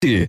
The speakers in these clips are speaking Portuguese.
Till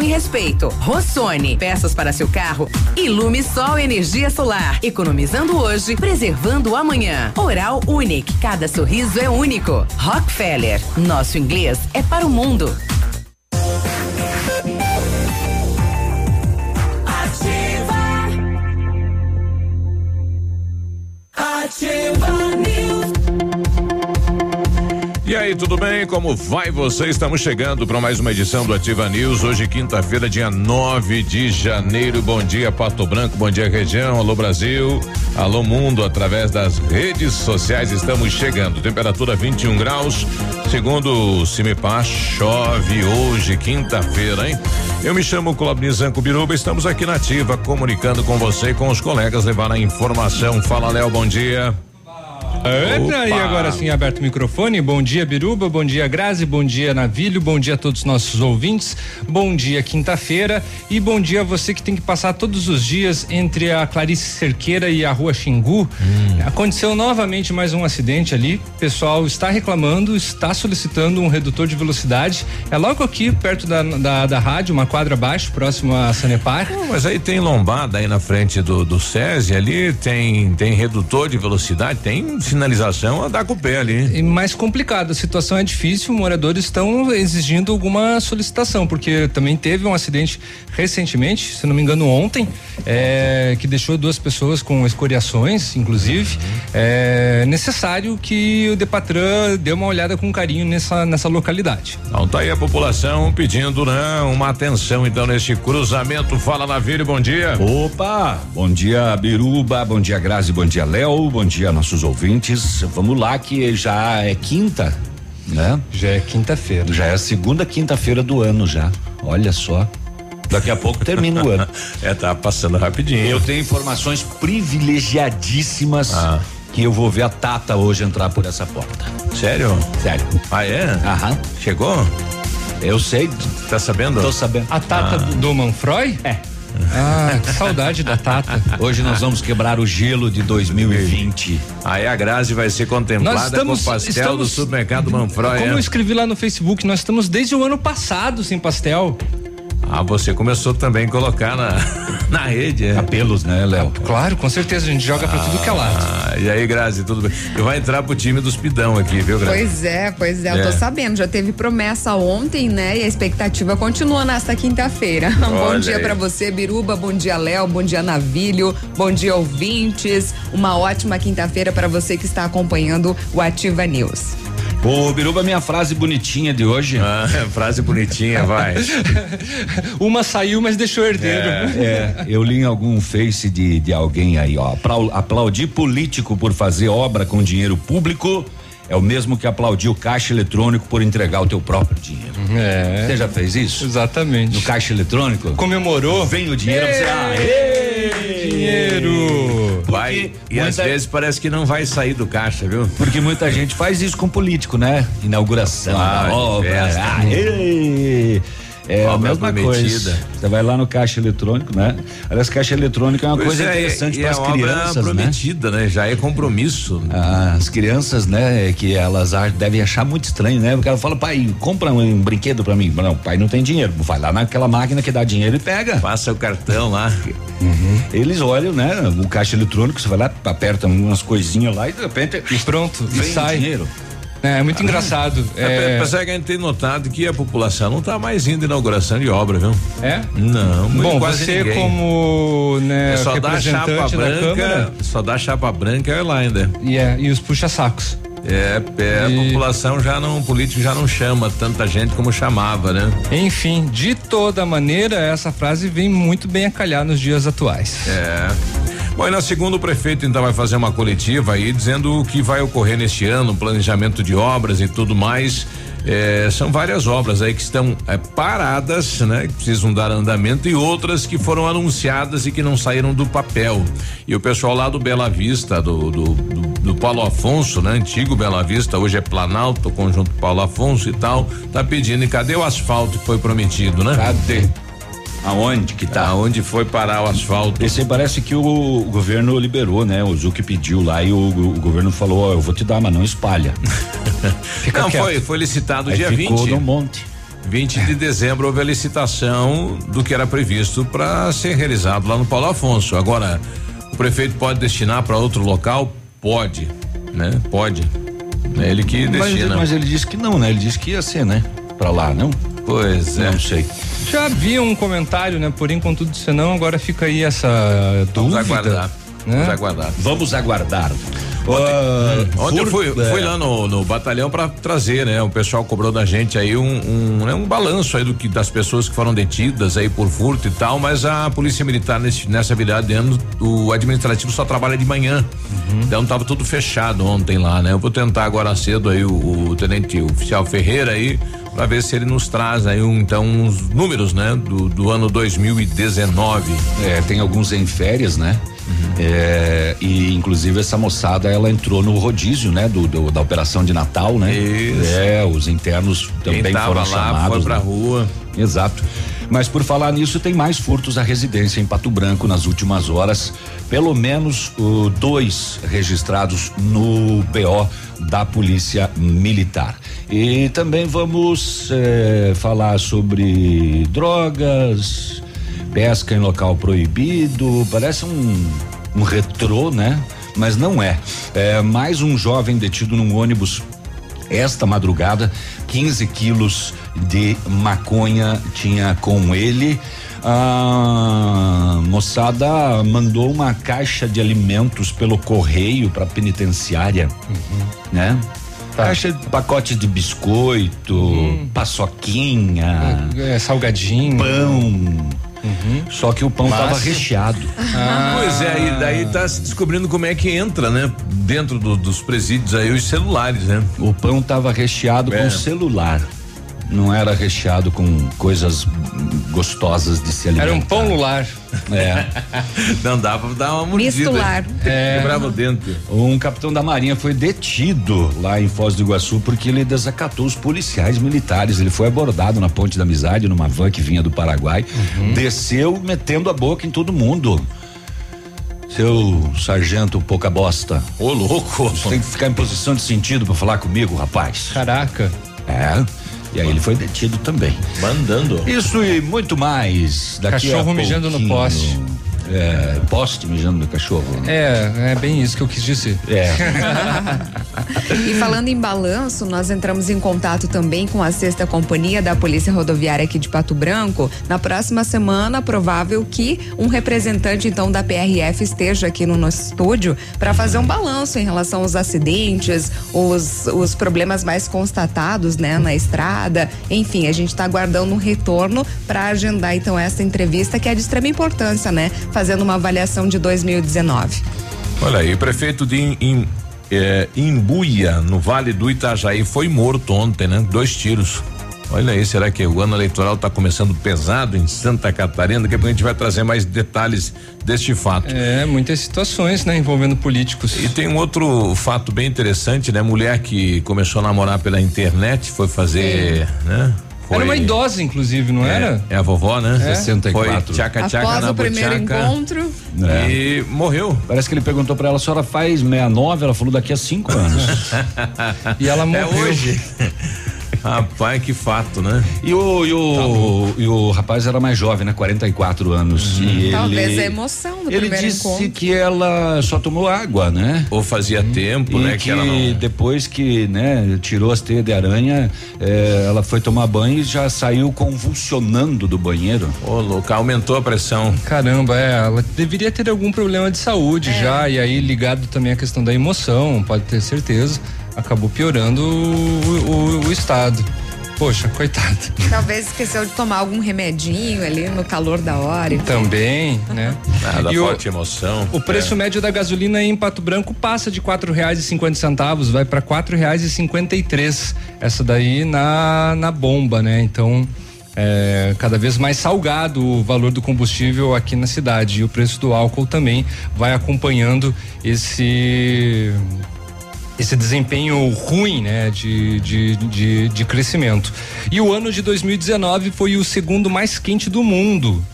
e respeito. Rossoni, peças para seu carro. Ilume Sol Energia Solar. Economizando hoje, preservando amanhã. Oral Unique, cada sorriso é único. Rockefeller, nosso inglês é para o mundo. Ativa. Ativa aí, tudo bem? Como vai você? Estamos chegando para mais uma edição do Ativa News. Hoje, quinta-feira, dia 9 de janeiro. Bom dia, Pato Branco. Bom dia, região. Alô, Brasil. Alô, mundo. Através das redes sociais, estamos chegando. Temperatura 21 graus. Segundo o Cimepar, chove hoje, quinta-feira, hein? Eu me chamo Colabnizanco Biruba. Estamos aqui na Ativa, comunicando com você e com os colegas, levar a informação. Fala, Léo. Bom dia. Entra aí agora sim, aberto o microfone. Bom dia, Biruba. Bom dia, Grazi. Bom dia, Navilho. Bom dia a todos os nossos ouvintes. Bom dia, quinta-feira. E bom dia a você que tem que passar todos os dias entre a Clarice Cerqueira e a Rua Xingu. Hum. Aconteceu novamente mais um acidente ali. O pessoal está reclamando, está solicitando um redutor de velocidade. É logo aqui, perto da, da, da rádio, uma quadra abaixo, próximo a Sanepar. mas aí tem lombada aí na frente do, do SESI ali, tem, tem redutor de velocidade, tem sinalização, andar com o pé ali. E mais complicado, a situação é difícil, moradores estão exigindo alguma solicitação, porque também teve um acidente recentemente, se não me engano ontem, é, que deixou duas pessoas com escoriações, inclusive. Uhum. É necessário que o Depatran dê uma olhada com carinho nessa, nessa localidade. Então tá aí a população pedindo né, uma atenção então nesse cruzamento. Fala Navírio, bom dia. Opa, bom dia Biruba, bom dia Grazi, bom dia Léo, bom dia nossos ouvintes ouvintes, vamos lá que já é quinta, né? Já é quinta-feira. Já é a segunda quinta-feira do ano já. Olha só. Daqui a pouco termina o ano. É, tá passando rapidinho. Eu tenho informações privilegiadíssimas ah. que eu vou ver a Tata hoje entrar por essa porta. Sério? Sério. Ah, é? Aham. Chegou? Eu sei. Tá sabendo? Tô sabendo. A Tata ah. do Manfroy? É. Ah, que saudade da Tata. Hoje nós vamos quebrar o gelo de 2020. Aí a Grazi vai ser contemplada estamos, com o pastel estamos, do supermercado Manfroy. Como é? eu escrevi lá no Facebook, nós estamos desde o ano passado sem pastel. Ah, você começou também a colocar na, na rede, é? Apelos, né, Léo? Claro, com certeza, a gente joga ah, pra tudo que é lado. Ah, e aí, Grazi, tudo bem? Vai entrar pro time dos pidão aqui, viu, Grazi? Pois é, pois é, eu tô é. sabendo, já teve promessa ontem, né, e a expectativa continua nesta quinta-feira. bom dia para você, Biruba, bom dia, Léo, bom dia, Navilho, bom dia, ouvintes, uma ótima quinta-feira para você que está acompanhando o Ativa News. Ô, Biruba, minha frase bonitinha de hoje. Ah, frase bonitinha, vai. Uma saiu, mas deixou herdeiro. É, é, eu li em algum face de, de alguém aí, ó. Aplaudir político por fazer obra com dinheiro público é o mesmo que aplaudir o caixa eletrônico por entregar o teu próprio dinheiro. É. Você já fez isso? Exatamente. No caixa eletrônico? Comemorou? Vem o dinheiro, Ei, você, ah, dinheiro. Vai, e muita, às vezes parece que não vai sair do caixa, viu? Porque muita gente faz isso com político, né? Inauguração ah, da obra. Festa, ah, é a mesma coisa. Você vai lá no caixa eletrônico, né? Aliás, caixa eletrônica é uma pois coisa é, interessante para as crianças, né? prometida, né? Já é compromisso. Ah, as crianças, né? Que elas devem achar muito estranho, né? Porque ela fala, pai, compra um, um brinquedo para mim. Não, pai não tem dinheiro. Vai lá naquela máquina que dá dinheiro e pega. Passa o cartão lá. Uhum. Eles olham, né? O caixa eletrônico, você vai lá, aperta umas coisinhas lá e de repente. E pronto, e sai. dinheiro. É, é muito engraçado. É, é... Apesar que a gente tem notado que a população não está mais indo inauguração de obra, viu? É? Não, Bom, você ninguém. como né, é só dá chapa branca, só dá chapa branca e lá ainda. E, é, e os puxa-sacos. É, é a população já não, o político já não chama tanta gente como chamava, né? Enfim, de toda maneira, essa frase vem muito bem a calhar nos dias atuais. É. Bom, e na segunda o prefeito então vai fazer uma coletiva aí dizendo o que vai ocorrer neste ano, planejamento de obras e tudo mais. É, são várias obras aí que estão é, paradas, né? Que precisam dar andamento e outras que foram anunciadas e que não saíram do papel. E o pessoal lá do Bela Vista, do, do, do, do Paulo Afonso, né? Antigo Bela Vista, hoje é Planalto, conjunto Paulo Afonso e tal, tá pedindo. E cadê o asfalto que foi prometido, né? Cadê? Aonde que tá? Aonde foi parar o asfalto? Esse parece que o, o governo liberou, né? O Zuc pediu lá e o, o governo falou, ó, eu vou te dar, mas não espalha. Fica não, quieto. foi, foi licitado aí dia ficou 20. no monte. 20 de dezembro houve a licitação do que era previsto para ser realizado lá no Paulo Afonso. Agora, o prefeito pode destinar para outro local? Pode, né? Pode. É ele que Mas, destina. mas ele disse que não, né? Ele disse que ia ser, né? Pra lá, não? Pois é. Não sei. Já havia um comentário, né? Porém, contudo, senão, agora fica aí essa Vamos dúvida. aguardar. né? Vamos aguardar. Vamos aguardar. Ontem eu Fur- fui, é. fui lá no, no batalhão para trazer, né? O pessoal cobrou da gente aí um, um, né, um balanço aí do que das pessoas que foram detidas aí por furto e tal, mas a polícia militar nesse, nessa virada de ano, o administrativo só trabalha de manhã. Então tava tudo fechado ontem lá, né? Eu vou tentar agora cedo aí o, o tenente oficial Ferreira aí para ver se ele nos traz aí um, então uns números, né? Do, do ano 2019. É, tem alguns em férias, né? Uhum. É, e inclusive essa moçada ela entrou no rodízio, né? Do, do- da operação de Natal, né? Isso. É, os internos também Quem foram lá chamados. foi pra né? rua. Exato. Mas por falar nisso, tem mais furtos à residência em Pato Branco nas últimas horas. Pelo menos uh, dois registrados no BO da Polícia Militar. E também vamos eh, falar sobre drogas, pesca em local proibido. Parece um, um retrô, né? Mas não é. É mais um jovem detido num ônibus esta madrugada, 15 quilos de maconha tinha com ele. A moçada mandou uma caixa de alimentos pelo correio para penitenciária, né? Caixa de pacote de biscoito, paçoquinha, É, salgadinho. pão. Só que o pão Massa. tava recheado. Pois é, e daí tá se descobrindo como é que entra, né? Dentro do- dos presídios aí os celulares, né? O pão tava recheado É. com celular. Não era recheado com coisas gostosas de se alimentar. Era um pão lular. É. Não dava pra dar uma mordida. Mistular. Quebrava o dente. Um capitão da Marinha foi detido lá em Foz do Iguaçu porque ele desacatou os policiais militares. Ele foi abordado na Ponte da Amizade, numa van que vinha do Paraguai. Desceu metendo a boca em todo mundo. Seu sargento pouca bosta. Ô, louco. Você tem que ficar em posição de sentido pra falar comigo, rapaz. Caraca. É. E aí ele foi detido também. Mandando. Isso e muito mais. Daqui Cachorro a mijando no poste. É, poste mijando no cachorro. É, é bem isso que eu quis dizer. É. E falando em balanço, nós entramos em contato também com a sexta companhia da Polícia Rodoviária aqui de Pato Branco. Na próxima semana, provável que um representante então da PRF esteja aqui no nosso estúdio para fazer um balanço em relação aos acidentes, os, os problemas mais constatados, né, na estrada. Enfim, a gente está aguardando um retorno para agendar então essa entrevista que é de extrema importância, né, fazendo uma avaliação de 2019. Olha aí, o prefeito de Im- é, Imbuia, no Vale do Itajaí, foi morto ontem, né? Dois tiros. Olha aí, será que o ano eleitoral está começando pesado em Santa Catarina? Daqui a pouco a gente vai trazer mais detalhes deste fato. É, muitas situações, né, envolvendo políticos. E tem um outro fato bem interessante, né? Mulher que começou a namorar pela internet, foi fazer, né? Foi, Era uma idosa, inclusive, não é, era? É a vovó, né? É. 64. Foi tchaca tchaca Após na o primeiro buchaca encontro, É. E morreu. Parece que ele perguntou pra ela, a senhora faz 69? Ela falou daqui a cinco anos. E ela É morreu. hoje. Rapaz, que fato, né? e, o, e, o, e o rapaz era mais jovem, né? 44 anos. E talvez ele, a emoção do Ele primeiro disse encontro. que ela só tomou água, né? Ou fazia tempo, e né? que, Que ela não. depois que, né, tirou as teias de aranha, eh, ela foi tomar banho e já saiu convulsionando do banheiro. Ô, louco, aumentou a pressão. Caramba, é, ela deveria ter algum problema de saúde já, e aí ligado também à questão da emoção, pode ter certeza, acabou piorando o, o- o estado. Poxa, coitado. Talvez esqueceu de tomar algum remedinho ali no calor da hora. Também, né? Nada, e forte o, emoção. O preço é. médio da gasolina em Pato Branco passa de quatro reais e cinquenta centavos, vai para quatro reais e cinquenta e três. Essa daí na, na bomba, né? Então, é, cada vez mais salgado o valor do combustível aqui na cidade e o preço do álcool também vai acompanhando esse esse desempenho ruim, né, de, de, de, de crescimento. E o ano de 2019 foi o segundo mais quente do mundo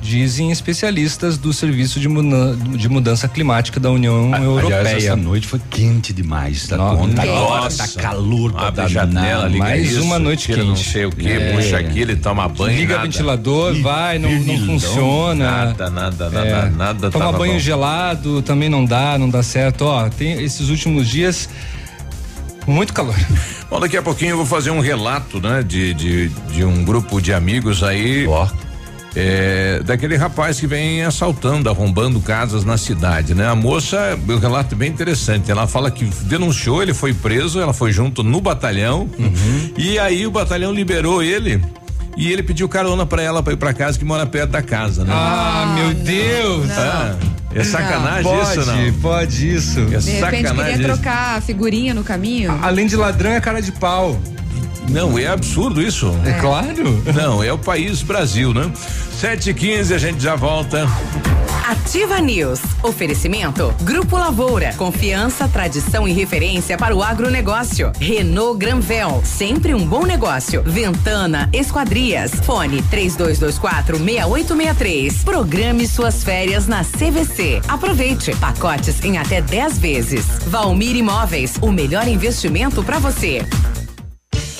dizem especialistas do Serviço de, mudança, de Mudança Climática da União a, Europeia. Aliás, essa noite foi quente demais, tá no, conta? Agora tá calor pra Abre a janela, liga Mais isso, uma noite quente. Não sei o que, é. puxa aquilo e toma banho. Liga nada. ventilador, vai, não, não funciona. Nada, nada, nada, é. nada. Toma banho bom. gelado, também não dá, não dá certo. Ó, tem esses últimos dias muito calor. Bom, daqui a pouquinho eu vou fazer um relato, né, de, de, de um grupo de amigos aí. Ó. É, daquele rapaz que vem assaltando, arrombando casas na cidade, né? A moça, o relato é bem interessante. Ela fala que denunciou, ele foi preso, ela foi junto no batalhão uhum. e aí o batalhão liberou ele e ele pediu carona para ela para ir para casa que mora perto da casa, né? Ah, meu Deus! Não. Ah, é sacanagem não, isso, não? Pode, isso. É De repente queria isso. trocar a figurinha no caminho. Além de ladrão é cara de pau. Não, é absurdo isso. É, claro. Não, é o país Brasil, né? Sete e quinze, a gente já volta. Ativa News. Oferecimento. Grupo Lavoura. Confiança, tradição e referência para o agronegócio. Renault Granvel. Sempre um bom negócio. Ventana Esquadrias. Fone 3224 6863. Programe suas férias na CVC. Aproveite. Pacotes em até 10 vezes. Valmir Imóveis. O melhor investimento para você.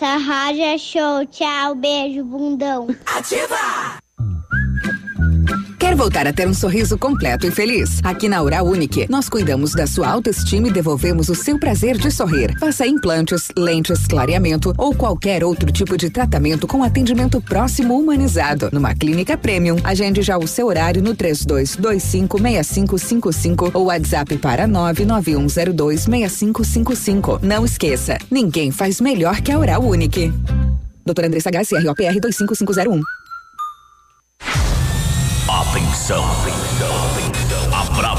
Essa rádio é show. Tchau, beijo, bundão. Ativa! Voltar a ter um sorriso completo e feliz? Aqui na Oral Unique, nós cuidamos da sua autoestima e devolvemos o seu prazer de sorrir. Faça implantes, lentes, clareamento ou qualquer outro tipo de tratamento com atendimento próximo humanizado. Numa clínica premium, agende já o seu horário no 32256555 ou WhatsApp para 991026555. Não esqueça, ninguém faz melhor que a Oral Unique. Doutora Andressa Garcia, ROPR 25501.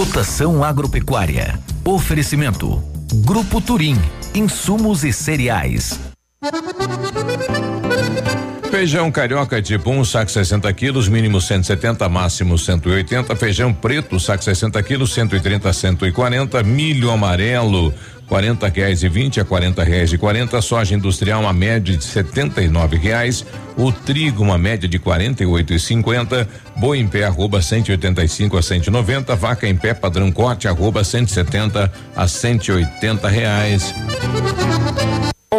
Cotação agropecuária. Oferecimento. Grupo Turim. Insumos e cereais. Feijão carioca 1, um, saco 60 quilos, mínimo 170, máximo 180. Feijão preto, saco 60 quilos, 130, 140. Milho amarelo, 40 reais e 20 a 40 reais e 40. Soja industrial, uma média de 79 reais. O trigo, uma média de 48 e 50. Boi em pé, arroba 185 a 190. Vaca em pé, padrão corte, arroba 170 a 180 reais.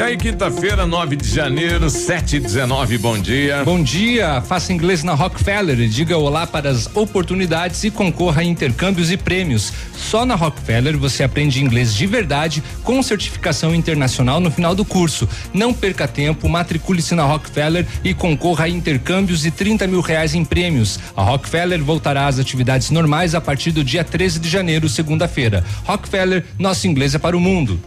E aí, quinta-feira, 9 de janeiro, 7 e 19, bom dia. Bom dia, faça inglês na Rockefeller, diga olá para as oportunidades e concorra a intercâmbios e prêmios. Só na Rockefeller você aprende inglês de verdade com certificação internacional no final do curso. Não perca tempo, matricule-se na Rockefeller e concorra a intercâmbios e 30 mil reais em prêmios. A Rockefeller voltará às atividades normais a partir do dia 13 de janeiro, segunda-feira. Rockefeller, nosso inglês é para o mundo.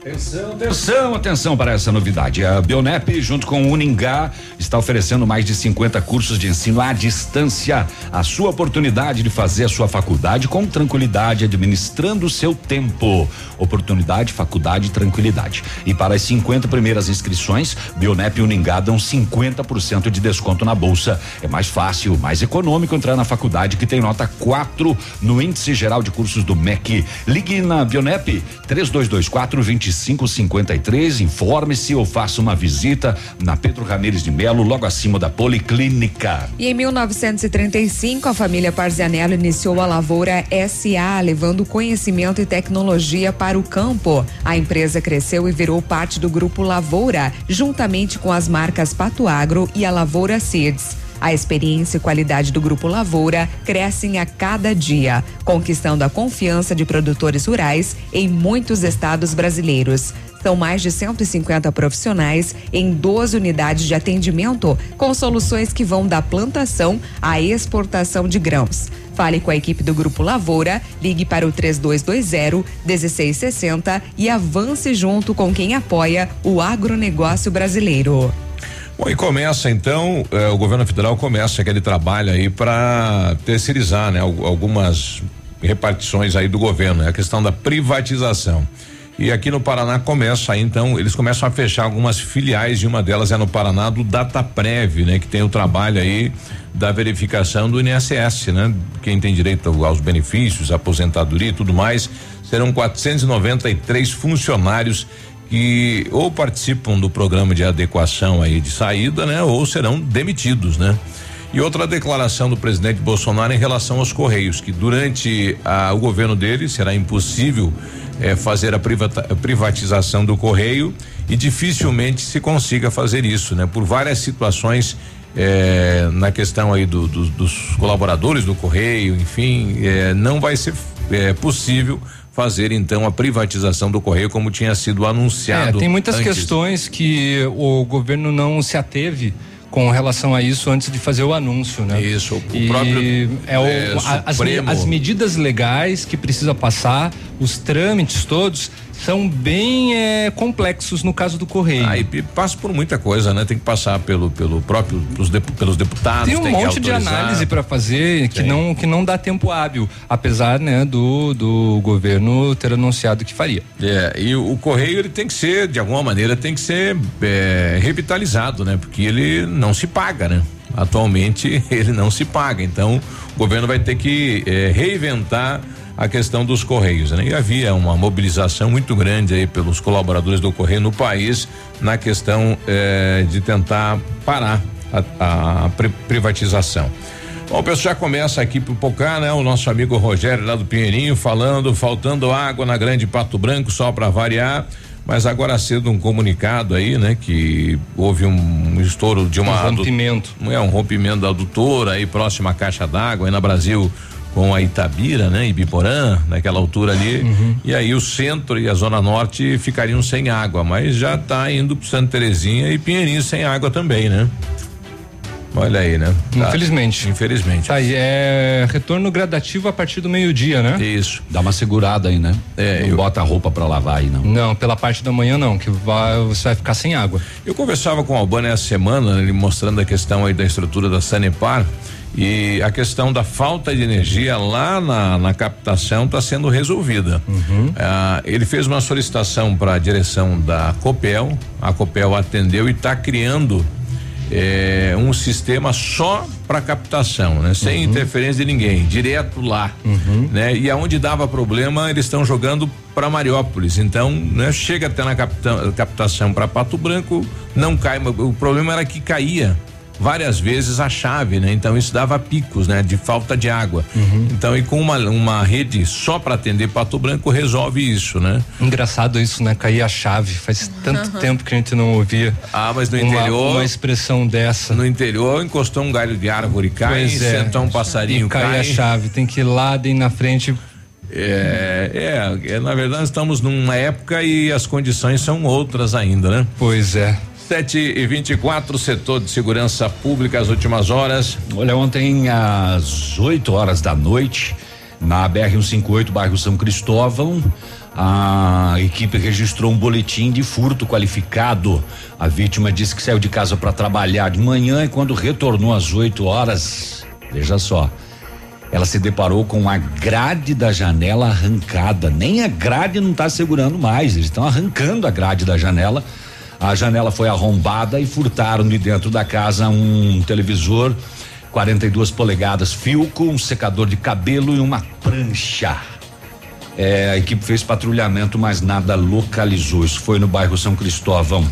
Atenção, atenção, atenção para essa novidade. A Bionep, junto com o Uningá, está oferecendo mais de 50 cursos de ensino à distância. A sua oportunidade de fazer a sua faculdade com tranquilidade, administrando o seu tempo. Oportunidade, faculdade, tranquilidade. E para as 50 primeiras inscrições, Bionep e Uningá dão 50% de desconto na bolsa. É mais fácil, mais econômico entrar na faculdade que tem nota 4 no índice geral de cursos do MEC. Ligue na Bionep 3224 25 2553. Informe-se ou faça uma visita na Pedro Ramires de Melo, logo acima da Policlínica. E em 1935, a família Parzianello iniciou a Lavoura SA, levando conhecimento e tecnologia para o campo. A empresa cresceu e virou parte do grupo Lavoura, juntamente com as marcas Pato Agro e a Lavoura Seeds. A experiência e qualidade do Grupo Lavoura crescem a cada dia, conquistando a confiança de produtores rurais em muitos estados brasileiros. São mais de 150 profissionais em 12 unidades de atendimento, com soluções que vão da plantação à exportação de grãos. Fale com a equipe do Grupo Lavoura, ligue para o 3220 1660 e avance junto com quem apoia o agronegócio brasileiro. Bom, e começa então, eh, o governo federal começa aquele trabalho aí para terceirizar, né? Algumas repartições aí do governo, né? A questão da privatização. E aqui no Paraná começa aí, então, eles começam a fechar algumas filiais e uma delas é no Paraná do Dataprev, né? Que tem o trabalho aí da verificação do INSS, né? Quem tem direito aos benefícios, aposentadoria e tudo mais, serão 493 funcionários que ou participam do programa de adequação aí de saída, né? Ou serão demitidos, né? E outra declaração do presidente Bolsonaro em relação aos Correios, que durante a, o governo dele será impossível eh, fazer a, privatização do Correio e dificilmente se consiga fazer isso, né? Por várias situações eh, na questão aí do, do, dos colaboradores do Correio, enfim, eh, não vai ser possível fazer então a privatização do Correio como tinha sido anunciado. É, tem muitas antes. questões que o governo não se ateve com relação a isso antes de fazer o anúncio, né? Isso, o e próprio é o, é, as, as, medidas legais que precisa passar, os trâmites todos são bem é, complexos no caso do Correio. Ah, e passa por muita coisa, né? Tem que passar pelo, pelo próprio, pelos deputados. Tem um tem monte de análise para fazer que não, que não dá tempo hábil, apesar, né, do, do governo ter anunciado que faria. É, e o, o Correio ele tem que ser, de alguma maneira, tem que ser é, revitalizado, né? Porque ele não se paga, né? Atualmente ele não se paga, então o governo vai ter que é, reinventar a questão dos Correios. Né? E havia uma mobilização muito grande aí pelos colaboradores do Correio no país na questão eh, de tentar parar a, a privatização. Bom, o pessoal já começa aqui pro Pocá, né? O nosso amigo Rogério lá do Pinheirinho falando, faltando água na Grande Pato Branco, só para variar. Mas agora cedo um comunicado aí, né? Que houve um estouro de uma. Um rompimento. É, um rompimento da adutora aí próxima à caixa d'água aí na Brasil com a Itabira, né? Ibiporã, naquela altura ali. Uhum. E aí o centro e a zona norte ficariam sem água, mas já está indo para Santa Terezinha e Pinheirinho sem água também, né? Olha aí, né? Tá. Infelizmente. Infelizmente. Tá, aí é retorno gradativo a partir do meio-dia, né? Isso. Dá uma segurada aí, né? É, não eu... bota a roupa para lavar aí, não. Não, pela parte da manhã não, que vai, você vai ficar sem água. Eu conversava com o Albano essa semana, ele mostrando a questão aí da estrutura da Sanepar. E a questão da falta de energia lá na, na captação está sendo resolvida. Uhum. Ah, ele fez uma solicitação para a direção da Copel, a Copel atendeu e está criando eh, um sistema só para captação, né? Sem uhum. interferência de ninguém, direto lá, uhum. né? E aonde dava problema, eles estão jogando para Mariópolis. Então, né? Chega até na captação para Pato Branco, não cai. O problema era que caía várias vezes a chave, né? Então isso dava picos, né? De falta de água. Uhum. Então e com uma, uma rede só para atender Pato Branco resolve isso, né? Engraçado isso, né? Cair a chave. Faz tanto uhum. tempo que a gente não ouvia. Ah, mas no uma, interior. Uma expressão dessa. No interior encostou um galho de árvore cai, pois é. sentou um passarinho e cai. Cai a chave, tem que ir lá bem na frente é, é, é, na verdade estamos numa época e as condições são outras ainda, né? Pois é. 7 e 24 setor de segurança pública as últimas horas. Olha, ontem às 8 horas da noite, na BR 158, bairro São Cristóvão, a equipe registrou um boletim de furto qualificado. A vítima disse que saiu de casa para trabalhar de manhã e quando retornou às 8 horas, veja só, ela se deparou com a grade da janela arrancada. Nem a grade não está segurando mais, eles estão arrancando a grade da janela a janela foi arrombada e furtaram de dentro da casa um televisor 42 polegadas Filco, um secador de cabelo e uma prancha. É, a equipe fez patrulhamento, mas nada localizou. Isso foi no bairro São Cristóvão.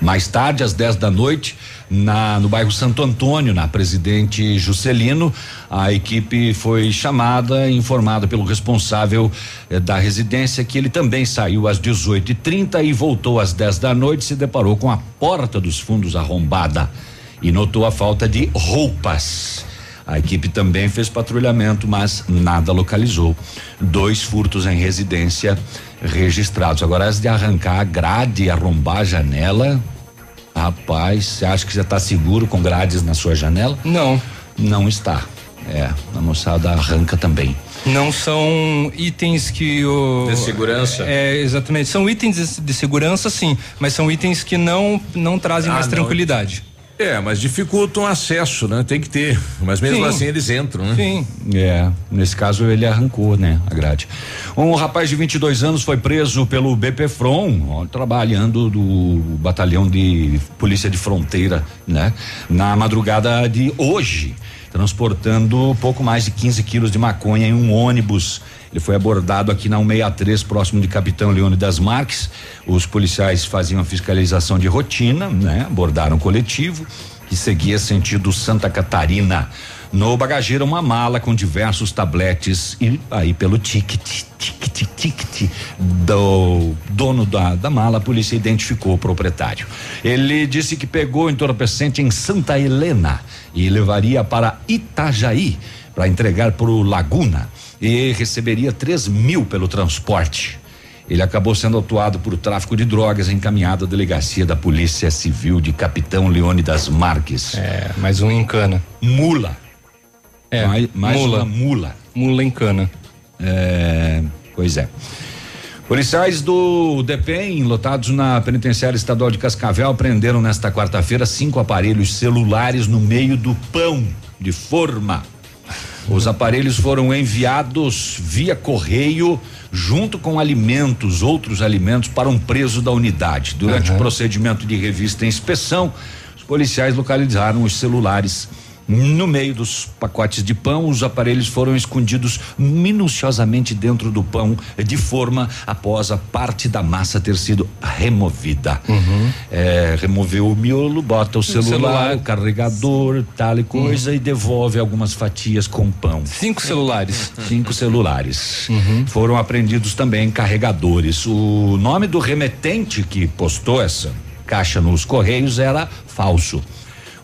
Mais tarde, às 10 da noite, na, no bairro Santo Antônio, na Presidente Juscelino. A equipe foi chamada e informada pelo responsável eh, da residência que ele também saiu às 18h30 e, e voltou às 10 da noite. Se deparou com a porta dos fundos arrombada e notou a falta de roupas. A equipe também fez patrulhamento, mas nada localizou. Dois furtos em residência registrados. Agora, as de arrancar a grade e arrombar a janela, Rapaz, você acha que já está seguro com grades na sua janela? Não. Não está. É, a moçada arranca também. Não são itens que o. De segurança? É, exatamente. São itens de, de segurança, sim, mas são itens que não, não trazem ah, mais não. tranquilidade. É, mas dificultam o acesso, né? Tem que ter. Mas mesmo Sim. assim eles entram, né? Sim. É, nesse caso ele arrancou, né? A grade. Um rapaz de 22 anos foi preso pelo BPFRON, trabalhando do batalhão de polícia de fronteira, né? Na madrugada de hoje, transportando pouco mais de 15 quilos de maconha em um ônibus ele foi abordado aqui na 163, próximo de Capitão Leone das Marques. Os policiais faziam a fiscalização de rotina, né? Abordaram o coletivo que seguia sentido Santa Catarina. No bagageiro, uma mala com diversos tabletes e aí pelo ticket, ticket, ticket do dono da, da mala, a polícia identificou o proprietário. Ele disse que pegou o entorpecente em Santa Helena e levaria para Itajaí para entregar para o Laguna e receberia 3 mil pelo transporte. Ele acabou sendo autuado por tráfico de drogas encaminhado à delegacia da Polícia Civil de Capitão Leone das Marques. É, mais um em cana. Mula. É, mais, mais mula. uma mula. Mula em cana. É, pois é. Policiais do DPEM, lotados na penitenciária estadual de Cascavel, prenderam nesta quarta-feira cinco aparelhos celulares no meio do pão de forma. Os aparelhos foram enviados via correio junto com alimentos, outros alimentos para um preso da unidade. Durante uhum. o procedimento de revista e inspeção, os policiais localizaram os celulares no meio dos pacotes de pão, os aparelhos foram escondidos minuciosamente dentro do pão, de forma após a parte da massa ter sido removida. Uhum. É, removeu o miolo, bota o celular, o, celular. o carregador, tal e coisa, uhum. e devolve algumas fatias com pão. Cinco celulares. Cinco celulares. Uhum. Foram apreendidos também carregadores. O nome do remetente que postou essa caixa nos correios era falso.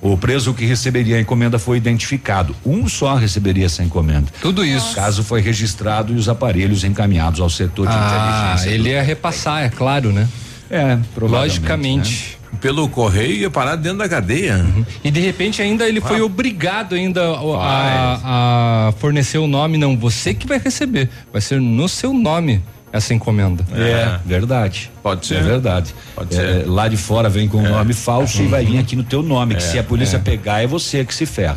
O preso que receberia a encomenda foi identificado. Um só receberia essa encomenda. Tudo isso. O caso foi registrado e os aparelhos encaminhados ao setor de ah, inteligência. Ele ia repassar, é claro, né? É, logicamente. Né? Pelo correio ia parar dentro da cadeia. Uhum. E de repente ainda ele ah. foi obrigado ainda a, a fornecer o nome, não, você que vai receber, vai ser no seu nome essa encomenda. É, é, verdade. Pode ser. É verdade. Pode é, ser. Lá de fora vem com o é. nome falso e vai vir aqui no teu nome, que é, se a polícia é. pegar é você que se ferra.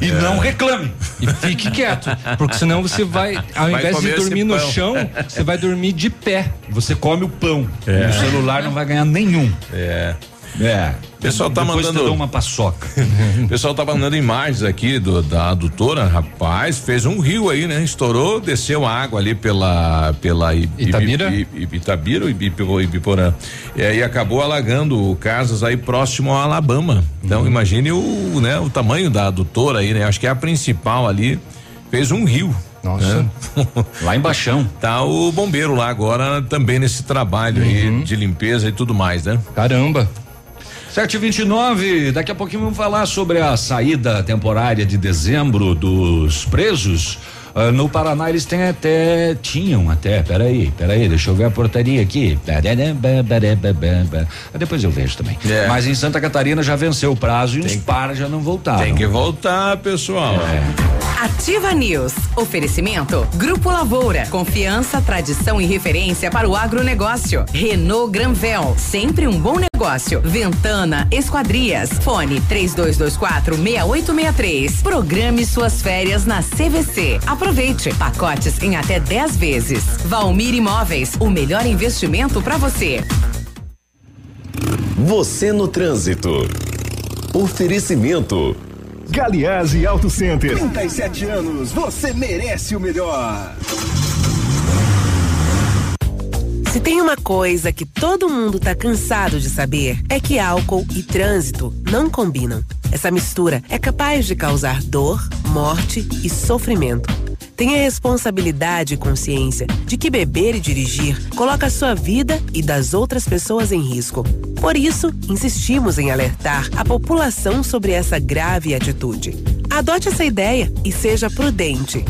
E não reclame. E fique quieto, porque senão você vai, ao vai invés de dormir no chão, você vai dormir de pé. Você come o pão. E o celular não vai ganhar nenhum. É. É. Pessoal tá Depois mandando uma paçoca. o pessoal tá mandando imagens aqui do, da adutora, rapaz, fez um rio aí, né? Estourou, desceu água ali pela pela Itabira, Itabira, Ibiporã. E aí acabou alagando casas aí próximo a Alabama. Então uhum. imagine o, né, o tamanho da adutora aí, né? Acho que é a principal ali. Fez um rio. Nossa. É. lá embaixo. Tá o bombeiro lá agora também nesse trabalho uhum. aí de limpeza e tudo mais, né? Caramba. 729, daqui a pouquinho vamos falar sobre a saída temporária de dezembro dos presos. Uh, no Paraná eles têm até, tinham até, peraí, peraí, deixa eu ver a portaria aqui. Depois eu vejo também. É. Mas em Santa Catarina já venceu o prazo e tem os para já não voltaram. Tem que voltar, pessoal. É. Ativa News. Oferecimento. Grupo Lavoura. Confiança, tradição e referência para o agronegócio. Renault Granvel. Sempre um bom negócio. Ventana Esquadrias. Fone 3224 6863. Programe suas férias na CVC. Aproveite. Pacotes em até 10 vezes. Valmir Imóveis. O melhor investimento para você. Você no trânsito. Oferecimento. Galiase Auto Center. 37 anos, você merece o melhor. Se tem uma coisa que todo mundo tá cansado de saber, é que álcool e trânsito não combinam. Essa mistura é capaz de causar dor, morte e sofrimento. Tenha responsabilidade e consciência de que beber e dirigir coloca a sua vida e das outras pessoas em risco. Por isso, insistimos em alertar a população sobre essa grave atitude. Adote essa ideia e seja prudente.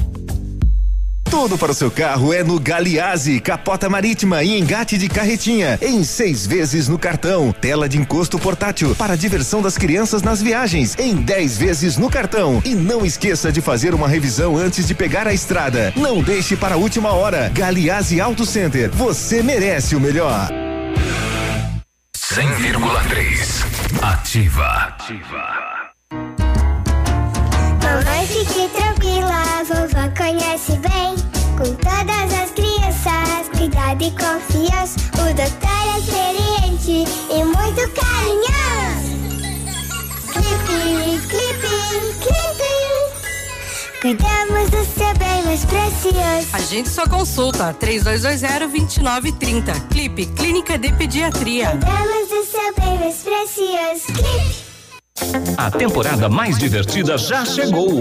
Tudo para o seu carro é no Galiase, capota marítima e engate de carretinha, em seis vezes no cartão. Tela de encosto portátil para diversão das crianças nas viagens, em dez vezes no cartão. E não esqueça de fazer uma revisão antes de pegar a estrada. Não deixe para a última hora. Galiase Auto Center, você merece o melhor. 100,3 Ativa. Ativa. Mamãe, fique tranquila, vovó conhece bem. Com todas as crianças, cuidado e confiança. O doutor é experiente e muito carinhoso. Clipe, clipe, clipe. Cuidamos do seu bem mais precioso. A gente só consulta 3220-2930. Clipe, Clínica de Pediatria. Cuidamos do seu bem mais precioso. Clipe. A temporada mais divertida já chegou.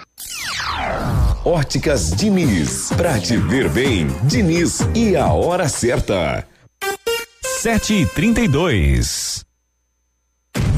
Óticas Diniz. Pra te ver bem, Diniz e a hora certa. sete e trinta e dois.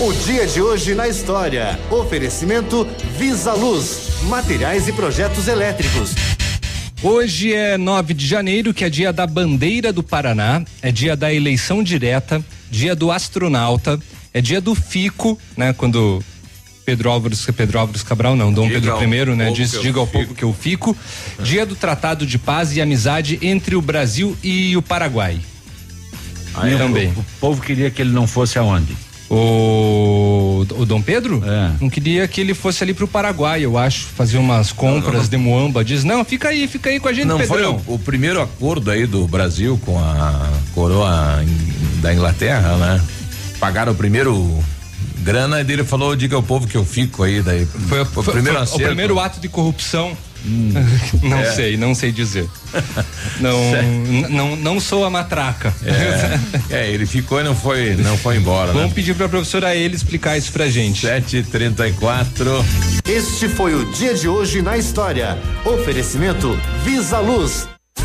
O dia de hoje na história. Oferecimento Visa Luz, materiais e projetos elétricos. Hoje é 9 de janeiro, que é dia da bandeira do Paraná, é dia da eleição direta, dia do astronauta, é dia do FICO, né? Quando Pedro Álvares, Pedro Álvares Cabral, não, Dom Diga Pedro I, né? Diz, diga ao povo que eu fico. Dia do Tratado de Paz e Amizade entre o Brasil e o Paraguai. Aí também. O, o povo queria que ele não fosse aonde? O, o Dom Pedro? É. Não queria que ele fosse ali pro Paraguai, eu acho, fazer umas compras de muamba. Diz, não, fica aí, fica aí com a gente, Não foi Pedrão. o, o primeiro acordo aí do Brasil com a coroa da Inglaterra, né? Pagaram o primeiro grana e dele falou, diga ao povo que eu fico aí daí. Foi, o primeiro Foi acerto. o primeiro ato de corrupção. Não É. sei, não sei dizer. Não, não, não sou a matraca. É, é, ele ficou e não foi, não foi embora, Vamos né? pedir pra professora ele explicar isso pra gente. 734. Este foi o dia de hoje na história. Oferecimento Visa Luz.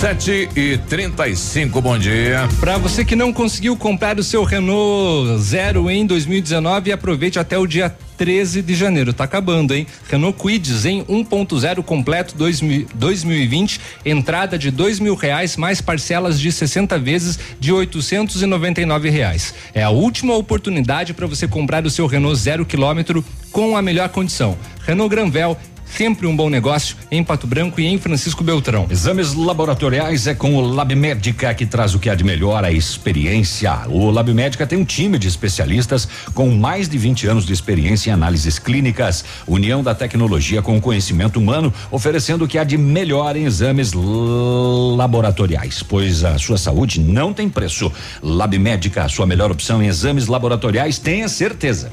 7 e 35 bom dia. Para você que não conseguiu comprar o seu Renault Zero em 2019, aproveite até o dia 13 de janeiro. Tá acabando, hein? Renault Quid's em 1.0 completo 2000 2020, entrada de dois mil reais mais parcelas de 60 vezes de 899 reais. É a última oportunidade para você comprar o seu Renault zero quilômetro com a melhor condição. Renault Granvel Sempre um bom negócio em Pato Branco e em Francisco Beltrão. Exames laboratoriais é com o Lab Médica que traz o que há de melhor, a experiência. O Lab Médica tem um time de especialistas com mais de 20 anos de experiência em análises clínicas, união da tecnologia com o conhecimento humano, oferecendo o que há de melhor em exames laboratoriais, pois a sua saúde não tem preço. Lab Médica, a sua melhor opção em exames laboratoriais, tenha certeza.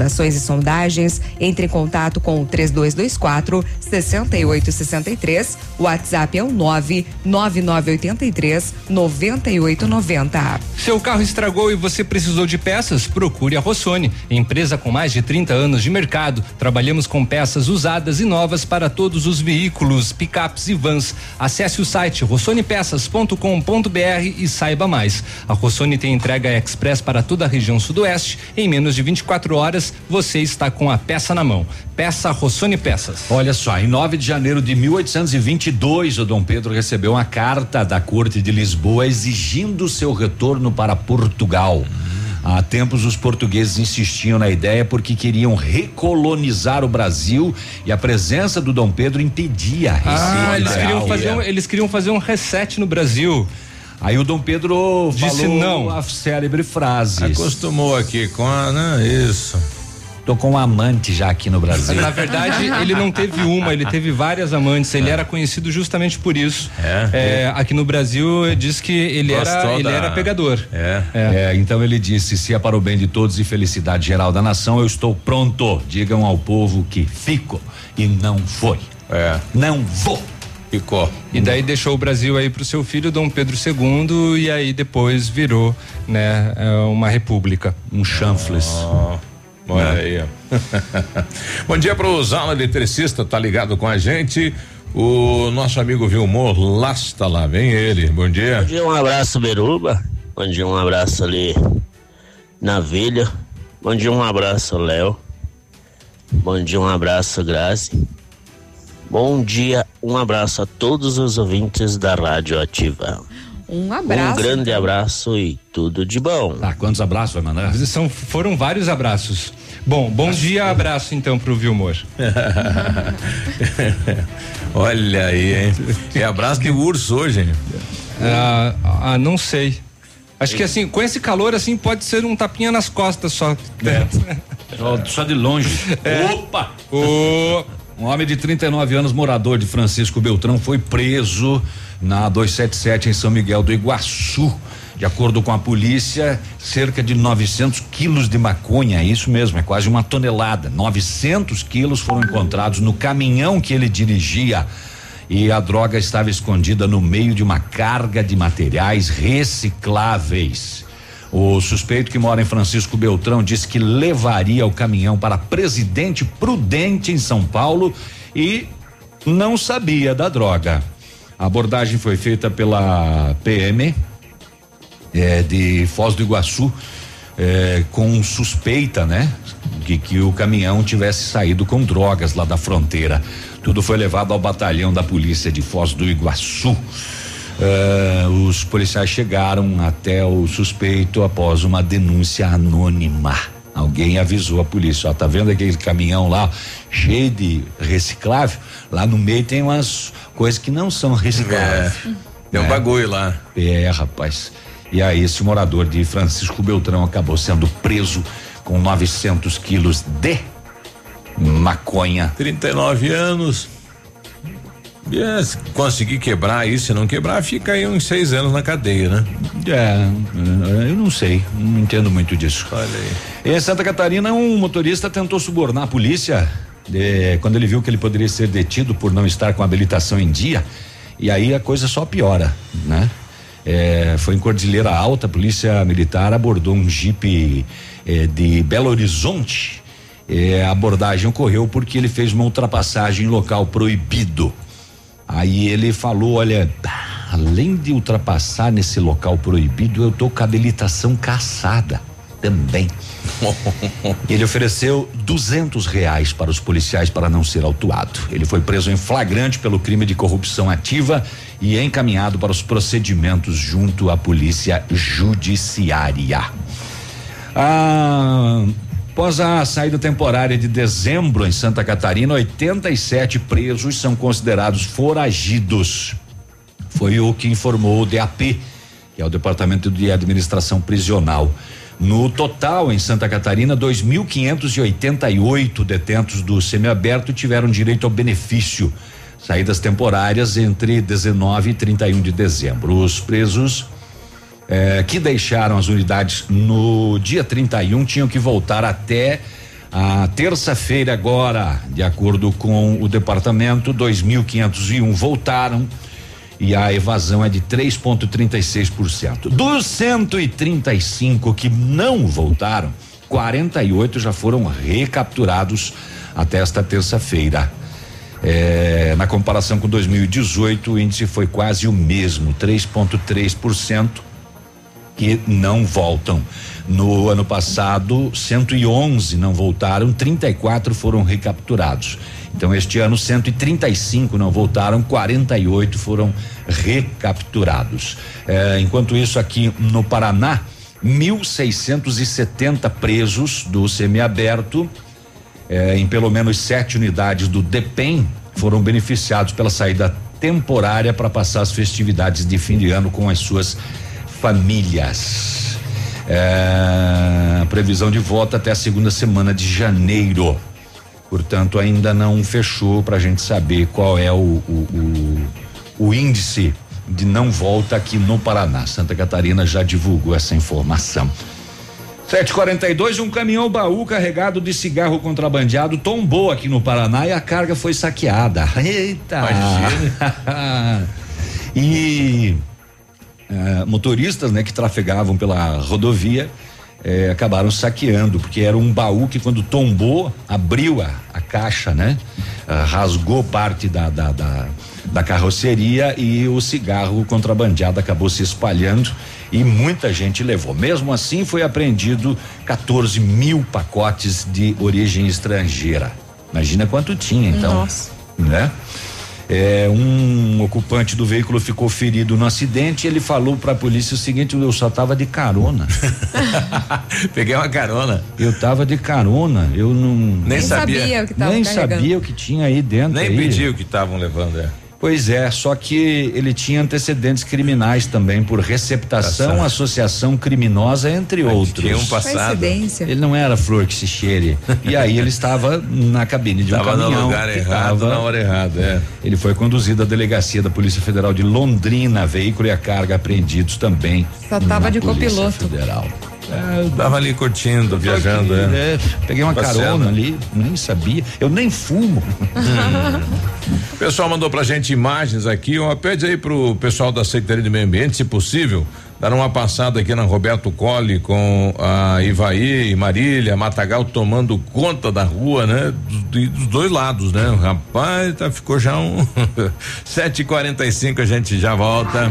e Sondagens. Entre em contato com o 3224 6863. O WhatsApp é o 99983 9890. Seu carro estragou e você precisou de peças? Procure a Rossoni, empresa com mais de 30 anos de mercado. Trabalhamos com peças usadas e novas para todos os veículos, picapes e vans. Acesse o site rossonepeças.com.br e saiba mais. A Rossoni tem entrega express para toda a região sudoeste. Em menos de 24 horas, você está com a peça na mão. Peça Rossoni Peças. Olha só, em 9 de janeiro de 1822, o Dom Pedro recebeu uma carta da Corte de Lisboa exigindo seu retorno para Portugal. Há tempos os portugueses insistiam na ideia porque queriam recolonizar o Brasil e a presença do Dom Pedro impedia a ah, eles queriam, fazer um, eles queriam fazer um reset no Brasil. Aí o Dom Pedro disse falou não. a célebre frase. Acostumou aqui com a, né? Isso. Tô com um amante já aqui no Brasil. Na verdade, ele não teve uma, ele teve várias amantes. Ele é. era conhecido justamente por isso. É. é aqui no Brasil diz que ele era, ele era pegador. É. é. Então ele disse: se é para o bem de todos e felicidade geral da nação, eu estou pronto. Digam ao povo que fico e não foi. É. Não vou. Ficou. E daí deixou o Brasil aí para o seu filho Dom Pedro II e aí depois virou, né, uma república. Um chanfles. Oh. Olha né? aí, Bom dia para o Zala Eletricista, tá ligado com a gente. O nosso amigo Vilmor Lasta lá, vem ele. Bom dia. Bom dia, um abraço, Beruba. Bom dia, um abraço ali na Vilha. Bom dia, um abraço, Léo. Bom dia, um abraço, Grazi. Bom dia, um abraço a todos os ouvintes da Rádio Ativa. Um abraço. Um grande abraço e tudo de bom. Ah, quantos abraços vai mandar? São, foram vários abraços. Bom, bom Acho dia, que... abraço então pro Vilmor. Olha aí, hein? E abraço de urso hoje, hein? Ah, ah, não sei. Acho que assim, com esse calor assim, pode ser um tapinha nas costas só. É. só, só, de longe. É. Opa! Oh. Um homem de 39 anos, morador de Francisco Beltrão, foi preso na 277 em São Miguel do Iguaçu. De acordo com a polícia, cerca de 900 quilos de maconha, isso mesmo, é quase uma tonelada. 900 quilos foram encontrados no caminhão que ele dirigia e a droga estava escondida no meio de uma carga de materiais recicláveis. O suspeito que mora em Francisco Beltrão disse que levaria o caminhão para Presidente Prudente em São Paulo e não sabia da droga. A abordagem foi feita pela PM é, de Foz do Iguaçu é, com suspeita, né? De que o caminhão tivesse saído com drogas lá da fronteira. Tudo foi levado ao batalhão da polícia de Foz do Iguaçu. É, os policiais chegaram até o suspeito após uma denúncia anônima. Alguém avisou a polícia, ó, tá vendo aquele caminhão lá cheio de reciclável? Lá no meio tem umas coisas que não são recicláveis. É, tem um é. bagulho lá. É, rapaz. E aí esse morador de Francisco Beltrão acabou sendo preso com 900 quilos de maconha. 39 anos. É, se conseguir quebrar isso, se não quebrar, fica aí uns seis anos na cadeia, né? É, eu não sei, não entendo muito disso. Olha aí. Em Santa Catarina, um motorista tentou subornar a polícia de, quando ele viu que ele poderia ser detido por não estar com a habilitação em dia. E aí a coisa só piora, né? É, foi em Cordilheira Alta, a polícia militar abordou um jipe é, de Belo Horizonte. É, a abordagem ocorreu porque ele fez uma ultrapassagem em local proibido. Aí ele falou: olha, além de ultrapassar nesse local proibido, eu tô com habilitação caçada também. Ele ofereceu duzentos reais para os policiais para não ser autuado. Ele foi preso em flagrante pelo crime de corrupção ativa e encaminhado para os procedimentos junto à polícia judiciária. Ah, Após a saída temporária de dezembro em Santa Catarina, 87 presos são considerados foragidos. Foi o que informou o DAP, que é o Departamento de Administração Prisional. No total, em Santa Catarina, 2.588 detentos do semiaberto tiveram direito ao benefício. Saídas temporárias entre 19 e 31 de dezembro. Os presos eh, que deixaram as unidades no dia 31 tinham que voltar até a terça-feira agora, de acordo com o departamento, 2.501 voltaram e a evasão é de 3,36%. Dos 135 que não voltaram, 48 já foram recapturados até esta terça-feira. É, na comparação com 2018, o índice foi quase o mesmo, 3,3% que não voltam. No ano passado, 111 não voltaram, 34 foram recapturados. Então, este ano, 135 não voltaram, 48 foram recapturados. É, enquanto isso, aqui no Paraná, 1.670 presos do semiaberto eh, em pelo menos sete unidades do DEPEN foram beneficiados pela saída temporária para passar as festividades de fim de ano com as suas famílias. É, previsão de volta até a segunda semana de janeiro. Portanto, ainda não fechou para a gente saber qual é o, o, o, o índice de não volta aqui no Paraná. Santa Catarina já divulgou essa informação. 742, um caminhão baú carregado de cigarro contrabandeado tombou aqui no Paraná e a carga foi saqueada. Eita! e uh, motoristas, né, que trafegavam pela rodovia eh, acabaram saqueando, porque era um baú que quando tombou, abriu a, a caixa, né? Uh, rasgou parte da, da, da, da carroceria e o cigarro contrabandeado acabou se espalhando e muita gente levou. Mesmo assim, foi apreendido 14 mil pacotes de origem estrangeira. Imagina quanto tinha, então. Nossa. Né? É, um ocupante do veículo ficou ferido no acidente. Ele falou para a polícia o seguinte: eu só tava de carona. Peguei uma carona. Eu tava de carona. Eu não. Nem, nem sabia. sabia. o que tava Nem carregando. sabia o que tinha aí dentro. Nem aí. pediu o que estavam levando, é. Pois é, só que ele tinha antecedentes criminais também por receptação, Passado. associação criminosa, entre outros. tinha um passado. Ele não era flor que se cheire. E aí ele estava na cabine de um Tava no caminhão. lugar que errado, tava- na hora errada, é. Ele foi conduzido à delegacia da Polícia Federal de Londrina, veículo e a carga apreendidos também. Só tava na de copiloto. Federal. É, eu tava ali curtindo, viajando, é. É, peguei uma Passeando. carona ali, nem sabia. Eu nem fumo. O pessoal mandou pra gente imagens aqui, ó, pede aí pro pessoal da Secretaria de Meio Ambiente, se possível, dar uma passada aqui na Roberto Colli com a Ivaí e Marília, Matagal tomando conta da rua, né? Dos, dos dois lados, né? Rapaz, tá, ficou já um 7h45, a gente já volta.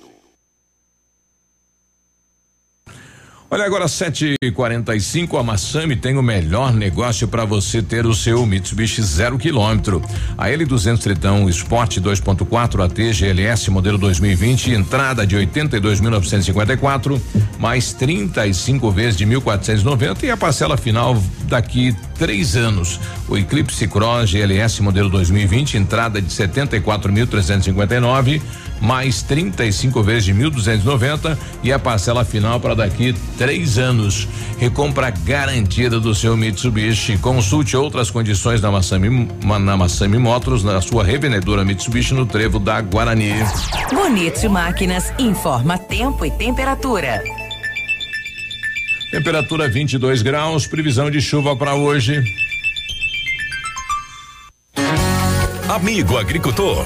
Olha agora 7:45 a Massami tem o melhor negócio para você ter o seu Mitsubishi zero quilômetro. A L200 Tritão Sport 2.4 AT GLS modelo 2020 entrada de 82.954 mais 35 vezes de 1.490 e a parcela final daqui três anos. O Eclipse Cross GLS modelo 2020 entrada de 74.359 mais 35 vezes de 1.290 e a parcela final para daqui três anos. Recompra garantida do seu Mitsubishi. Consulte outras condições na Massami, na Massami Motors, na sua revendedora Mitsubishi no Trevo da Guarani. Bonito Máquinas informa tempo e temperatura. Temperatura 22 graus, previsão de chuva para hoje. Amigo agricultor,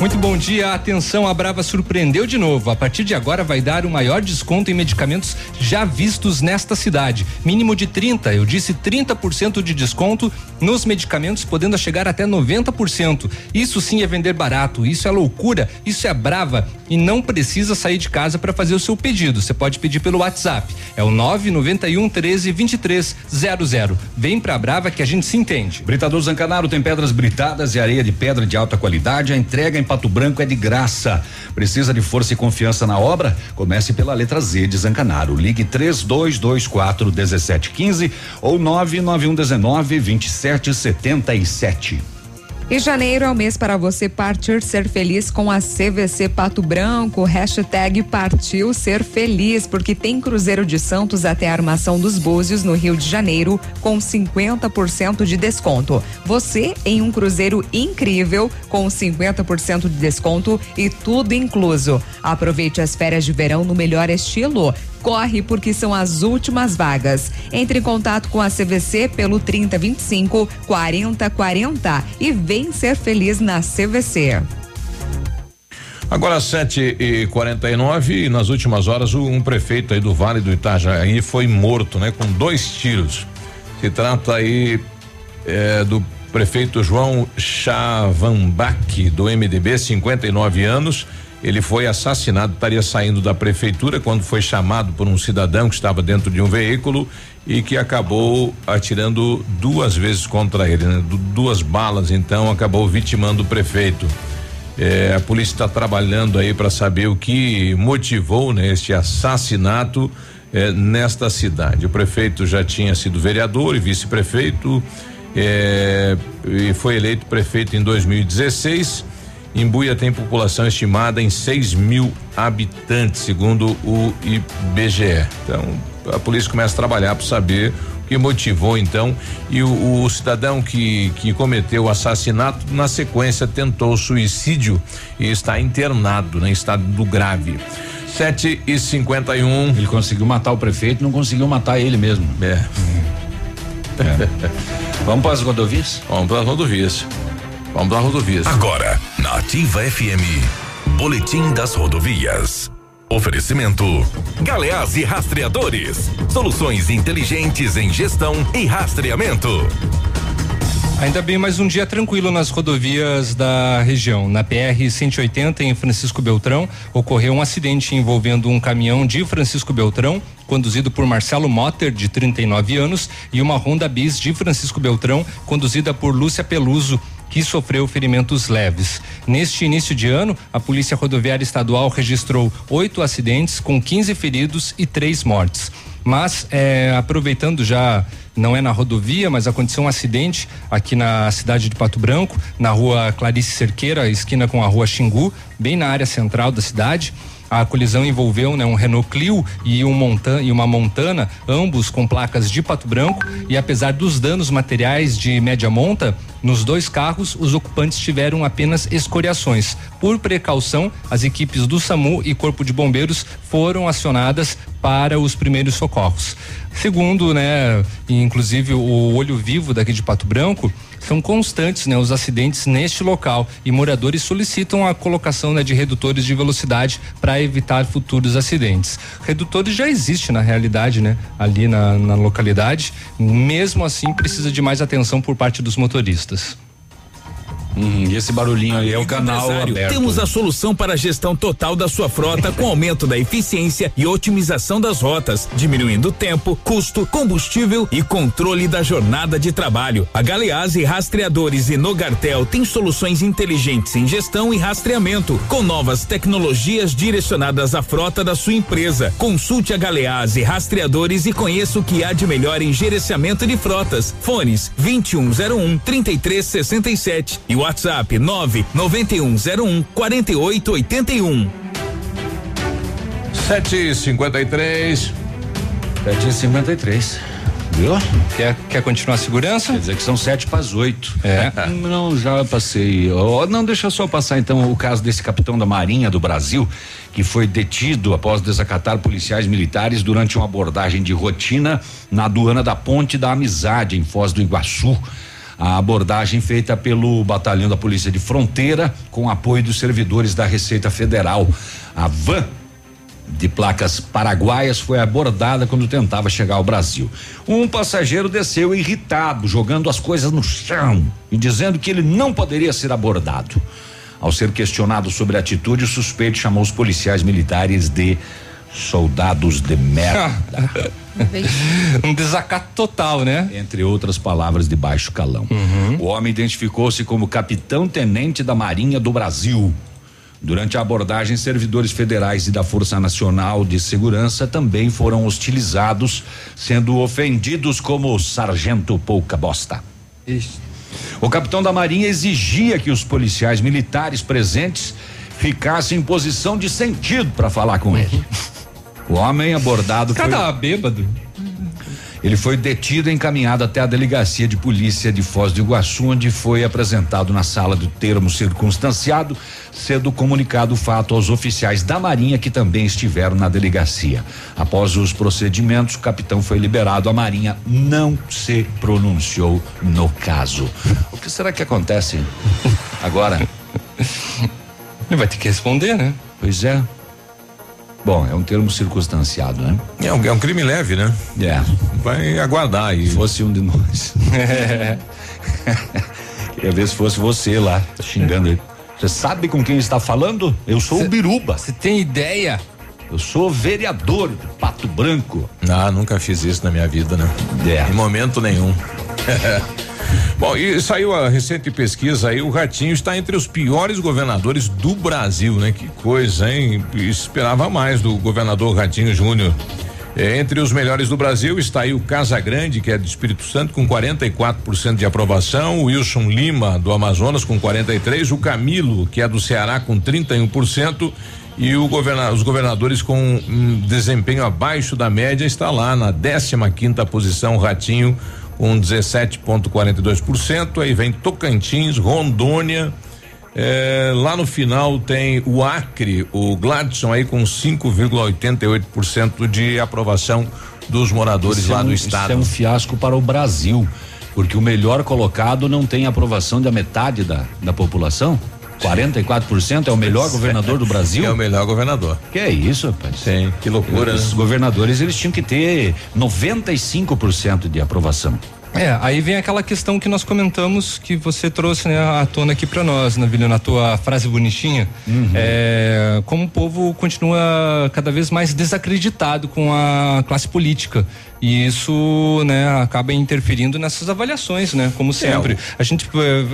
Muito bom dia. Atenção, a Brava surpreendeu de novo. A partir de agora vai dar o maior desconto em medicamentos já vistos nesta cidade. Mínimo de 30, eu disse 30% de desconto nos medicamentos, podendo chegar até 90%. Isso sim é vender barato, isso é loucura, isso é Brava e não precisa sair de casa para fazer o seu pedido. Você pode pedir pelo WhatsApp. É o 991 13 23 00. Vem pra Brava que a gente se entende. Britador Zancanaro tem pedras britadas e areia de pedra de alta qualidade. A entrega em Pato Branco é de graça. Precisa de força e confiança na obra? Comece pela letra Z de Zancanaro. Ligue 3224 1715 ou 99119 2777. E janeiro é o mês para você partir ser feliz com a CVC Pato Branco. Hashtag partiu ser feliz, porque tem Cruzeiro de Santos até a Armação dos Búzios no Rio de Janeiro com 50% de desconto. Você em um cruzeiro incrível com 50% de desconto e tudo incluso. Aproveite as férias de verão no melhor estilo. Corre porque são as últimas vagas. Entre em contato com a CVC pelo 3025 4040 e vem ser feliz na CVC. Agora 7 e 49 e nas últimas horas um prefeito aí do Vale do Itajaí foi morto, né? Com dois tiros. Se trata aí é, do prefeito João Chavambac do MDB, 59 anos. Ele foi assassinado, estaria saindo da prefeitura quando foi chamado por um cidadão que estava dentro de um veículo e que acabou atirando duas vezes contra ele, né? Du duas balas, então acabou vitimando o prefeito. É, a polícia está trabalhando aí para saber o que motivou né, este assassinato é, nesta cidade. O prefeito já tinha sido vereador e vice-prefeito é, e foi eleito prefeito em 2016 Imbuia tem população estimada em 6 mil habitantes, segundo o IBGE. Então, a polícia começa a trabalhar para saber o que motivou então e o, o, cidadão que que cometeu o assassinato na sequência tentou suicídio e está internado em né, estado do grave. 7 e 51 um. Ele conseguiu matar o prefeito, não conseguiu matar ele mesmo. É. é. Vamos para as rodovias? Vamos para as rodovias. Vamos para rodovias. Agora, na Ativa FM, Boletim das Rodovias. Oferecimento: Galeás e Rastreadores. Soluções inteligentes em gestão e rastreamento. Ainda bem mais um dia tranquilo nas rodovias da região. Na PR 180 em Francisco Beltrão ocorreu um acidente envolvendo um caminhão de Francisco Beltrão conduzido por Marcelo Motter de 39 anos e uma Honda Bis de Francisco Beltrão conduzida por Lúcia Peluso que sofreu ferimentos leves. Neste início de ano, a Polícia Rodoviária Estadual registrou oito acidentes com 15 feridos e três mortes. Mas, é, aproveitando já, não é na rodovia, mas aconteceu um acidente aqui na cidade de Pato Branco, na rua Clarice Cerqueira, esquina com a rua Xingu, bem na área central da cidade. A colisão envolveu né, um Renault Clio e, um Montan e uma Montana, ambos com placas de Pato Branco. E apesar dos danos materiais de média monta, nos dois carros, os ocupantes tiveram apenas escoriações. Por precaução, as equipes do SAMU e Corpo de Bombeiros foram acionadas para os primeiros socorros. Segundo, né, inclusive o olho vivo daqui de Pato Branco, são constantes, né, os acidentes neste local e moradores solicitam a colocação né, de redutores de velocidade para evitar futuros acidentes. Redutores já existe na realidade, né, ali na, na localidade. Mesmo assim, precisa de mais atenção por parte dos motoristas. Hum, e esse barulhinho aí é o canal aberto. Temos a solução para a gestão total da sua frota com aumento da eficiência e otimização das rotas, diminuindo tempo, custo, combustível e controle da jornada de trabalho. A Galeazzi Rastreadores e Nogartel tem soluções inteligentes em gestão e rastreamento, com novas tecnologias direcionadas à frota da sua empresa. Consulte a Galeazzi Rastreadores e conheça o que há de melhor em gerenciamento de frotas. Fones 2101 3367 e WhatsApp 99101 4881. 753. 753. Viu? Quer, quer continuar a segurança? Quer dizer que são sete para as oito. É. Não, já passei. Oh, não, deixa eu só passar então o caso desse capitão da Marinha do Brasil que foi detido após desacatar policiais militares durante uma abordagem de rotina na aduana da Ponte da Amizade, em Foz do Iguaçu. A abordagem feita pelo Batalhão da Polícia de Fronteira, com apoio dos servidores da Receita Federal. A van de placas paraguaias foi abordada quando tentava chegar ao Brasil. Um passageiro desceu irritado, jogando as coisas no chão e dizendo que ele não poderia ser abordado. Ao ser questionado sobre a atitude, o suspeito chamou os policiais militares de soldados de merda. um desacato total, né? Entre outras palavras de baixo calão. Uhum. O homem identificou-se como capitão tenente da Marinha do Brasil. Durante a abordagem, servidores federais e da Força Nacional de Segurança também foram hostilizados, sendo ofendidos como sargento pouca bosta. Isso. O capitão da Marinha exigia que os policiais militares presentes ficassem em posição de sentido para falar com ele. O homem abordado Cada foi. bêbado. Ele foi detido e encaminhado até a delegacia de polícia de Foz do Iguaçu, onde foi apresentado na sala do termo circunstanciado, sendo comunicado o fato aos oficiais da Marinha que também estiveram na delegacia. Após os procedimentos, o capitão foi liberado. A Marinha não se pronunciou no caso. O que será que acontece agora? Ele vai ter que responder, né? Pois é. Bom, é um termo circunstanciado, né? É um, é um crime leve, né? É. Vai aguardar aí. Se fosse um de nós. Queria ver se fosse você lá, xingando ele. Você sabe com quem está falando? Eu sou Cê, o Biruba. Você tem ideia? Eu sou vereador de Pato Branco. Ah, nunca fiz isso na minha vida, né? É. Em momento nenhum. Bom, e saiu a recente pesquisa aí, o Ratinho está entre os piores governadores do Brasil, né? Que coisa, hein? Esperava mais do governador Ratinho Júnior. É, entre os melhores do Brasil está aí o Casa Grande, que é do Espírito Santo, com 44% de aprovação, o Wilson Lima, do Amazonas, com 43%, o Camilo, que é do Ceará, com 31%, e governa, os governadores com um desempenho abaixo da média está lá na 15 quinta posição, Ratinho, com 17,42%. Aí vem Tocantins, Rondônia. É, lá no final tem o Acre, o Gladson aí com 5,88% de aprovação dos moradores Isso lá é um, do estado. Isso é um fiasco para o Brasil, porque o melhor colocado não tem aprovação da metade da, da população. 44% é o melhor governador do Brasil? É o melhor governador. Que é isso, rapaz? Sim, que loucura. Os né? governadores eles tinham que ter 95% de aprovação. É, aí vem aquela questão que nós comentamos que você trouxe né, à tona aqui para nós, Navilho, na tua frase bonitinha. Uhum. É, como o povo continua cada vez mais desacreditado com a classe política. E isso, né, acaba interferindo nessas avaliações, né? Como sempre. É, a gente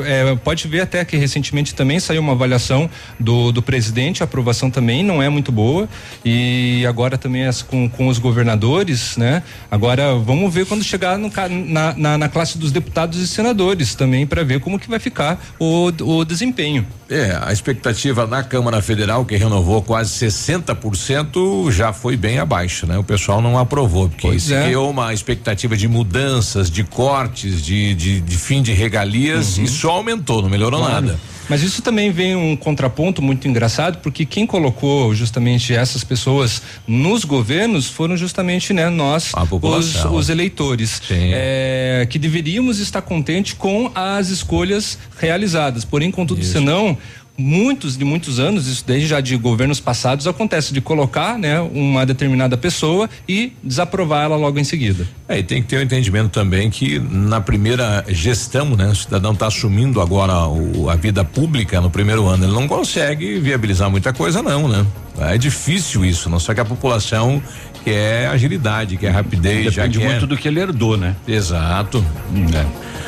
é, pode ver até que recentemente também saiu uma avaliação do, do presidente, a aprovação também não é muito boa. E agora também as, com, com os governadores, né? Agora vamos ver quando chegar no, na, na, na classe dos deputados e senadores também para ver como que vai ficar o, o desempenho. É, a expectativa na Câmara Federal, que renovou quase 60%, já foi bem abaixo, né? O pessoal não aprovou, porque pois se é. Criou uma expectativa de mudanças, de cortes, de, de, de fim de regalias uhum. e só aumentou, não melhorou claro. nada. Mas isso também vem um contraponto muito engraçado, porque quem colocou justamente essas pessoas nos governos foram justamente né, nós, os, os, eleitores, é, que deveríamos estar contentes com as escolhas realizadas. Porém, contudo, isso. senão muitos de muitos anos, isso desde já de governos passados, acontece de colocar, né, uma determinada pessoa e desaprovar ela logo em seguida. É, e tem que ter o um entendimento também que na primeira gestão, né, o cidadão está assumindo agora o, a vida pública no primeiro ano, ele não consegue viabilizar muita coisa não, né? É difícil isso, não só que a população quer agilidade, quer rapidez, Depende já muito do que ele herdou, né? Exato. Hum. É.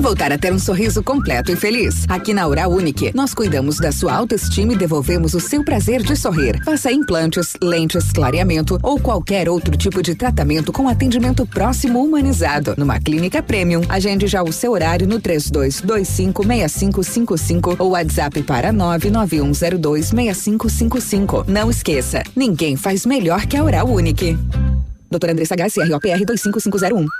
Voltar a ter um sorriso completo e feliz? Aqui na Oral Unique, nós cuidamos da sua autoestima e devolvemos o seu prazer de sorrir. Faça implantes, lentes, clareamento ou qualquer outro tipo de tratamento com atendimento próximo humanizado. Numa clínica premium, agende já o seu horário no 32256555 ou WhatsApp para 991026555. Não esqueça, ninguém faz melhor que a Oral Unique. Doutora Andressa H, CROPR 25501.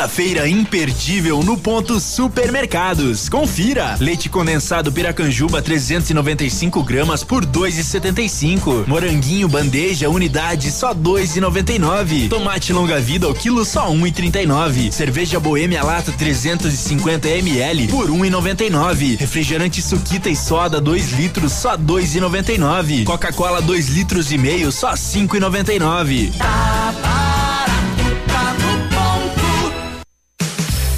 Quinta-feira imperdível no ponto Supermercados. Confira. Leite condensado Piracanjuba 395 gramas por 2,75. Moranguinho bandeja unidade só 2,99. Tomate longa vida o quilo só 1,39. Cerveja Boêmia lata 350 ml por 1,99. Refrigerante Suquita e soda 2 litros só 2,99. Coca-Cola 2 litros e meio só 5,99. Tá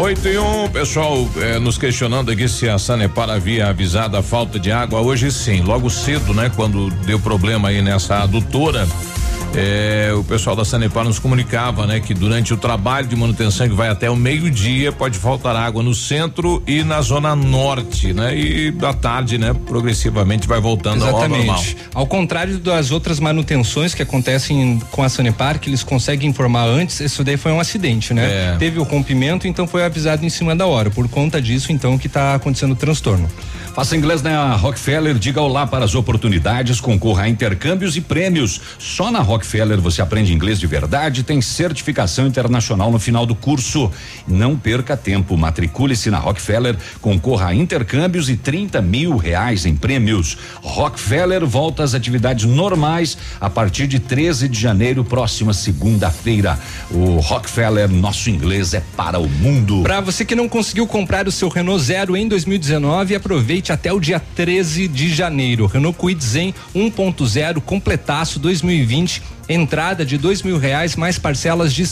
8 e 1, um, pessoal, eh, nos questionando aqui se a Sanepar havia avisado a falta de água. Hoje sim, logo cedo, né? Quando deu problema aí nessa adutora. É, o pessoal da Sanepar nos comunicava, né, que durante o trabalho de manutenção que vai até o meio-dia pode faltar água no centro e na zona norte, né? E da tarde, né, progressivamente vai voltando Exatamente. ao normal. Ao contrário das outras manutenções que acontecem com a Sanepar, que eles conseguem informar antes, isso daí foi um acidente, né? É. Teve o rompimento, então foi avisado em cima da hora. Por conta disso, então, que está acontecendo o transtorno. Faça inglês na Rockefeller, diga olá para as oportunidades, concorra a intercâmbios e prêmios. Só na Rockefeller você aprende inglês de verdade, tem certificação internacional no final do curso. Não perca tempo, matricule-se na Rockefeller, concorra a intercâmbios e 30 mil reais em prêmios. Rockefeller volta às atividades normais a partir de 13 de janeiro, próxima segunda-feira. O Rockefeller, nosso inglês é para o mundo. Para você que não conseguiu comprar o seu Renault Zero em 2019, aproveite até o dia 13 de janeiro. Renault Kwid Zen 1.0 completaço 2020, entrada de dois mil reais mais parcelas de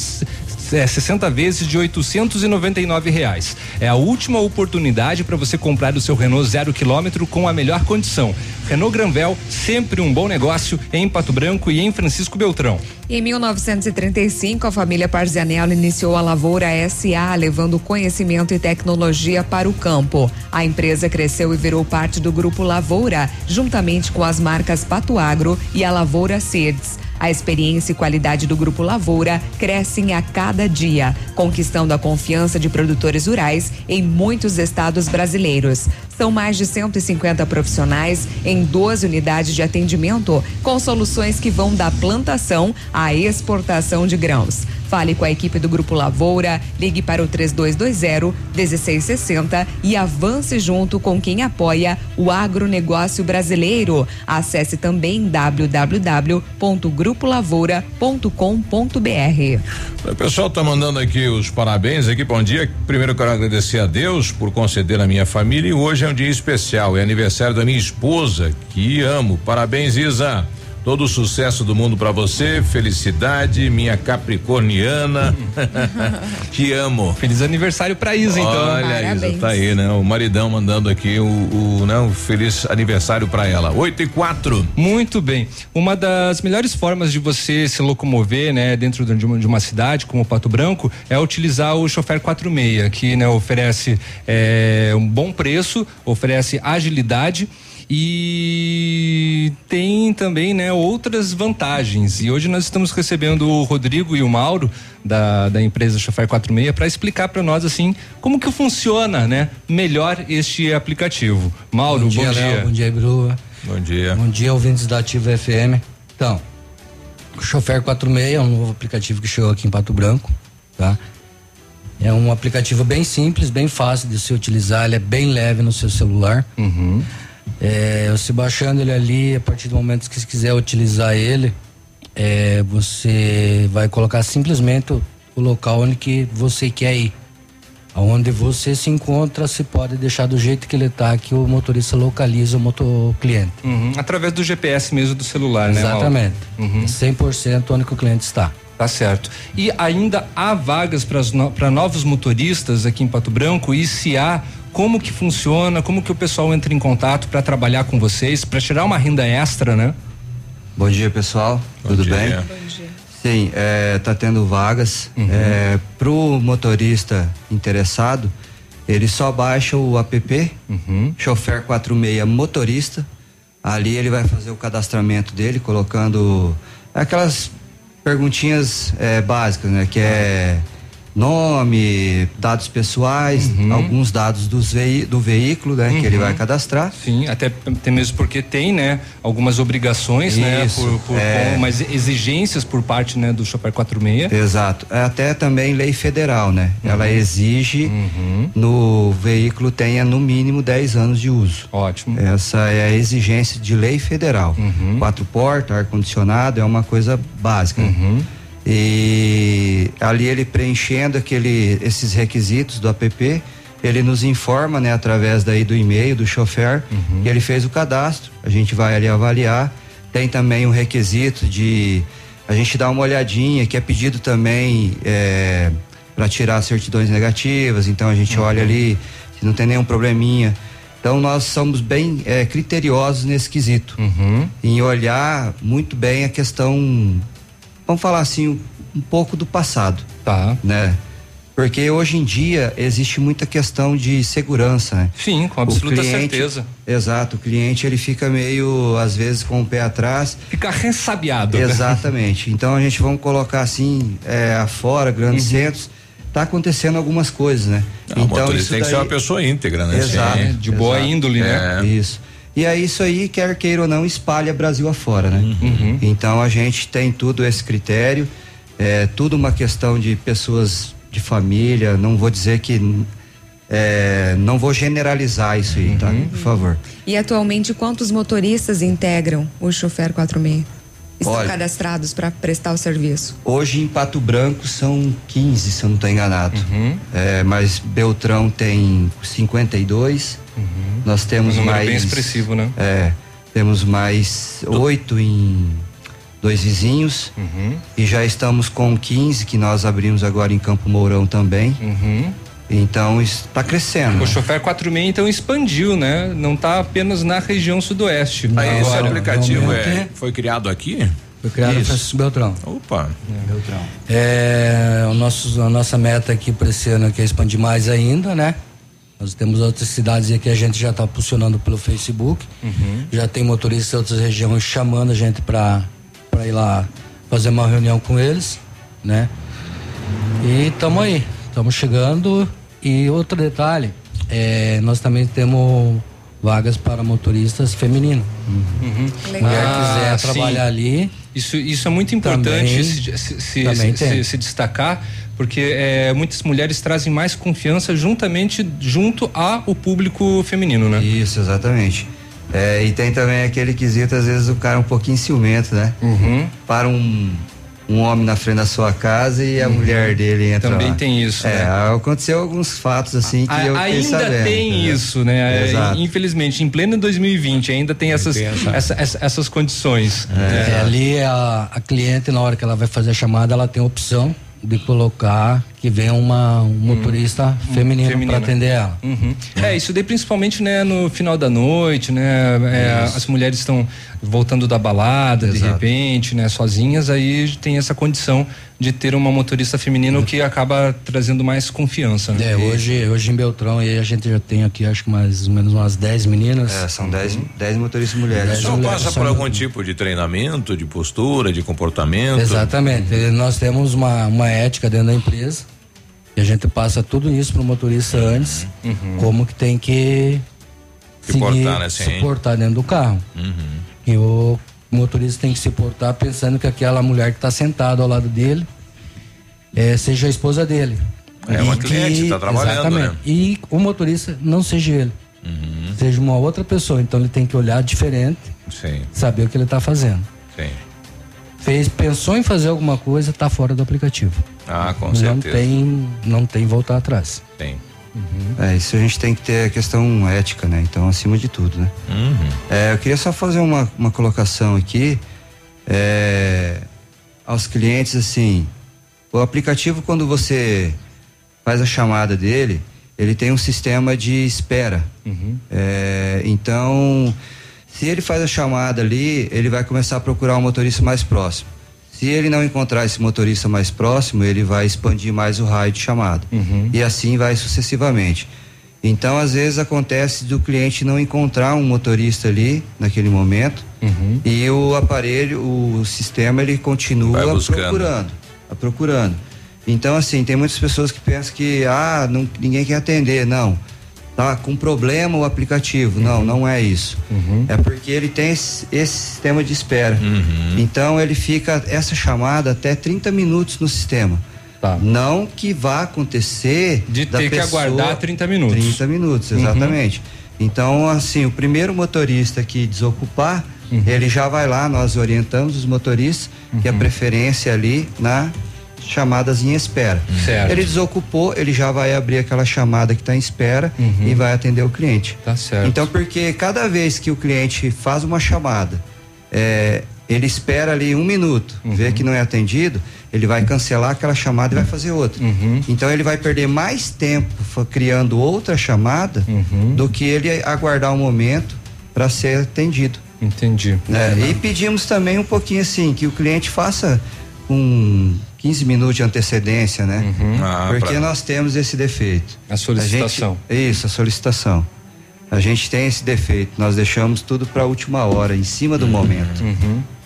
é, 60 vezes de 899 reais. É a última oportunidade para você comprar o seu Renault zero quilômetro com a melhor condição. Renault Granvel, sempre um bom negócio em Pato Branco e em Francisco Beltrão. Em 1935, a família Parzianello iniciou a Lavoura SA, levando conhecimento e tecnologia para o campo. A empresa cresceu e virou parte do grupo Lavoura, juntamente com as marcas Pato Agro e a Lavoura Seeds. A experiência e qualidade do Grupo Lavoura crescem a cada dia, conquistando a confiança de produtores rurais em muitos estados brasileiros. São mais de 150 profissionais em 12 unidades de atendimento, com soluções que vão da plantação à exportação de grãos. Fale com a equipe do Grupo Lavoura, ligue para o 3220 1660 e avance junto com quem apoia o agronegócio brasileiro. Acesse também www.grupolavoura.com.br. O pessoal tá mandando aqui os parabéns aqui, bom dia. Primeiro quero agradecer a Deus por conceder a minha família e hoje é um dia especial, é aniversário da minha esposa, que amo. Parabéns, Isa. Todo o sucesso do mundo para você, felicidade, minha capricorniana. Te amo. Feliz aniversário pra Isa, então. Olha, Isa tá aí, né? O maridão mandando aqui o, o né, um feliz aniversário para ela. 8 e 4. Muito bem. Uma das melhores formas de você se locomover, né, dentro de uma, de uma cidade como Pato Branco, é utilizar o chofer 46, que né, oferece é, um bom preço, oferece agilidade e tem também né, outras vantagens. E hoje nós estamos recebendo o Rodrigo e o Mauro da, da empresa Chofer 46 para explicar para nós assim como que funciona né, melhor este aplicativo. Mauro, bom dia. Bom dia, Léo, bom dia Biruba. Bom dia. Bom dia, ouvintes da Ativa FM. Então, o Chofer 46 é um novo aplicativo que chegou aqui em Pato Branco, tá? É um aplicativo bem simples, bem fácil de se utilizar, ele é bem leve no seu celular. Uhum. É, você baixando ele ali, a partir do momento que você quiser utilizar ele, é, você vai colocar simplesmente o, local onde que você quer ir. Aonde você se encontra, se pode deixar do jeito que ele está, que o motorista localiza o motor cliente. Uhum. Através do GPS mesmo do celular, né? Exatamente. Uhum. 100% onde que o cliente está. Tá certo. E ainda há vagas para novos motoristas aqui em Pato Branco? E se há, como que funciona? Como que o pessoal entra em contato para trabalhar com vocês, para tirar uma renda extra, né? Bom dia, pessoal. Bom Tudo dia. bem? Bom dia. Sim, é, tá tendo vagas. É, pro motorista interessado, ele só baixa o app, Chofer 46 Motorista. Ali ele vai fazer o cadastramento dele, colocando aquelas perguntinhas é, básicas, né? Que é nome, dados pessoais, Uhum. alguns dados dos vei do veículo, né, que ele Uhum. vai cadastrar. Sim, até, até mesmo porque tem, né, algumas obrigações, né, Isso, por, por é. exigências por parte, né, do Chopper 46. Exato. É Até também lei federal, né? Uhum. Ela exige no veículo tenha no mínimo 10 anos de uso. Ótimo. Essa é a exigência de lei federal. Uhum. Quatro portas, ar condicionado é uma coisa básica. né? Uhum. E ali ele preenchendo aquele esses requisitos do app, ele nos informa, né, através daí do e-mail do chofer, Uhum. que ele fez o cadastro. A gente vai ali avaliar. Tem também um requisito de a gente dar uma olhadinha, que é pedido também para tirar certidões negativas. Então a gente olha ali se não tem nenhum probleminha. Então nós somos bem eh, criteriosos nesse quesito, em olhar muito bem a questão, vamos falar assim, um, um pouco do passado, tá? Né? Porque hoje em dia existe muita questão de segurança, né? Sim, com absoluta cliente- certeza. Exato, o cliente ele fica meio, às vezes, com o pé atrás. Fica ressabiado. né? Exatamente. Então a gente vamos colocar assim, é, afora, grandes Uhum. centros, tá acontecendo algumas coisas, né? Ah, o motorista tem que ser uma pessoa íntegra, né? Exato. Sim. De boa exato. índole, né? É. Isso. E aí isso aí, quer queira ou não, espalha Brasil afora, né? Uhum. Então a gente tem tudo esse critério, é tudo uma questão de pessoas de família, não vou dizer que é, não vou generalizar isso aí, tá? Uhum. Por favor. E atualmente quantos motoristas integram o chofer 46? Estão Olha. cadastrados para prestar o serviço? Hoje em Pato Branco são 15, se eu não estou enganado. Uhum. É, mas Beltrão tem 52. Nós temos Um número mais. bem expressivo, né? É. Temos mais oito em dois vizinhos. Uhum. E já estamos com 15 que nós abrimos agora em Campo Mourão também. Uhum. Então está crescendo. O chofer 46 então expandiu, né? Não está apenas na região sudoeste. Aí, esse Agora, aplicativo é, foi criado aqui? Foi criado no Isso. Francisco Beltrão. Opa. Beltrão. É, o nosso, a nossa meta aqui para esse ano é expandir mais ainda, né? Nós temos outras cidades aí que a gente já está funcionando pelo Facebook. Uhum. Já tem motoristas de outras regiões chamando a gente para ir lá fazer uma reunião com eles, né? E estamos aí, estamos chegando. E outro detalhe, é, nós também temos vagas para motoristas femininos. Uhum. Mulher quiser trabalhar ali. Isso, isso é muito importante Também- se, se- se- se destacar, porque é, muitas mulheres trazem mais confiança juntamente junto ao público feminino, né? Isso, exatamente. É, e tem também aquele quesito, às vezes o cara é um pouquinho ciumento, né? Uhum. Para um, um homem na frente da sua casa e a Uhum. mulher dele entra Também lá. tem isso, É, né? aconteceu alguns fatos assim que A- eu ainda sabendo, tem isso, né? É, Exato. Infelizmente, em pleno 2020 ainda tem essas, essa- essa- essas condições. né? É, ali a, a cliente, na hora que ela vai fazer a chamada, ela tem a opção de colocar que vem uma, um motorista feminino feminino. para atender ela. Uhum. É, isso daí principalmente, né, no final da noite, né, é, as mulheres estão voltando da balada, de Exato. repente, né, sozinhas, aí tem essa condição de ter uma motorista feminina o que acaba trazendo mais confiança, né? É, hoje, hoje em Beltrão aí a gente já tem aqui acho que mais ou menos umas 10 meninas. É, são 10 10 motoristas mulheres. Só passa por algum tipo de treinamento, de postura, de comportamento? Exatamente. Nós temos uma, uma ética dentro da empresa e a gente passa tudo isso pro motorista antes, como que tem que Se portar, né, se portar dentro do carro. Uhum. E o motorista tem que se portar pensando que aquela mulher que está sentada ao lado dele eh, seja a esposa dele. É uma E cliente, tá trabalhando, exatamente. né? E o motorista não seja ele. Uhum. Seja uma outra pessoa. Então ele tem que olhar diferente, Sim, saber o que ele está fazendo. sim. Fez, pensou em fazer alguma coisa, está fora do aplicativo. Ah, com não certeza. tem, não tem voltar atrás. Tem. É, isso a gente tem que ter a questão ética, né? Então, acima de tudo, né? Uhum. É, eu queria só fazer uma, uma colocação aqui é, aos clientes, assim, o aplicativo quando você faz a chamada dele, ele tem um sistema de espera. É, então, se ele faz a chamada ali, ele vai começar a procurar um motorista mais próximo. Se ele não encontrar esse motorista mais próximo, ele vai expandir mais o raio de chamada. E assim vai sucessivamente. Então, às vezes acontece do cliente não encontrar um motorista ali naquele momento e o aparelho, o sistema, ele continua procurando, procurando. Então, assim, tem muitas pessoas que pensam que, ah, não, ninguém quer atender. Não. Tá com problema o aplicativo. Não, não é isso. É porque ele tem esse, esse sistema de espera. Então, ele fica essa chamada até 30 minutos no sistema. Não que vá acontecer De ter que aguardar 30 minutos. 30 minutos, Uhum. exatamente. Então, assim, o primeiro motorista que desocupar, Uhum. ele já vai lá, nós orientamos os motoristas que a Uhum. preferência ali na chamadas em espera. Certo. Ele desocupou, ele já vai abrir aquela chamada que está em espera e vai atender o cliente. Tá certo. Então, porque cada vez que o cliente faz uma chamada, é, ele espera ali um minuto, vê que não é atendido, ele vai cancelar aquela chamada e vai fazer outra. Então ele vai perder mais tempo criando outra chamada do que ele aguardar um momento para ser atendido. Entendi. É, e pedimos também um pouquinho assim, que o cliente faça com 15 minutos de antecedência, né? Ah, Porque pra- nós temos esse defeito. A solicitação. A gente- isso, a solicitação. A gente tem esse defeito, nós deixamos tudo para a última hora, em cima do momento.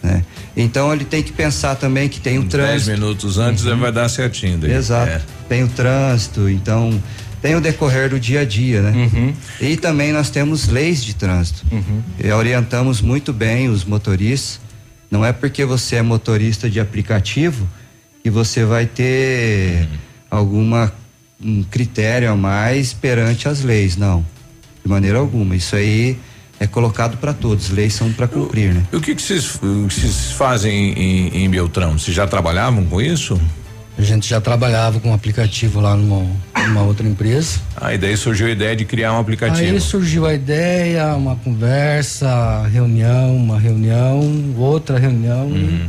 né? Então ele tem que pensar também que tem o 10 trânsito. minutos antes vai dar certinho. daí. Exato. É. Tem o trânsito, então tem o decorrer do dia a dia, né? E também nós temos leis de trânsito. E orientamos muito bem os motoristas. Não é porque você é motorista de aplicativo que você vai ter alguma um critério a mais perante as leis, não. De maneira alguma. Isso aí é colocado para todos. Leis são para cumprir, né? E o que que vocês fazem em, em Beltrão? Vocês já trabalhavam com isso? A gente já trabalhava com um aplicativo lá numa, numa outra empresa. Ah, e daí surgiu a ideia de criar um aplicativo. Aí surgiu a ideia, uma conversa, reunião, uma reunião, outra reunião e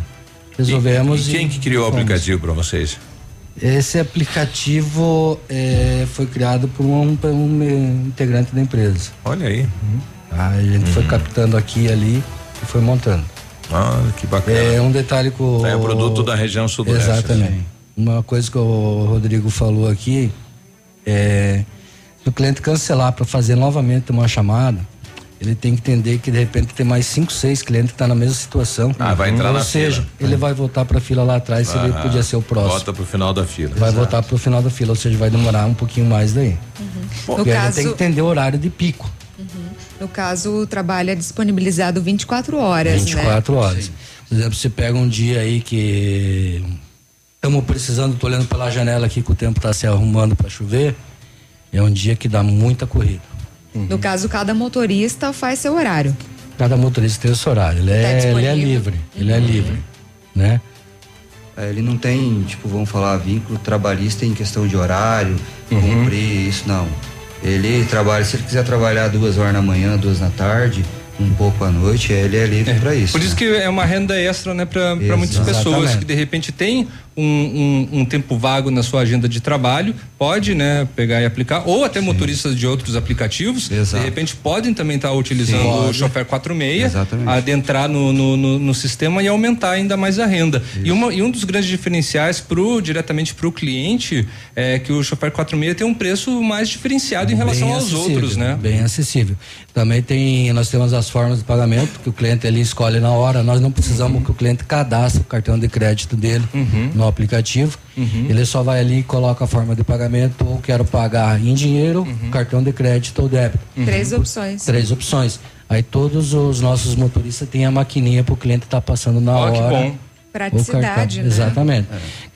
resolvemos. Uhum. E, quem que criou o fomos. aplicativo para vocês? Esse aplicativo eh, foi criado por um, por um, integrante da empresa. Olha aí. A gente foi captando aqui e ali e foi montando. Ah, que bacana. É um detalhe que o. É o produto da região sudoeste. Exatamente. né? Uma coisa que o Rodrigo falou aqui é se o cliente cancelar para fazer novamente uma chamada, ele tem que entender que de repente tem mais cinco, seis clientes que estão na mesma situação. Ah, vai entrar Ou na seja, fila. ele vai voltar para a fila lá atrás se ele podia ser o próximo. Volta pro final da fila. Vai voltar para o final da fila, ou seja, vai demorar um pouquinho mais daí. No Porque ele caso- tem que entender o horário de pico. No caso, o trabalho é disponibilizado 24 horas, 24 né? horas. Por exemplo, você pega um dia aí que estamos precisando, tô olhando pela janela aqui que o tempo está se arrumando para chover, é um dia que dá muita corrida. No caso, cada motorista faz seu horário. Cada motorista tem esse horário, ele, Tá é, ele é livre, ele é livre, né? É, ele não tem, tipo, vamos falar, vínculo trabalhista em questão de horário, cumprir isso, não. Ele trabalha, se ele quiser trabalhar duas horas na manhã, duas na tarde, um pouco à noite, ele é livre para isso. Por isso que é uma renda extra, né, para muitas pessoas que de repente tem um, um- um tempo vago na sua agenda de trabalho, pode, né, pegar e aplicar, ou até motoristas de outros aplicativos, de repente podem também estar utilizando Sim. o. Chofer 46, Exatamente. adentrar no, no, no- no sistema e aumentar ainda mais a renda. E, uma, e um dos grandes diferenciais pro, diretamente para o cliente é que o Chofer 46 tem um preço mais diferenciado em relação Bem aos outros, né? Bem acessível. Também tem, nós temos as formas de pagamento que o cliente ali escolhe na hora. Nós não precisamos Uhum. que o cliente cadastre o cartão de crédito dele no aplicativo. Uhum. Ele só vai ali e coloca a forma de pagamento ou quero pagar em dinheiro, Uhum. cartão de crédito ou débito. Três opções. Três opções. Aí todos os nossos motoristas têm a maquininha para o cliente estar passando na que hora. bom. o Praticidade, cartão. né? Exatamente.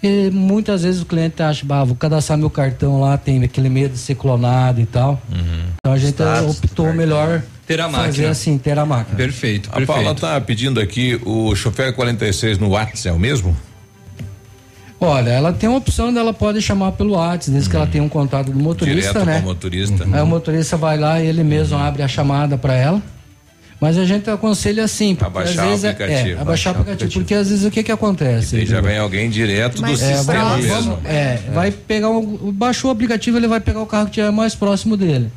E muitas vezes o cliente acha, bah, vou cadastrar meu cartão lá, tem aquele medo de ser clonado e tal. Então a gente Status optou melhor Ter a fazer máquina. assim, ter a máquina. Perfeito, A Paula tá pedindo aqui o chofer 46 no WhatsApp, é o mesmo? Olha, ela tem uma opção dela pode chamar pelo WhatsApp, desde que ela tenha um contato do motorista, Direto né? com o motorista. Aí o motorista vai lá e ele mesmo abre a chamada para ela. Mas a gente aconselha assim, Abaixar às vezes o é- aplicativo. É, abaixar o aplicativo, porque às vezes o que que acontece? Aí já vem alguém direto do É, sistema vai, mesmo. vamos- é, vai pegar um, baixou o aplicativo, ele vai pegar o carro que tiver mais próximo dele.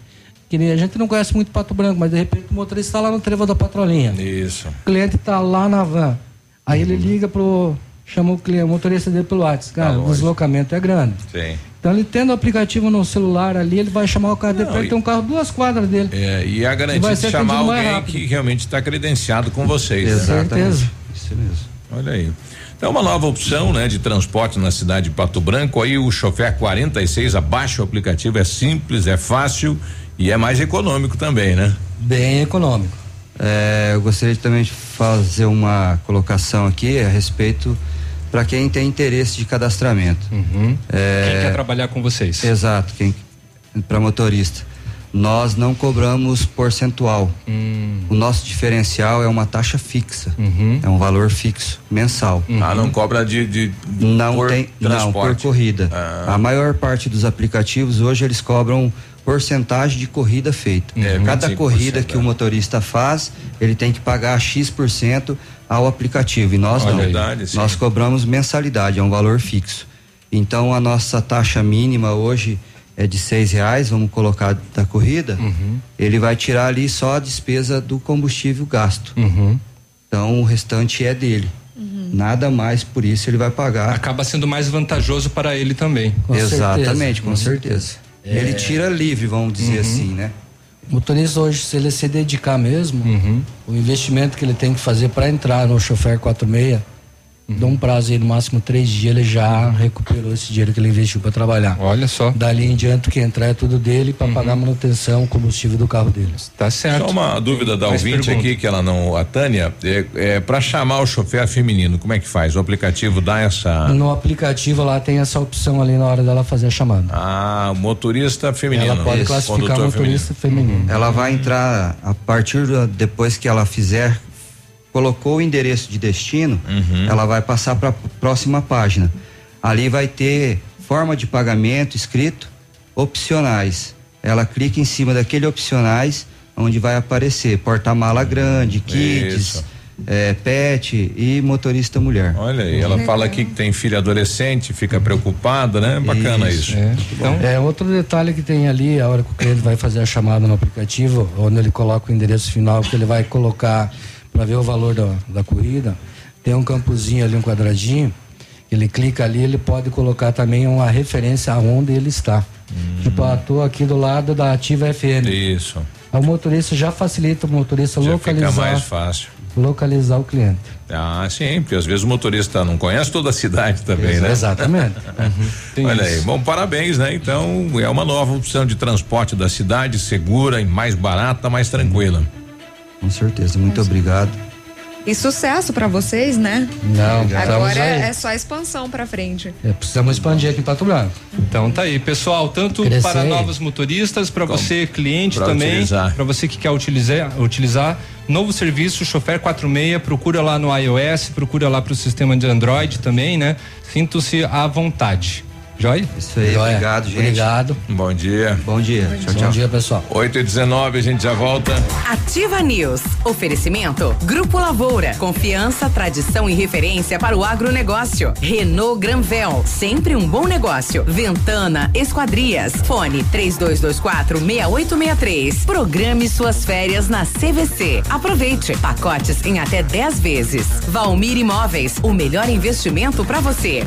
Que nem a gente não conhece muito Pato Branco, mas de repente o motorista está lá no trevo da patrolinha. Isso. O cliente está lá na van. Aí ele liga pro chama o cliente, o motorista dele pelo WhatsApp. Cara, o deslocamento é grande. Sim. Então ele tendo o aplicativo no celular ali, ele vai chamar o carro dele, Não, porque e- tem um carro duas quadras dele. É, e a E garantia vai de chamar alguém que realmente está credenciado com vocês. né? Certeza. Isso mesmo. Olha aí. É uma nova opção, né, de transporte na cidade de Pato Branco. Aí o chofer 46 abaixa o aplicativo, é simples, é fácil e é mais econômico também, né? Bem econômico. É, eu gostaria também de fazer uma colocação aqui a respeito para quem tem interesse de cadastramento. Uhum. É, quem quer trabalhar com vocês? Exato, quem para motorista nós não cobramos percentual. Hum. O nosso diferencial é uma taxa fixa, uhum. é um valor fixo mensal. Uhum. Ah, não cobra de, de não por tem transporte. não por corrida. Ah. A maior parte dos aplicativos hoje eles cobram porcentagem de corrida feita. É, Cada corrida que o motorista faz, ele tem que pagar x% ao aplicativo e nós Olha não. Verdade, nós cobramos mensalidade, é um valor fixo. Então a nossa taxa mínima hoje é de seis reais, vamos colocar da corrida, uhum. ele vai tirar ali só a despesa do combustível gasto. Uhum. Então o restante é dele. Uhum. Nada mais, por isso ele vai pagar. Acaba sendo mais vantajoso para ele também. Com Exatamente, certeza. com certeza. É... Ele tira livre, vamos dizer uhum. assim, né? O motorista hoje, se ele se dedicar mesmo, uhum. o investimento que ele tem que fazer para entrar no chofer 46 Dá um prazo aí, no máximo três dias, ele já recuperou esse dinheiro que ele investiu para trabalhar. Olha só. Dali em diante, o que entrar é tudo dele para uhum. pagar a manutenção, combustível do carro deles. Tá certo. Só uma dúvida da ouvinte pergunta. aqui, que ela não. A Tânia, é, é para chamar o chofer feminino, como é que faz? O aplicativo dá essa. No aplicativo lá tem essa opção ali na hora dela fazer a chamada. Ah, motorista feminino. Ela pode Isso. classificar motorista feminino. feminino. Ela vai entrar a partir do, depois que ela fizer colocou o endereço de destino, uhum. ela vai passar para a próxima página. Ali vai ter forma de pagamento escrito, opcionais. Ela clica em cima daquele opcionais, onde vai aparecer porta-mala grande, kits, é, pet e motorista mulher. Olha aí, ela fala aqui que tem filha adolescente, fica preocupada, né? Bacana isso. isso. É. Então, é outro detalhe que tem ali, a hora que o cliente vai fazer a chamada no aplicativo, onde ele coloca o endereço final, que ele vai colocar para ver o valor da, da corrida, tem um campozinho ali, um quadradinho, ele clica ali, ele pode colocar também uma referência aonde ele está. Hum. Tipo, ah, tô aqui do lado da Ativa FM. Isso. O motorista já facilita o motorista já localizar. Fica mais fácil. Localizar o cliente. Ah, sim, porque às vezes o motorista não conhece toda a cidade também, Ex né? Exatamente. uhum. Olha isso. aí, bom, parabéns, né? Então, é uma nova opção de transporte da cidade, segura e mais barata, mais tranquila. Com certeza, muito obrigado. E sucesso para vocês, né? Não, agora é só expansão para frente. É, precisamos expandir aqui em Pato Branco. Então tá aí, pessoal, tanto Crescer. para novos motoristas, para você cliente pra também, para você que quer utilizar, utilizar novo serviço Chofer 46, procura lá no iOS, procura lá para o sistema de Android também, né? Sinto-se à vontade. Joia? Isso aí, Joia. obrigado, gente. Obrigado. Bom dia. Bom dia. Bom tchau, dia. Bom dia, pessoal. 8 e 19 a gente já volta. Ativa News. Oferecimento. Grupo Lavoura. Confiança, tradição e referência para o agronegócio. Renault Granvel. Sempre um bom negócio. Ventana Esquadrias. Fone 3224 6863. Programe suas férias na CVC. Aproveite. Pacotes em até 10 vezes. Valmir Imóveis. O melhor investimento para você.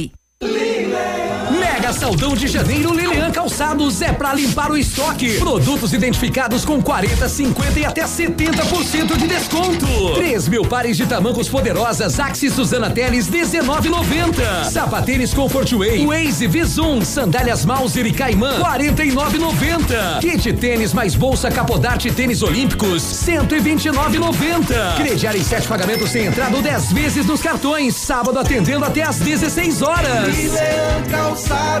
Leland. Saldão de Janeiro Lilian Calçados é para limpar o estoque. Produtos identificados com 40, 50 e até 70% de desconto. 3 mil pares de tamancos poderosas Axis Suzana Teles 19,90. Sapatênis Comfortway, Waze Visum, sandálias Mauser e Caimã 49,90. Kit tênis mais bolsa Capodarte tênis olímpicos 129,90. Crediar em sete pagamentos sem entrada ou 10 vezes nos cartões. Sábado atendendo até às 16 horas. Lilian Calçados.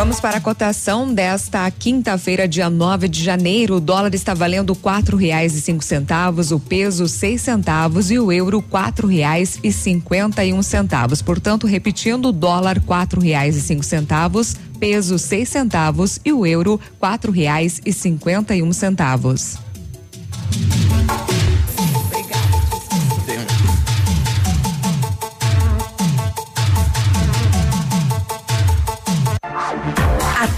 Vamos para a cotação desta quinta-feira, dia 9 de janeiro. O dólar está valendo quatro reais e cinco centavos, o peso seis centavos e o euro quatro reais e cinquenta e um centavos. Portanto, repetindo, dólar quatro reais e cinco centavos, peso seis centavos e o euro quatro reais e cinquenta e um centavos.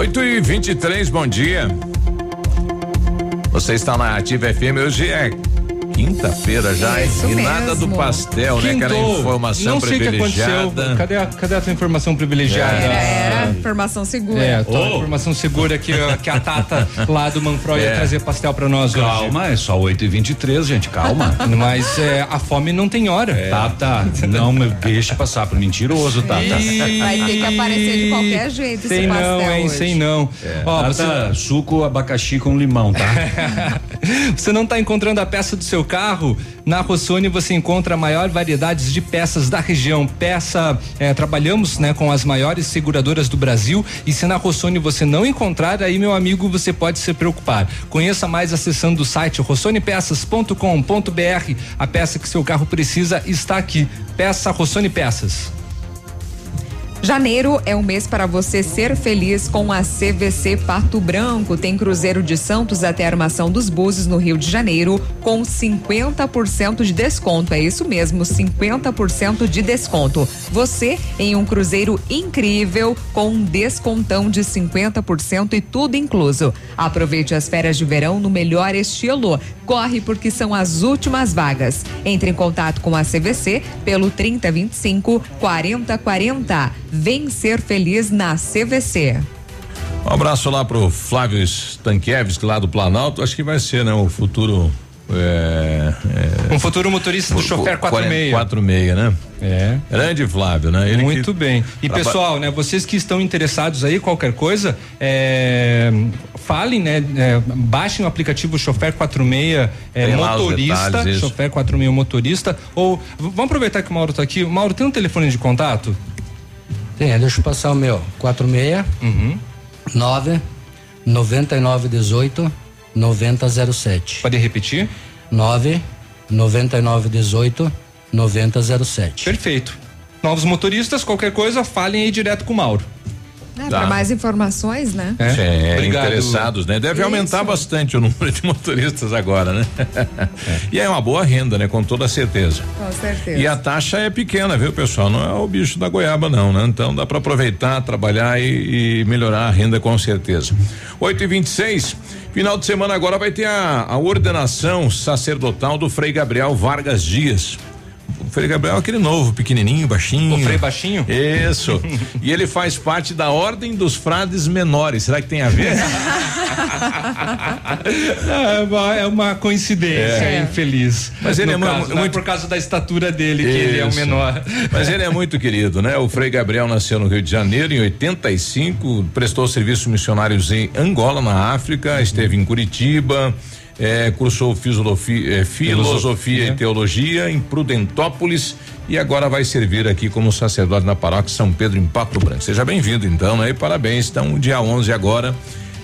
8 e 23 bom dia. Você está na Ativa FM, hoje é quinta-feira já, hein? Isso E nada do mesmo. pastel, né? Aquela Quintou. informação Não sei o que aconteceu. privilegiada. Cadê a, cadê a tua informação privilegiada? Era, era informação segura. É, a tua informação segura que, a- que a Tata lá do Manfro ia É. trazer pastel pra nós hoje. Calma, é só 8 e 23 gente, calma. Mas é, a fome não tem hora. Tata, não me deixa passar pro mentiroso, Tata. Vai ter que aparecer de qualquer jeito Sei esse não, pastel hein? hoje. Sei não. É, Ó, Tata, suco abacaxi com limão, tá? Você não está encontrando a peça do seu carro? Na Rossoni você encontra a maior variedade de peças da região. Peça, eh, trabalhamos né, com as maiores seguradoras do Brasil e se na Rossoni você não encontrar, aí meu amigo você pode se preocupar. Conheça mais acessando o site rossonepeças.com.br. A peça que seu carro precisa está aqui. Peça Rossoni Peças. Janeiro é um mês para você ser feliz com a CVC Pato Branco. Tem Cruzeiro de Santos até a Armação dos Búzios no Rio de Janeiro com 50% de desconto. É isso mesmo, 50% de desconto. Você em um cruzeiro incrível com um descontão de 50% e tudo incluso. Aproveite as férias de verão no melhor estilo. Corre porque são as últimas vagas. Entre em contato com a CVC pelo 3025 4040. Vem ser feliz na CVC. Um abraço lá pro Flávio Stankiewicz, lá do Planalto. Acho que vai ser, né? O futuro. É, é, Um futuro motorista do chofer 46. 46, né? É. Grande Flávio, né? Ele Muito que- bem. E pessoal, né? Vocês que estão interessados aí, qualquer coisa, é, falem, né? é, baixem o aplicativo Chofer 46 é, motorista. Chofer 46 motorista. Ou vamos aproveitar que o Mauro tá aqui. Mauro, tem um telefone de contato? Tem, deixa eu passar o meu. 46 9 9918 9007. Pode repetir? 9 9918 9007. Perfeito. Novos motoristas, qualquer coisa, falem aí direto com o Mauro. É, para mais informações, né? É, é interessados, né? Deve Isso. aumentar bastante o número de motoristas agora, né? É. E é uma boa renda, né? Com toda certeza. Com certeza. E a taxa é pequena, viu, pessoal? Não é o bicho da goiaba, não, né? Então dá para aproveitar, trabalhar e, e, melhorar a renda com certeza. 8 e 26 Final de semana agora vai ter a, a ordenação sacerdotal do Frei Gabriel Vargas Dias. O Frei Gabriel é aquele novo, pequenininho, baixinho. O Frei baixinho? Isso. e ele faz parte da Ordem dos Frades Menores. Será que tem a ver? é, uma, é uma coincidência é. infeliz. Mas ele é caso, muito, muito... por causa da estatura dele Isso. que ele é o menor. Mas ele é muito querido, né? O Frei Gabriel nasceu no Rio de Janeiro em 85, prestou serviços missionários em Angola, na África, esteve em Curitiba é, cursou filosofia, é, filosofia e teologia em Prudentópolis e agora vai servir aqui como sacerdote na paróquia São Pedro em Pato Branco. Seja bem-vindo então, né? E parabéns. Então, dia 11 agora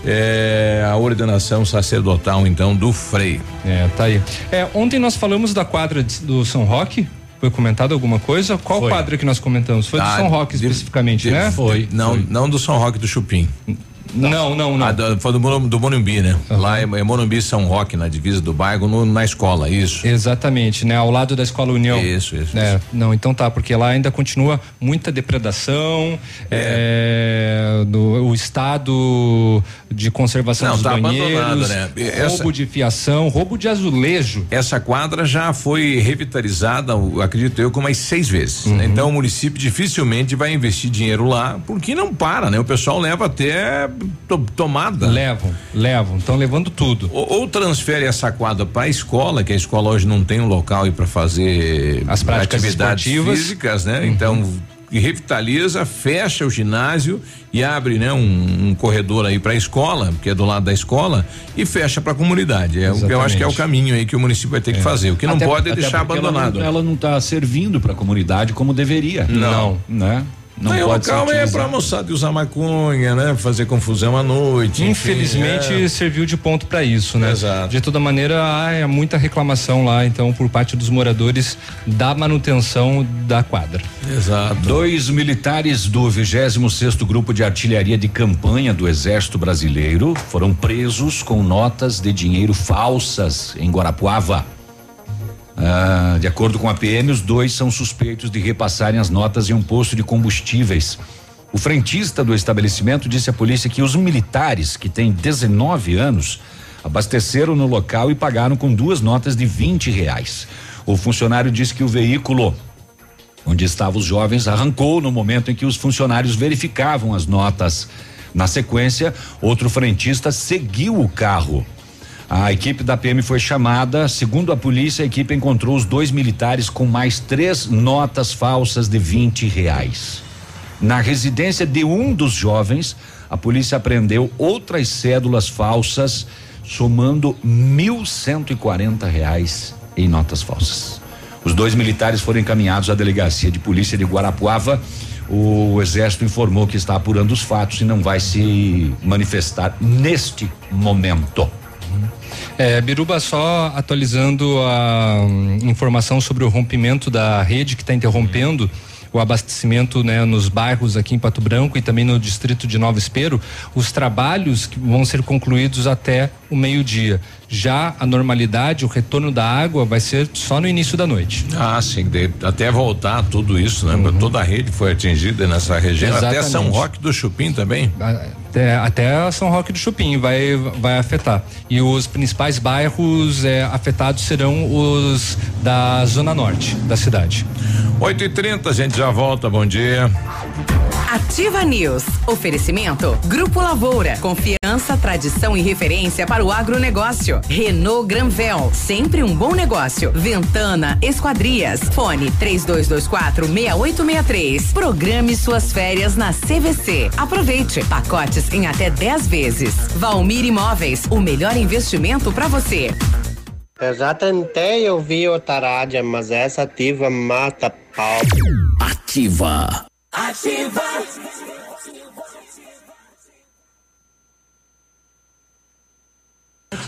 é, a ordenação sacerdotal então do Frei. É, tá aí. É, ontem nós falamos da quadra de, do São Roque. Foi comentado alguma coisa? Qual foi. quadra que nós comentamos? Foi ah, do São Roque especificamente, de, né? Foi. Não, foi. não do São Roque do Chupim. Não, não, não. Ah, do, foi do, do Morumbi, né? Uhum. Lá é, é Morumbi São Roque, na divisa do bairro, no, na escola, isso. Exatamente, né? Ao lado da Escola União. Isso, isso. É, isso. Não, então tá, porque lá ainda continua muita depredação, é. É, do, o estado de conservação não, dos tá banheiros, né? Essa, roubo de fiação, roubo de azulejo. Essa quadra já foi revitalizada, acredito eu, com mais seis vezes. Né? Uhum. Né? Então o município dificilmente vai investir dinheiro lá, porque não para, né? O pessoal leva até to, tomada. Levam, levam, estão levando tudo. Ou, ou transfere essa quadra para a escola, que a escola hoje não tem um local para fazer as práticas atividades físicas, né? Uhum. Então revitaliza, fecha o ginásio e abre, né, um, um corredor aí para a escola, que é do lado da escola, e fecha para a comunidade. É o que eu acho que é o caminho aí que o município vai ter é. que fazer. O que não pode é deixar abandonado. Ela não está servindo para a comunidade como deveria. Não, não né? Não Aí pode o local é para moçada usar maconha, né? Fazer confusão à noite. Infelizmente enfim, é. serviu de ponto para isso, né? Exato. De toda maneira, há é muita reclamação lá, então, por parte dos moradores da manutenção da quadra. Exato. Dois militares do 26 sexto grupo de artilharia de campanha do Exército Brasileiro foram presos com notas de dinheiro falsas em Guarapuava. Ah, de acordo com a PM, os dois são suspeitos de repassarem as notas em um posto de combustíveis. O frentista do estabelecimento disse à polícia que os militares, que têm 19 anos, abasteceram no local e pagaram com duas notas de 20 reais. O funcionário disse que o veículo onde estavam os jovens arrancou no momento em que os funcionários verificavam as notas. Na sequência, outro frentista seguiu o carro. A equipe da PM foi chamada. Segundo a polícia, a equipe encontrou os dois militares com mais três notas falsas de 20 reais. Na residência de um dos jovens, a polícia apreendeu outras cédulas falsas, somando mil cento e quarenta reais em notas falsas. Os dois militares foram encaminhados à delegacia de polícia de Guarapuava. O exército informou que está apurando os fatos e não vai se manifestar neste momento. É, Biruba, só atualizando a um, informação sobre o rompimento da rede que está interrompendo o abastecimento né, nos bairros aqui em Pato Branco e também no distrito de Nova Espero, os trabalhos que vão ser concluídos até o meio-dia. Já a normalidade, o retorno da água vai ser só no início da noite. Ah, sim, até voltar tudo isso, né? Uhum. Toda a rede foi atingida nessa região, Exatamente. até São Roque do Chupim também. Até, até São Roque do Chupim vai, vai afetar. E os principais bairros é, afetados serão os da zona norte da cidade. 8 e 30 a gente já volta, bom dia. Ativa News. Oferecimento. Grupo Lavoura. Confiança, tradição e referência para o agronegócio. Renault Granvel. Sempre um bom negócio. Ventana Esquadrias. Fone 3224 6863. Programe suas férias na CVC. Aproveite. Pacotes em até 10 vezes. Valmir Imóveis. O melhor investimento para você. Eu já tentei ouvir outra rádio, mas essa ativa mata pau. Ativa. Ativa.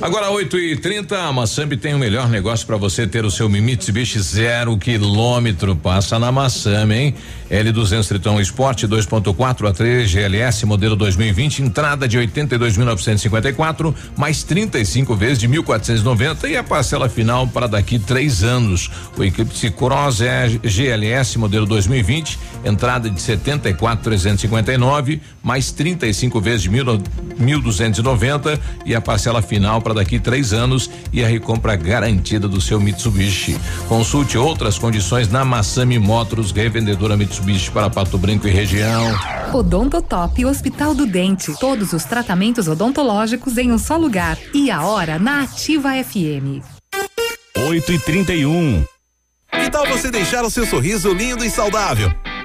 Agora 8 e 30 a Massambi tem o melhor negócio para você ter o seu Mitsubishi zero quilômetro. Passa na Massambi, hein? L200 Triton Sport 2.4 A3 GLS modelo 2020, entrada de 82.954, mais 35 vezes de 1.490 e a parcela final para daqui três anos. O Eclipse Cross é GLS modelo 2020, entrada de 74.359, mais 35 vezes de 1.290 e a parcela final para daqui três anos e a recompra garantida do seu Mitsubishi. Consulte outras condições na Massami Motors, revendedora Mitsubishi para Pato Branco e região. Odontotop Hospital do Dente. Todos os tratamentos odontológicos em um só lugar. E a hora na Ativa FM. 8 e 31 Que tal você deixar o seu sorriso lindo e saudável?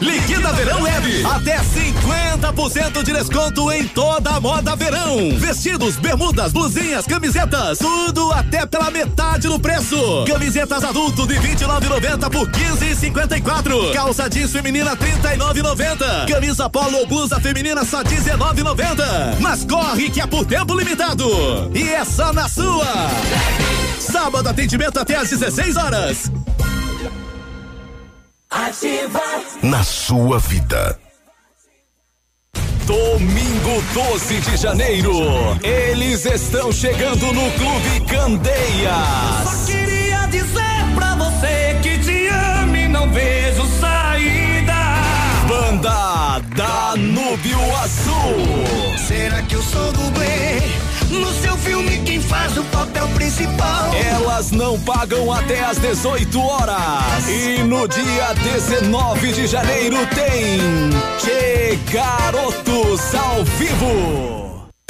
Liquida Verão Leve. Até 50% de desconto em toda a moda verão. Vestidos, bermudas, blusinhas, camisetas, tudo até pela metade do preço. Camisetas adulto de 29,90 por 15,54. Calça jeans feminina 39,90. Camisa polo ou blusa feminina só 19,90. Mas corre que é por tempo limitado. E é só na sua. Sábado atendimento até às 16 horas. Ativa na sua vida. Domingo 12 de janeiro, eles estão chegando no Clube Candeias. Só queria dizer pra você que te amo e não vejo saída. Banda Danúbio Azul. Será que eu sou dublê? No seu filme, quem faz o papel principal? Elas não pagam até às 18 horas. E no dia 19 de janeiro tem Che Garotos ao vivo.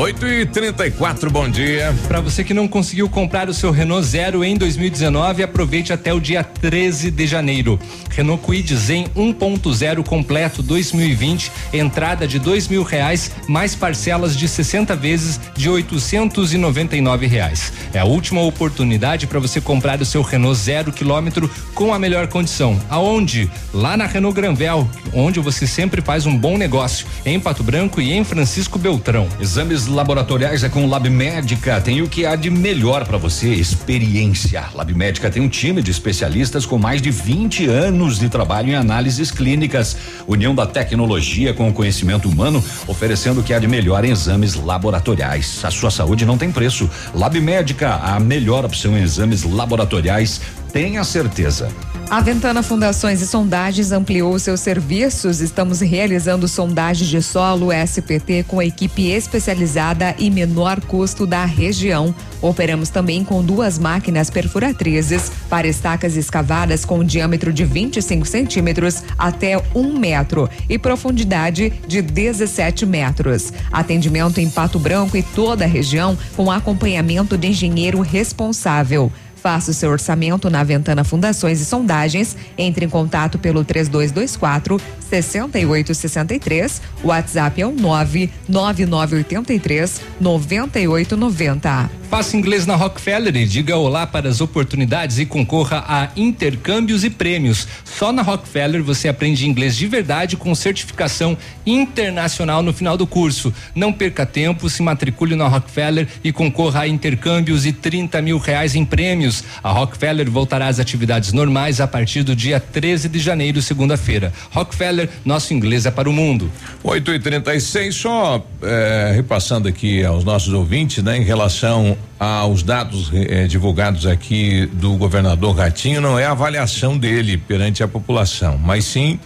8 e 34 bom dia. Para você que não conseguiu comprar o seu Renault Zero em 2019, aproveite até o dia 13 de janeiro. Renault Kwid Zen 1.0 completo 2020, entrada de dois mil reais, mais parcelas de 60 vezes de 899 reais. É a última oportunidade para você comprar o seu Renault zero quilômetro com a melhor condição. Aonde? Lá na Renault Granvel, onde você sempre faz um bom negócio, em Pato Branco e em Francisco Beltrão. Exames laboratoriais é com Lab Médica. Tem o que há de melhor para você, experiência. Lab Médica tem um time de especialistas com mais de 20 anos de trabalho em análises clínicas. União da tecnologia com o conhecimento humano, oferecendo o que há de melhor em exames laboratoriais. A sua saúde não tem preço. Lab Médica, a melhor opção em exames laboratoriais. Tenha certeza. A Ventana Fundações e Sondagens ampliou seus serviços. Estamos realizando sondagem de solo SPT com a equipe especializada e menor custo da região. Operamos também com duas máquinas perfuratrizes para estacas escavadas com diâmetro de 25 centímetros até um metro e profundidade de 17 metros. Atendimento em Pato Branco e toda a região com acompanhamento de engenheiro responsável. Faça o seu orçamento na Ventana Fundações e Sondagens. Entre em contato pelo 3224 6863. O WhatsApp é o 99983 9890. Faça inglês na Rockefeller e diga olá para as oportunidades e concorra a intercâmbios e prêmios. Só na Rockefeller você aprende inglês de verdade com certificação internacional no final do curso. Não perca tempo, se matricule na Rockefeller e concorra a intercâmbios e 30 mil reais em prêmios. A Rockefeller voltará às atividades normais a partir do dia 13 de janeiro, segunda-feira. Rockefeller, nosso inglês é para o mundo. 8 e 36 só é, repassando aqui aos nossos ouvintes, né, em relação aos dados eh, divulgados aqui do governador Ratinho, não é a avaliação dele perante a população, mas sim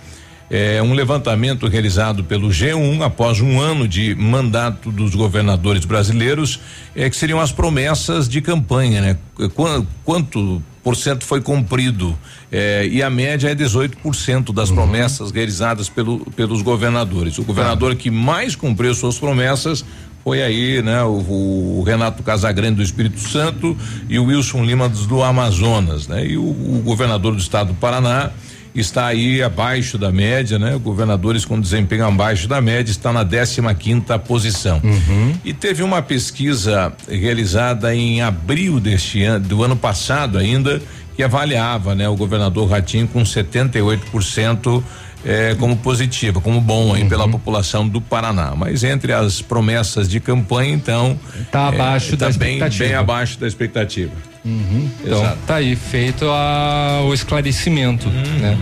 é um levantamento realizado pelo G1 após um ano de mandato dos governadores brasileiros, é que seriam as promessas de campanha, né? Quanto, quanto por cento foi cumprido é, e a média é 18% das uhum. promessas realizadas pelo, pelos governadores. O governador ah. que mais cumpriu suas promessas foi aí, né? O, o, Renato Casagrande do Espírito Santo e o Wilson Lima do Amazonas, né? E o, o, governador do estado do Paraná está aí abaixo da média, né? Governadores com desempenho abaixo da média está na 15 quinta posição. Uhum. E teve uma pesquisa realizada em abril deste ano, do ano passado ainda, que avaliava, né? O governador Ratinho com 78% é, como positiva, como bom aí uhum. pela população do Paraná. Mas entre as promessas de campanha, então. Está abaixo é, da tá bem, expectativa. Bem abaixo da expectativa. Uhum. Então, Exato. tá aí feito a, o esclarecimento, uhum. né?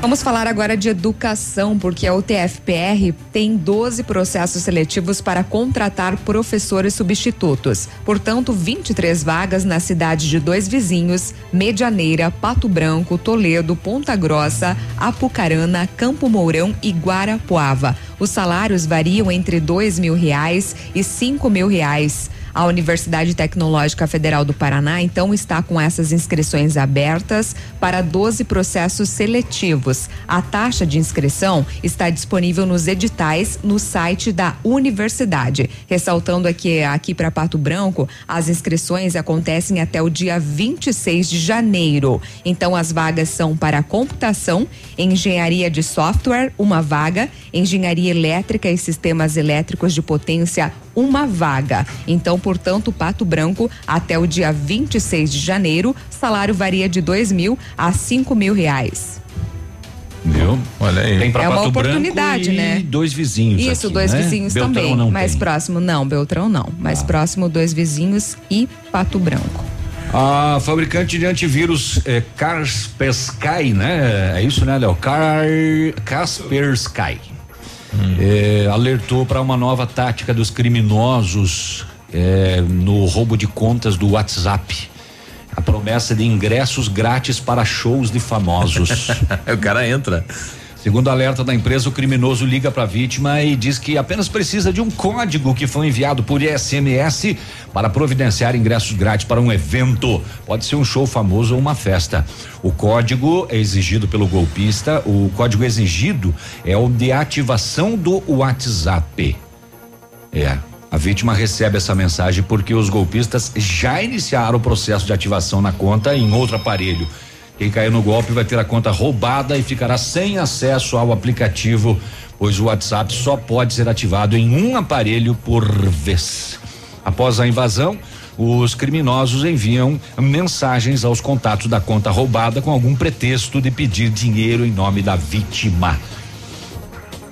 Vamos falar agora de educação, porque a UTFPR tem 12 processos seletivos para contratar professores substitutos. Portanto, 23 vagas na cidade de dois vizinhos, Medianeira, Pato Branco, Toledo, Ponta Grossa, Apucarana, Campo Mourão e Guarapuava. Os salários variam entre dois mil reais e cinco mil reais. A Universidade Tecnológica Federal do Paraná, então, está com essas inscrições abertas para 12 processos seletivos. A taxa de inscrição está disponível nos editais no site da universidade. Ressaltando aqui, aqui para Pato Branco, as inscrições acontecem até o dia 26 de janeiro. Então, as vagas são para computação, engenharia de software, uma vaga, engenharia elétrica e sistemas elétricos de potência, uma vaga. Então, portanto, Pato Branco, até o dia 26 de janeiro, salário varia de dois mil a cinco mil reais. Viu? Olha aí. Tem pra é uma Pato oportunidade, né? Dois vizinhos. Isso, aqui, dois né? vizinhos Beltrão também. Não mais tem. próximo, não, Beltrão não. Mais ah. próximo, dois vizinhos e Pato Branco. A fabricante de antivírus é Kaspersky, né? É isso, né, Léo? Car... Kaspersky hum. é, alertou para uma nova tática dos criminosos é, no roubo de contas do WhatsApp. A promessa de ingressos grátis para shows de famosos. o cara entra. Segundo alerta da empresa, o criminoso liga para a vítima e diz que apenas precisa de um código que foi enviado por SMS para providenciar ingressos grátis para um evento. Pode ser um show famoso ou uma festa. O código é exigido pelo golpista. O código exigido é o de ativação do WhatsApp. É. A vítima recebe essa mensagem porque os golpistas já iniciaram o processo de ativação na conta em outro aparelho. Quem cair no golpe vai ter a conta roubada e ficará sem acesso ao aplicativo, pois o WhatsApp só pode ser ativado em um aparelho por vez. Após a invasão, os criminosos enviam mensagens aos contatos da conta roubada com algum pretexto de pedir dinheiro em nome da vítima.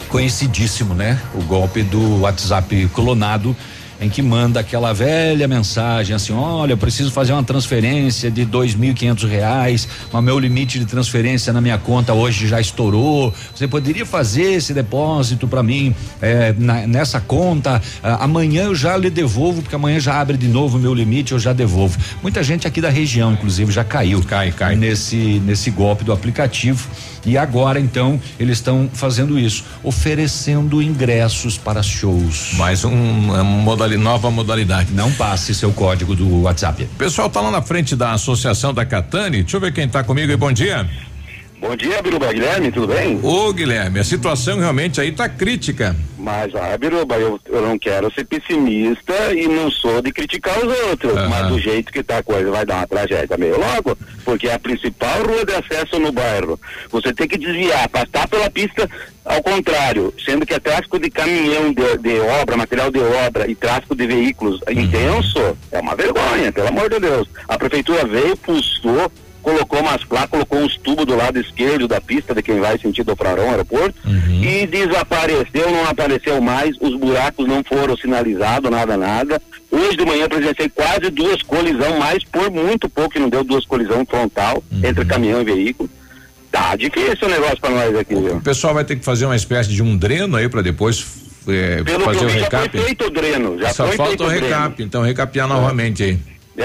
Conhecidíssimo, né? O golpe do WhatsApp clonado em que manda aquela velha mensagem assim: olha, eu preciso fazer uma transferência de dois mil e quinhentos reais, mas meu limite de transferência na minha conta hoje já estourou. Você poderia fazer esse depósito para mim é, na, nessa conta? Ah, amanhã eu já lhe devolvo, porque amanhã já abre de novo o meu limite, eu já devolvo. Muita gente aqui da região, inclusive, já caiu. Cai, cai. Nesse, nesse golpe do aplicativo. E agora, então, eles estão fazendo isso, oferecendo ingressos para shows. Mais um, uma modalidade, nova modalidade. Não passe seu código do WhatsApp. Pessoal, tá lá na frente da Associação da Catane. Deixa eu ver quem tá comigo aí. Bom dia. Bom dia, Biruba Guilherme, tudo bem? Ô, Guilherme, a situação realmente aí tá crítica. Mas, ah, Biruba, eu, eu não quero ser pessimista e não sou de criticar os outros, Aham. mas do jeito que tá a coisa vai dar uma tragédia meio logo, porque é a principal rua de acesso no bairro. Você tem que desviar, passar pela pista ao contrário, sendo que é tráfego de caminhão de, de obra, material de obra e tráfego de veículos intenso, é uma vergonha, pelo amor de Deus. A prefeitura veio, pulsou, colocou umas placas, colocou uns tubos do lado esquerdo da pista de quem vai sentido Frarão aeroporto e desapareceu, não apareceu mais, os buracos não foram sinalizados, nada, nada. Hoje de manhã presenciei quase duas colisão, mas por muito pouco que não deu duas colisão frontal entre caminhão e veículo. Tá difícil o negócio pra nós aqui, viu? O pessoal vai ter que fazer uma espécie de um dreno aí para depois é, Pelo que fazer eu o vi, já recap. foi feito o dreno, já Só foi falta feito o o dreno. recap, então recapear novamente aí.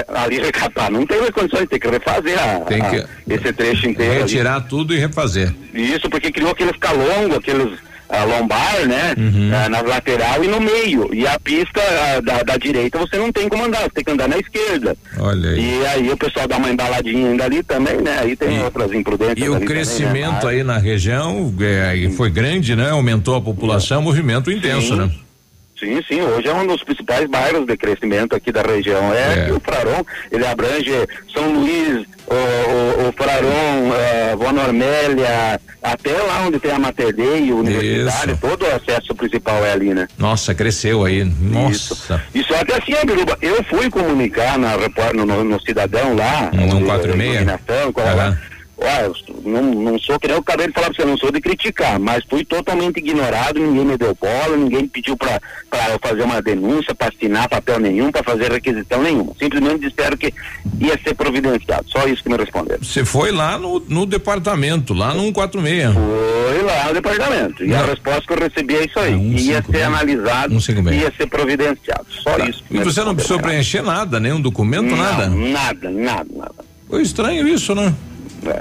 Ali recapar, não tem mais condições, tem que refazer a, Tem que- a- esse trecho inteiro. ali. Retirar tudo e refazer. Isso, porque criou aqueles calongos, aqueles ah, lombar, né? Uhum. Ah, na lateral e no meio. E a pista ah, da, da direita você não tem como andar, você tem que andar na esquerda. Olha aí. E aí o pessoal dá uma embaladinha ainda ali também, né? Aí tem outras imprudências E o ali crescimento também, né? aí na região é, foi grande, né? Aumentou a população, movimento intenso, Sim. né? Sim, sim, hoje é um dos principais bairros de crescimento aqui da região. É, que o Fraron, ele abrange São Luís, o, o, o Fraron, Normélia, até lá onde tem a Mater Dei, a universidade, todo o acesso principal é ali, né? Nossa, cresceu aí. Nossa. E só que assim, Biruba, eu fui comunicar na, no, no, no Cidadão lá, 146? iluminação, qual é lá. Olha, não, não sou que nem eu acabei de falar pra você, não sou de criticar, mas fui totalmente ignorado, ninguém me deu bola, ninguém pediu pra, pra eu fazer uma denúncia, pra assinar papel nenhum, pra fazer requisição nenhuma. Simplesmente disseram que ia ser providenciado. Só isso que me responderam. Você foi lá no, no departamento, lá no 146. Foi lá no departamento. E a resposta que eu recebi é isso aí. ia ser analisado, ia ser providenciado. Só isso. que E você não precisou preencher nada, nenhum documento, Não, nada? Nada, nada, nada. Foi estranho isso, né?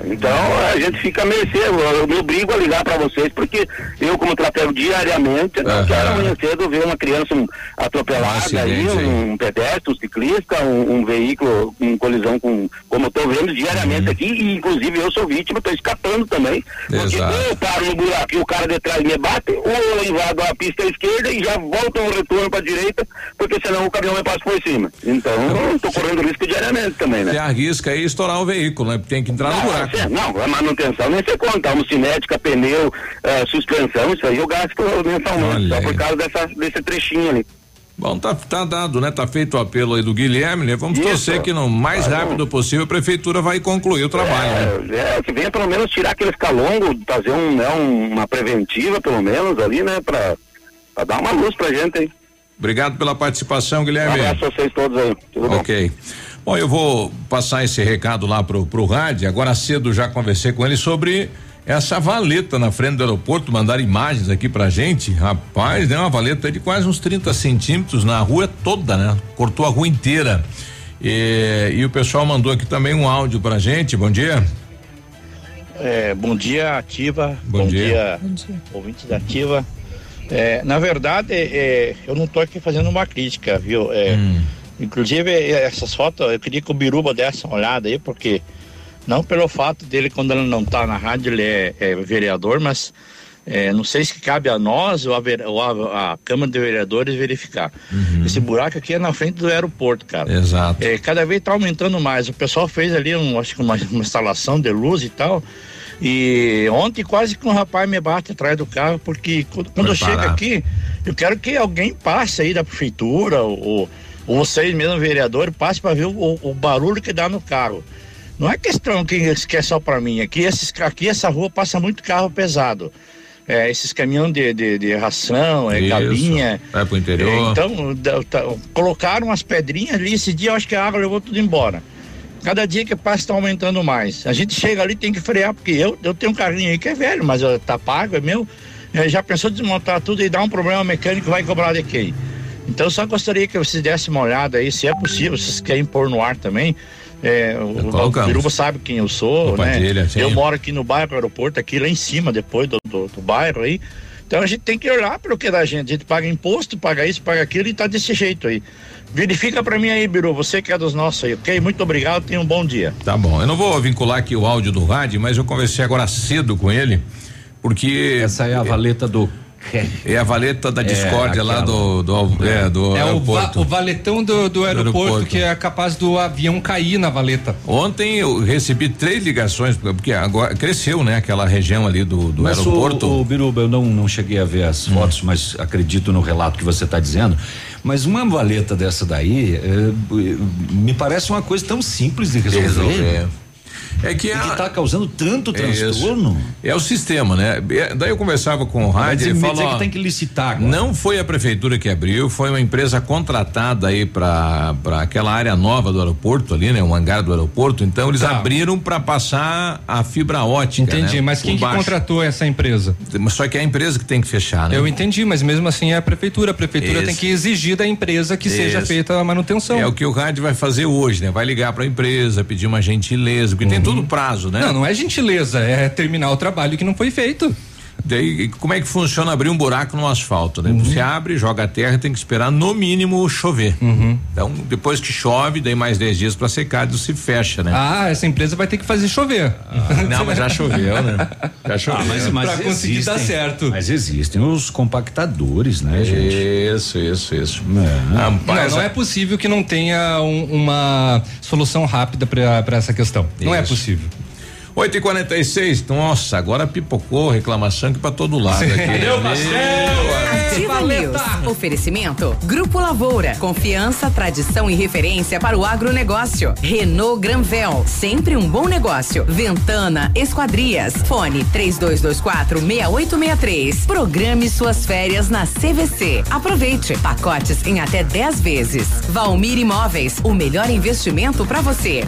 Então a gente fica a mercê, eu, me obrigo a ligar para vocês, porque eu, como trafego diariamente, não quero amanhã cedo ver uma criança um, atropelada aí, acidente um, pedestre, um ciclista, um, um veículo em colisão com. Como eu tô vendo diariamente aqui, e inclusive eu sou vítima, tô escapando também. Porque ou eu paro no buraco e o cara de trás me bate, ou eu invado a pista esquerda e já volto um retorno para direita, porque senão o caminhão me passa por cima. Então, eu tô correndo risco diariamente também, né? Você arrisca aí estourar o veículo, né? Porque tem que entrar no buraco. É, não, a manutenção nem sei quanto, almocinética, pneu, eh, suspensão, isso aí eu gasto mensalmente, só por causa dessa, desse trechinho ali. Bom, tá, tá dado, né? Tá feito o apelo aí do Guilherme, né? Vamos Isso. torcer que no mais rápido possível a prefeitura vai concluir o trabalho, né? É, que venha pelo menos tirar aqueles calongos, fazer um, né, um- uma preventiva pelo menos ali, né, pra, pra dar uma luz pra gente aí. Obrigado pela participação, Um Guilherme. abraço a vocês todos aí, tudo? Ok. Bom, eu vou passar esse recado lá pro, pro rádio. Agora cedo já conversei com ele sobre essa valeta na frente do aeroporto. Mandaram imagens aqui pra gente. Rapaz, né? Uma valeta de quase uns 30 centímetros na rua toda, né? Cortou a rua inteira. E, e o pessoal mandou aqui também um áudio pra gente. Bom dia. É, bom dia, Ativa. Bom dia. dia, ouvintes da Ativa. É, na verdade, é, eu não estou aqui fazendo uma crítica, viu? É, Inclusive, essas fotos, eu queria que o Biruba desse uma olhada aí, porque não pelo fato dele, quando ele não está na rádio, ele é, é vereador, mas é, não sei se cabe a nós ou a, ou a- a Câmara de Vereadores verificar. Esse buraco aqui é na frente do aeroporto, cara. Exato. É, cada vez está aumentando mais. O pessoal fez ali, um, acho que uma, uma instalação de luz e tal. E ontem quase que um rapaz me bate atrás do carro, porque quando, quando eu chego aqui, eu quero que alguém passe aí da prefeitura, ou, ou vocês mesmo, vereador, passe para ver o, o barulho que dá no carro. Não é questão que, que é só para mim. Aqui, esses, aqui essa rua passa muito carro pesado. É, esses caminhão de, de, de ração, é galinha. Vai pro interior. É, então, da- tá- colocaram umas pedrinhas ali, esse dia eu acho que a água levou tudo embora. Cada dia que passa está aumentando mais. A gente chega ali tem que frear, porque eu, eu tenho um carrinho aí que é velho, mas ó, tá pago, é meu. É, já pensou desmontar tudo e dar um problema mecânico, vai cobrar de quem? Então eu só gostaria que vocês dessem uma olhada aí, se é possível, se vocês querem pôr no ar também. É, o, o. Biruba sabe quem eu sou, O né? Padilha, sim. Eu moro aqui no bairro aeroporto, aqui lá em cima, depois do, do, do bairro aí. Então a gente tem que olhar pelo que é da gente. A gente paga imposto, paga isso, paga aquilo e tá desse jeito aí. Verifica para mim aí, Biru, você que é dos nossos aí, ok? Muito obrigado, tenha um bom dia. Tá bom. Eu não vou vincular aqui o áudio do rádio, mas eu conversei agora cedo com ele, porque. Essa é a valeta do é a valeta da discórdia é, lá do do, é, do é aeroporto. O, va, o valetão do, do aeroporto, aeroporto, que é capaz do avião cair na valeta. Ontem eu recebi três ligações, porque agora cresceu, né? Aquela região ali do, do mas aeroporto. O, o Biruba, eu não, não cheguei a ver as hum. fotos, mas acredito no relato que você está dizendo. Mas uma valeta dessa daí é, me parece uma coisa tão simples de resolver. resolver. É que está causando tanto transtorno. É, é, o sistema, né? É, daí eu conversava com o rádio, ele falou que tem que licitar. Agora. Não foi a prefeitura que abriu, foi uma empresa contratada aí para para aquela área nova do aeroporto ali, né? Um hangar do aeroporto. Então eles tá. abriram para passar a fibra ótica. Entendi, né? mas quem que contratou essa empresa? Só que é a empresa que tem que fechar, né? Eu entendi, mas mesmo assim é a prefeitura. A prefeitura Isso. tem que exigir da empresa que Isso. seja feita a manutenção. É o que o rádio vai fazer hoje, né? Vai ligar para a empresa, pedir uma gentileza, porque uhum. tem todo prazo, né? Não, não é gentileza, é terminar o trabalho que não foi feito. Daí, como é que funciona abrir um buraco no asfalto, né? Uhum. Você abre, joga a terra, tem que esperar no mínimo chover. Uhum. Então, depois que chove, daí mais 10 dias para secar, se fecha, né? Ah, essa empresa vai ter que fazer chover. Ah, não, mas já choveu, né? Já choveu. Ah, mas, mas pra conseguir existem, dar certo. Mas existem os compactadores, né, gente? Isso, isso, isso. É. Ah, não, não é possível que não tenha um, uma solução rápida para essa questão. Isso. Não é possível. 8 e 46 nossa, agora pipocou reclamação que pra todo lado aqui. Meu Ativa News. Oferecimento. Grupo Lavoura. Confiança, tradição e referência para o agronegócio. Renault Granvel. Sempre um bom negócio. Ventana Esquadrias. Fone 3224 6863. Programe suas férias na CVC. Aproveite. Pacotes em até 10 vezes. Valmir Imóveis. O melhor investimento para você.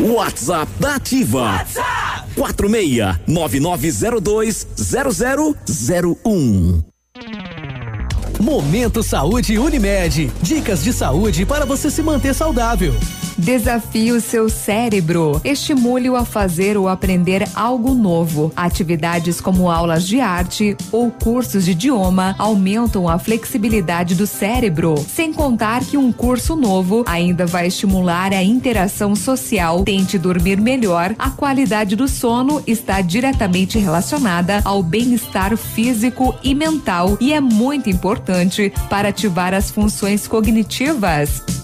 WhatsApp da Ativa. WhatsApp 46 9902 0001. Momento Saúde Unimed. Dicas de saúde para você se manter saudável. Desafie o seu cérebro. Estimule-o a fazer ou aprender algo novo. Atividades como aulas de arte ou cursos de idioma aumentam a flexibilidade do cérebro. Sem contar que um curso novo ainda vai estimular a interação social. Tente dormir melhor. A qualidade do sono está diretamente relacionada ao bem-estar físico e mental e é muito importante para ativar as funções cognitivas.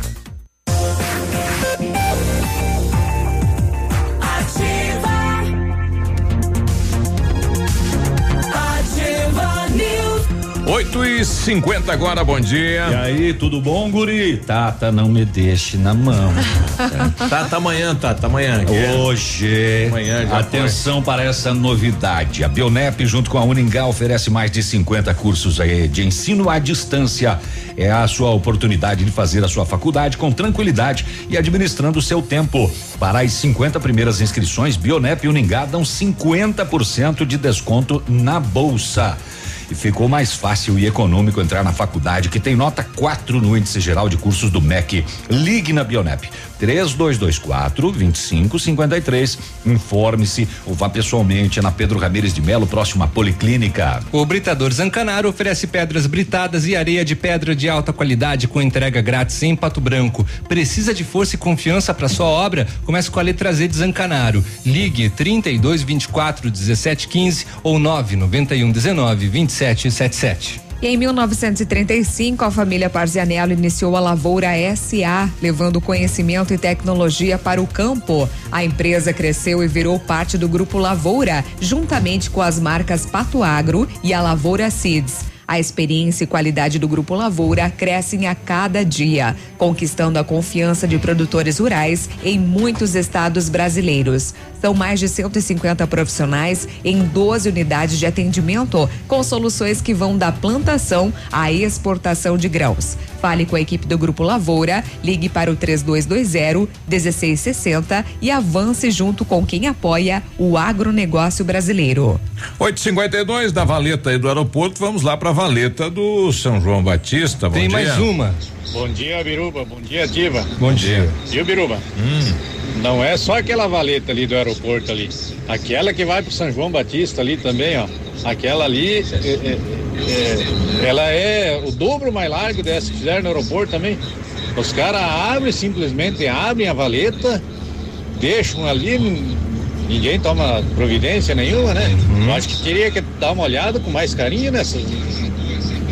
8 e 50 agora, bom dia. E aí, tudo bom, guri? Tata, não me deixe na mão. tá amanhã, tá amanhã. é? Hoje, Amanhã já atenção para essa novidade. A Bionep, junto com a Uningá, oferece mais de 50 cursos aí de ensino à distância. É a sua oportunidade de fazer a sua faculdade com tranquilidade e administrando o seu tempo. Para as 50 primeiras inscrições, Bionep e Uningá dão 50% de desconto na bolsa. E ficou mais fácil e econômico entrar na faculdade que tem nota 4 no índice geral de cursos do MEC. Ligue na Bionep 3224 2553. Informe-se ou vá pessoalmente na Pedro Ramires de Melo, próximo à Policlínica. O Britador Zancanaro oferece pedras britadas e areia de pedra de alta qualidade com entrega grátis em Pato Branco. Precisa de força e confiança para sua obra? Comece com a letra Z de Zancanaro. Ligue 32 24 17 15 ou 991 19 27 77. E em 1935, a família Parzianello iniciou a Lavoura SA, levando conhecimento e tecnologia para o campo. A empresa cresceu e virou parte do Grupo Lavoura, juntamente com as marcas Pato Agro e a Lavoura Seeds. A experiência e qualidade do Grupo Lavoura crescem a cada dia, conquistando a confiança de produtores rurais em muitos estados brasileiros. São mais de 150 profissionais em 12 unidades de atendimento, com soluções que vão da plantação à exportação de grãos. Fale com a equipe do Grupo Lavoura, ligue para o 3220 1660 e avance junto com quem apoia o agronegócio brasileiro. 852 da valeta aí do aeroporto, vamos lá pra valeta do São João Batista. Bom Tem dia. mais uma. Bom dia, Biruba. Bom dia, Diva. Bom dia. Viu, Biruba? Hum. Não é só aquela valeta ali do aeroporto ali. Aquela que vai pro São João Batista ali também, ó. Aquela ali, é, é, é, ela é o dobro mais largo dessa que fizeram no aeroporto também. Os caras abrem, simplesmente abrem a valeta, deixam ali, ninguém toma providência nenhuma, né? Eu acho que teria que dar uma olhada com mais carinho nessas.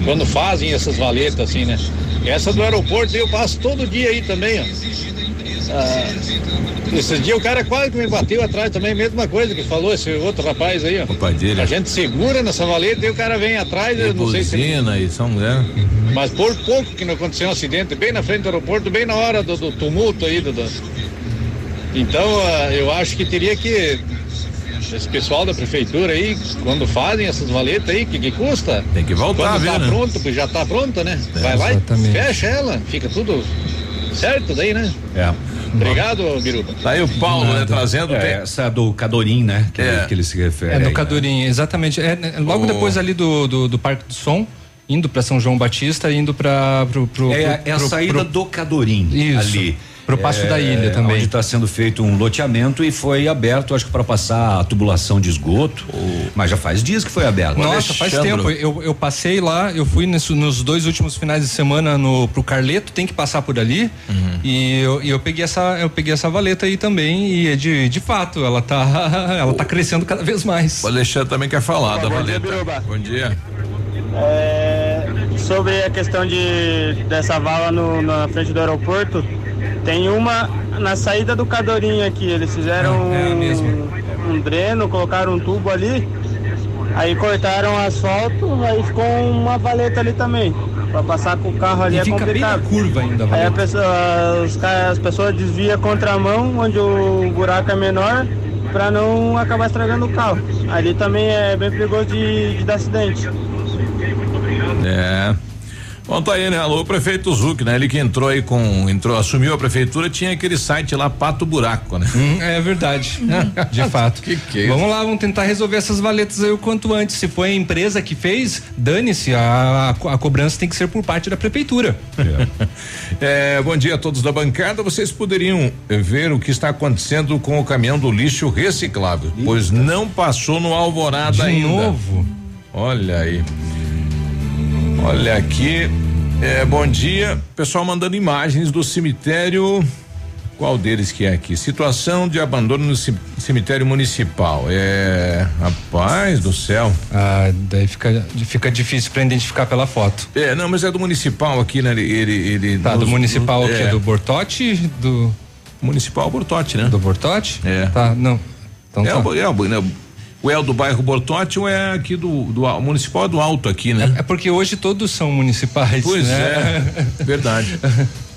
Quando fazem essas valetas assim, né? Essa do aeroporto eu passo todo dia aí também, ó. Ah, esses dias o cara quase que me bateu atrás também, mesma coisa que falou esse outro rapaz aí, ó. dele. A gente segura nessa valeta e o cara vem atrás, eu não sei se. E são mulher. Mas por pouco que não aconteceu um acidente, bem na frente do aeroporto, bem na hora do, do tumulto aí. Do, do- Então, ah, eu acho que teria que. Esse pessoal da prefeitura aí, quando fazem essas valetas aí, que, que custa? Tem que voltar, Quando viu, tá né? pronto, porque já tá pronta, né? É, Vai lá e fecha ela, fica tudo certo daí, né? É. Obrigado, Biruba. Tá aí o Paulo, né, trazendo. É, essa do Cadorim, né? Que, É. que ele se refere. É no né? Cadorim, exatamente. É, né, logo O- depois ali do, do, do Parque do Som, indo para São João Batista, indo para pro, pro, É, pro- é a pro- saída pro- do Cadorim Isso. ali. Pro Passo da Ilha também. Onde está sendo feito um loteamento e foi aberto, acho que para passar a tubulação de esgoto. Mas já faz dias que foi aberto. Nossa, faz tempo. Eu, eu passei lá, eu fui nisso- nos dois últimos finais de semana no, pro Carleto, tem que passar por ali. Uhum. E eu, e eu peguei essa, eu peguei essa valeta aí também. E é de, de fato, ela tá, ela tá crescendo cada vez mais. O Alexandre também quer falar da Bom dia, valeta. Biruba. Bom dia. É, sobre a questão de dessa vala no- na frente do aeroporto, tem uma na saída do Cadorinho aqui. Eles fizeram É, é mesma. um, dreno, colocaram um tubo ali, aí cortaram o asfalto, aí ficou uma valeta ali também. Pra passar com o carro ali E é fica bem na complicado. curva ainda, Aí a Valeta. pessoa, os as pessoas desviam a contramão, onde o buraco é menor, pra não acabar estragando o carro. Ali também é bem perigoso de, de dar acidente. É. Bom, tá aí, né? Alô, prefeito Zuc, né? Ele que entrou aí com. entrou, assumiu a prefeitura, tinha aquele site lá, Pato Buraco, né? Hum, é verdade. De fato. Que que é isso? Vamos lá, vamos tentar resolver essas valetas aí o quanto antes. Se foi a empresa que fez, dane-se, a, a, a cobrança tem que ser por parte da prefeitura. É, bom dia a todos da bancada. Vocês poderiam ver o que está acontecendo com o caminhão do lixo reciclável, pois não passou no Alvorada De ainda. novo? Olha aí. Olha aqui. É, bom dia. Pessoal mandando imagens do cemitério. Qual deles que é aqui? Situação de abandono no cemitério municipal. É. Rapaz do céu. Ah, daí fica, fica difícil para identificar pela foto. É, não, mas é do municipal aqui, né? Ele. ele, ele Tá, do nos- municipal nos- aqui, é. do Bortote, do. Municipal Bortote, né? Do Bortote? É. Tá, não. Então é, tá. o- é, o- né, o é do bairro Bortote ou é aqui do, do al- municipal é do alto aqui, né? É porque hoje todos são municipais. Pois né? é, verdade.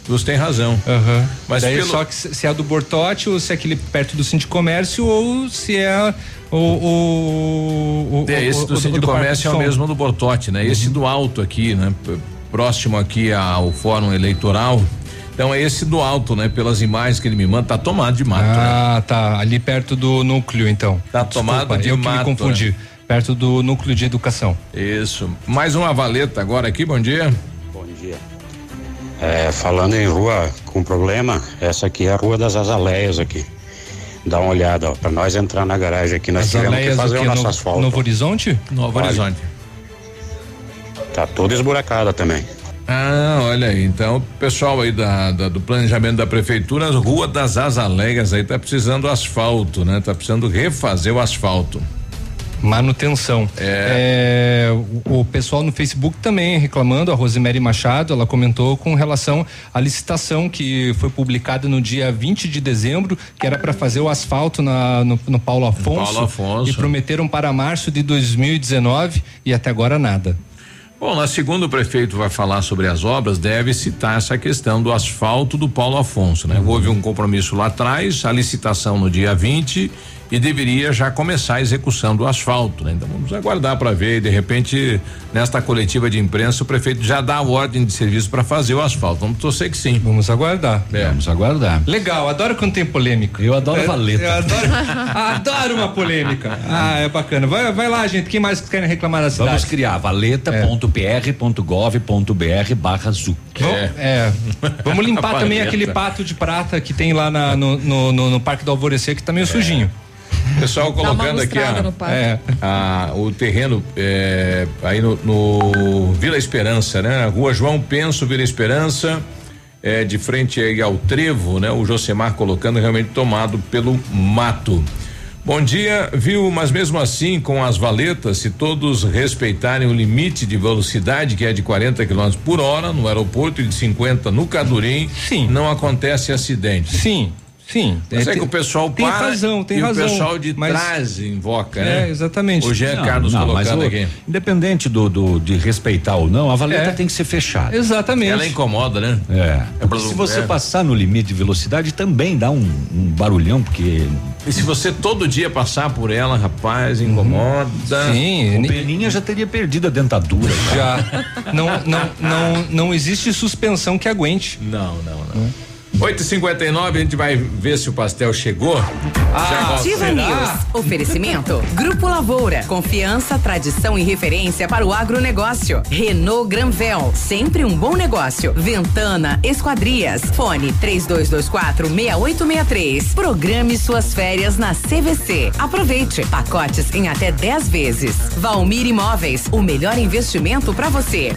Você tem razão. Aham. Mas Daí pelo- só que se é do Bortote ou se é aquele perto do Cinto de Comércio ou se é o. o, o É, esse do o- Centro o de Parque Comércio é o mesmo do Bortote, né? Esse do alto aqui, né? Próximo aqui ao Fórum Eleitoral. Então é esse do alto, né? Pelas imagens que ele me manda, tá tomado de mato, né? Ah, tá. Ali perto do núcleo, então. Tá tomado de eu que me mato, confundi. né? Perto do núcleo de educação. Isso. Mais uma valeta agora aqui, bom dia. Bom dia. É, falando em rua com problema, essa aqui é a Rua das Azaleias aqui. Dá uma olhada, ó, pra nós entrar na garagem aqui, nós tivemos que Azaleias, fazer o nosso No- asfalto. Novo Horizonte? Novo. Horizonte. Tá toda esburacada também. Ah, olha aí. Então, o pessoal aí da, da- do planejamento da prefeitura, a Rua das Azaleias aí tá precisando asfalto, né? Tá precisando refazer o asfalto. Manutenção. É, o, o pessoal no Facebook também reclamando, a Rosemary Machado, ela comentou com relação à licitação que foi publicada no dia 20 de dezembro, que era para fazer o asfalto na, no, no Paulo Afonso. Paulo Afonso. E prometeram para março de 2019 e até agora nada. Bom, na segunda o prefeito vai falar sobre as obras, deve citar essa questão do asfalto do Paulo Afonso, né? Houve um compromisso lá atrás, a licitação no dia 20 e deveria já começar a execução do asfalto, né? Então vamos aguardar para ver e de repente nesta coletiva de imprensa o prefeito já dá a ordem de serviço para fazer o asfalto. Vamos torcer que sim. Vamos aguardar. É. Vamos aguardar. Legal, adoro quando tem polêmica. Eu adoro É, valeta. Eu adoro, adoro uma polêmica. Ah, é bacana. Vai, vai lá, gente. Quem mais querem reclamar da cidade? Vamos criar valeta.pr.gov.br barra Zuc. Vamos, é. Vamos limpar também aquele pato de prata que tem lá na- no, no, no- no Parque do Alvorecer, que tá meio sujinho. Pessoal colocando aqui a, é, a- o terreno é, aí no, no Vila Esperança, né? Rua João Penso, Vila Esperança, é, de frente aí ao trevo, né? O Josemar colocando realmente tomado pelo mato. Bom dia, viu? Mas mesmo assim, com as valetas, se todos respeitarem o limite de velocidade, que é de 40 km por hora, no aeroporto e de 50 no Cadurim, Sim. não acontece acidente. Sim, sim. Mas é, tem- que o pessoal tem para razão, tem e razão. o pessoal de mas- trás invoca, É, né? exatamente. O Jean Não, Carlos não, mas colocando o- aqui. Independente do, do- de respeitar ou não, a valeta É. tem que ser fechada. Exatamente. Ela incomoda, né? É. pra- se você é. passar no limite de velocidade, também dá um, um barulhão, porque. E se você todo dia passar por ela, rapaz, incomoda. Sim, O Peninha já teria perdido a dentadura. já. Não, não, não, não existe suspensão que aguente. Não, não, não. 8h59, a gente vai ver se o pastel chegou. Volto. Ativa News. Oferecimento. Grupo Lavoura. Confiança, tradição e referência para o agronegócio. Renault Granvel. Sempre um bom negócio. Ventana Esquadrias. Fone 3224 6863. Programe suas férias na CVC. Aproveite. Pacotes em até 10 vezes. Valmir Imóveis. O melhor investimento para você.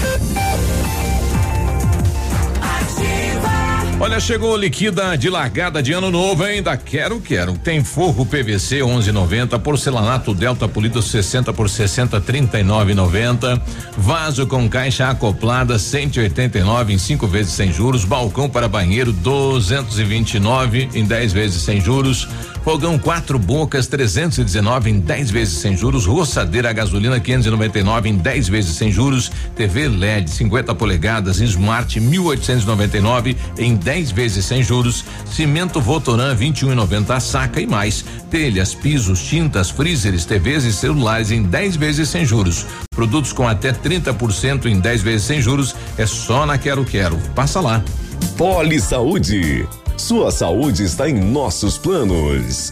Olha, chegou liquida de largada de ano novo, hein? Da Quero Quero. Tem forro PVC 11,90, porcelanato Delta polido 60 por 60 39,90, vaso com caixa acoplada 189 em cinco vezes sem juros, balcão para banheiro 229 em 10 vezes sem juros. Fogão quatro bocas 319 em 10 vezes sem juros, roçadeira a gasolina 599 em 10 vezes sem juros, TV LED 50 polegadas Smart 1899 em 10 vezes sem juros, cimento Votoran 21,90 a saca e mais, telhas, pisos, tintas, freezers, TVs e celulares em 10 vezes sem juros. Produtos com até 30% em 10 vezes sem juros é só na Quero Quero. Passa lá. Poli Saúde. Sua saúde está em nossos planos.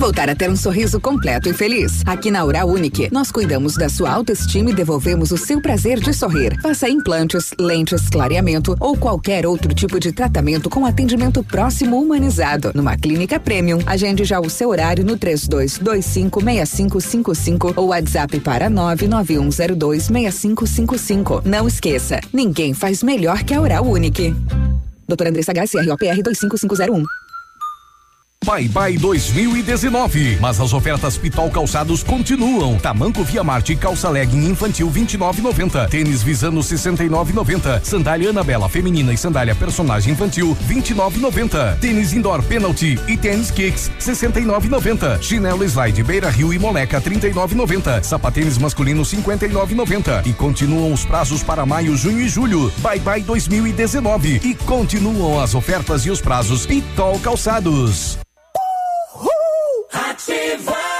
Voltar a ter um sorriso completo e feliz? Aqui na Oral Unique, nós cuidamos da sua autoestima e devolvemos o seu prazer de sorrir. Faça implantes, lentes, clareamento ou qualquer outro tipo de tratamento com atendimento próximo humanizado. Numa clínica premium, agende já o seu horário no 32256555 ou WhatsApp para 991026555. Não esqueça, ninguém faz melhor que a Oral Unique. Doutora Andressa Garcia, ROPR 25501. Bye Bye 2019. Mas as ofertas Pitol Calçados continuam. Tamanco Via Marte calça legging infantil 29,90. Tênis Visano 69,90. Sandália Anabela feminina e sandália personagem infantil 29,90. Tênis Indoor Penalty e tênis Kicks 69,90. Chinelo Slide Beira Rio e Moleca 39,90. Sapatênis masculino 59,90. E continuam os prazos para maio, junho e julho. Bye Bye 2019. E continuam as ofertas e os prazos Pitol Calçados. Ativa!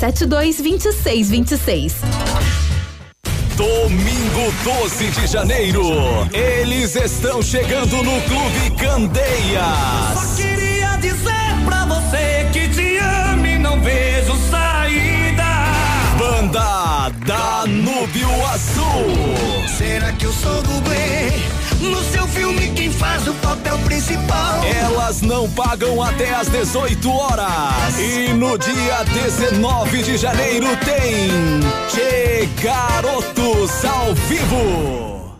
2626. Domingo 12 de janeiro, eles estão chegando no Clube Candeias. Só queria dizer pra você que te amo e não vejo saída. Banda Danúbio Azul. Será que eu sou dublê? No seu filme, quem faz o papel principal? Elas não pagam até às 18 horas. E no dia 19 de janeiro tem Che Garotos ao vivo.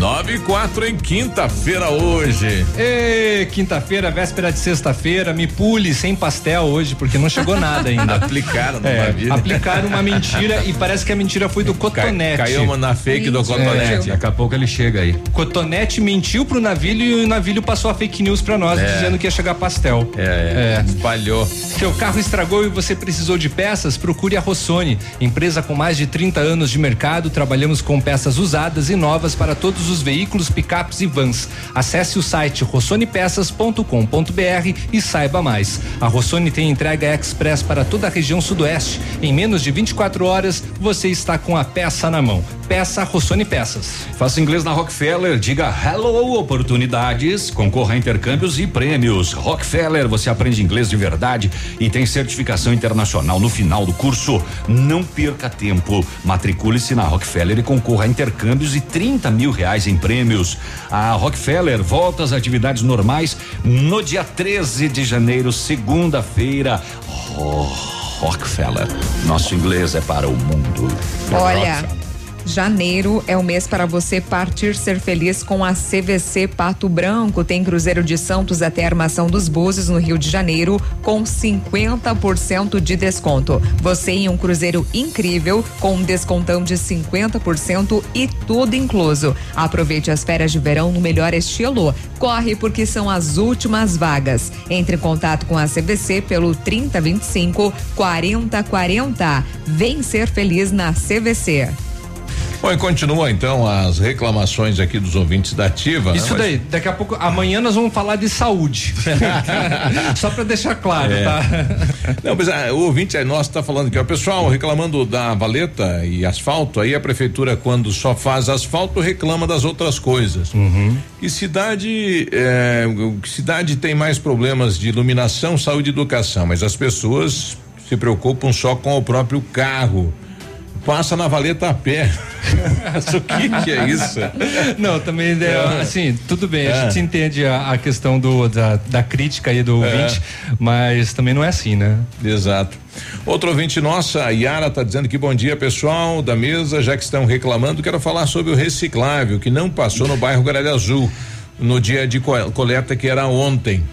Ativa News. Nove e quatro em quinta-feira hoje. Ê, quinta-feira, véspera de sexta-feira, me pule sem pastel hoje, porque não chegou nada ainda. aplicaram numa é, vida. Aplicaram uma mentira e parece que a mentira foi do cotonete. Caiu uma na fake do cotonete. É, Daqui a pouco ele chega aí. Cotonete mentiu pro Navilho e o Navilho passou a fake news pra nós, É. dizendo que ia chegar pastel. É, é. Espalhou. Seu carro estragou e você precisou de peças? Procure a Rossoni. Empresa com mais de 30 anos de mercado, trabalhamos com peças usadas e novas para todos os veículos, picapes e vans. Acesse o site rossonepeças.com.br e saiba mais. A Rossoni tem entrega express para toda a região sudoeste. Em menos de 24 horas, você está com a peça na mão. Peça Rossoni Peças. Faça inglês na Rockefeller, diga hello oportunidades, concorra a intercâmbios e prêmios. Rockefeller, você aprende inglês de verdade e tem certificação internacional no final do curso. Não perca tempo. Matricule-se na Rockefeller e concorra a intercâmbios e 30 mil reais em prêmios. A Rockefeller volta às atividades normais no dia 13 de janeiro, segunda-feira. Oh, Rockefeller, nosso inglês é para o mundo. Olha, janeiro é o mês para você partir ser feliz com a CVC Pato Branco. Tem Cruzeiro de Santos até a Armação dos Búzios no Rio de Janeiro com 50% de desconto. Você em um cruzeiro incrível com um descontão de 50% e tudo incluso. Aproveite as férias de verão no melhor estilo. Corre porque são as últimas vagas. Entre em contato com a CVC pelo 3025 4040. Vem ser feliz na CVC. Bom, e continua então as reclamações aqui dos ouvintes da Ativa. Isso né? Mas- daí, daqui a pouco, amanhã nós vamos falar de saúde. Só para deixar claro, É. tá? Não, mas ah, o ouvinte é nosso está falando aqui, ó, pessoal reclamando da valeta e asfalto, aí a prefeitura quando só faz asfalto reclama das outras coisas. Que cidade, é, que cidade tem mais problemas de iluminação, saúde e educação, mas as pessoas se preocupam só com o próprio carro. Passa na valeta a pé. o que, que é isso? Não, também, é, assim, tudo bem, a É. gente entende a, a questão do, da, da crítica aí do É. ouvinte, mas também não é assim, né? Exato. Outro ouvinte nossa, a Yara está dizendo que bom dia pessoal da mesa, já que estão reclamando, quero falar sobre o reciclável que não passou no bairro Gralha Azul no dia de co- coleta que era ontem.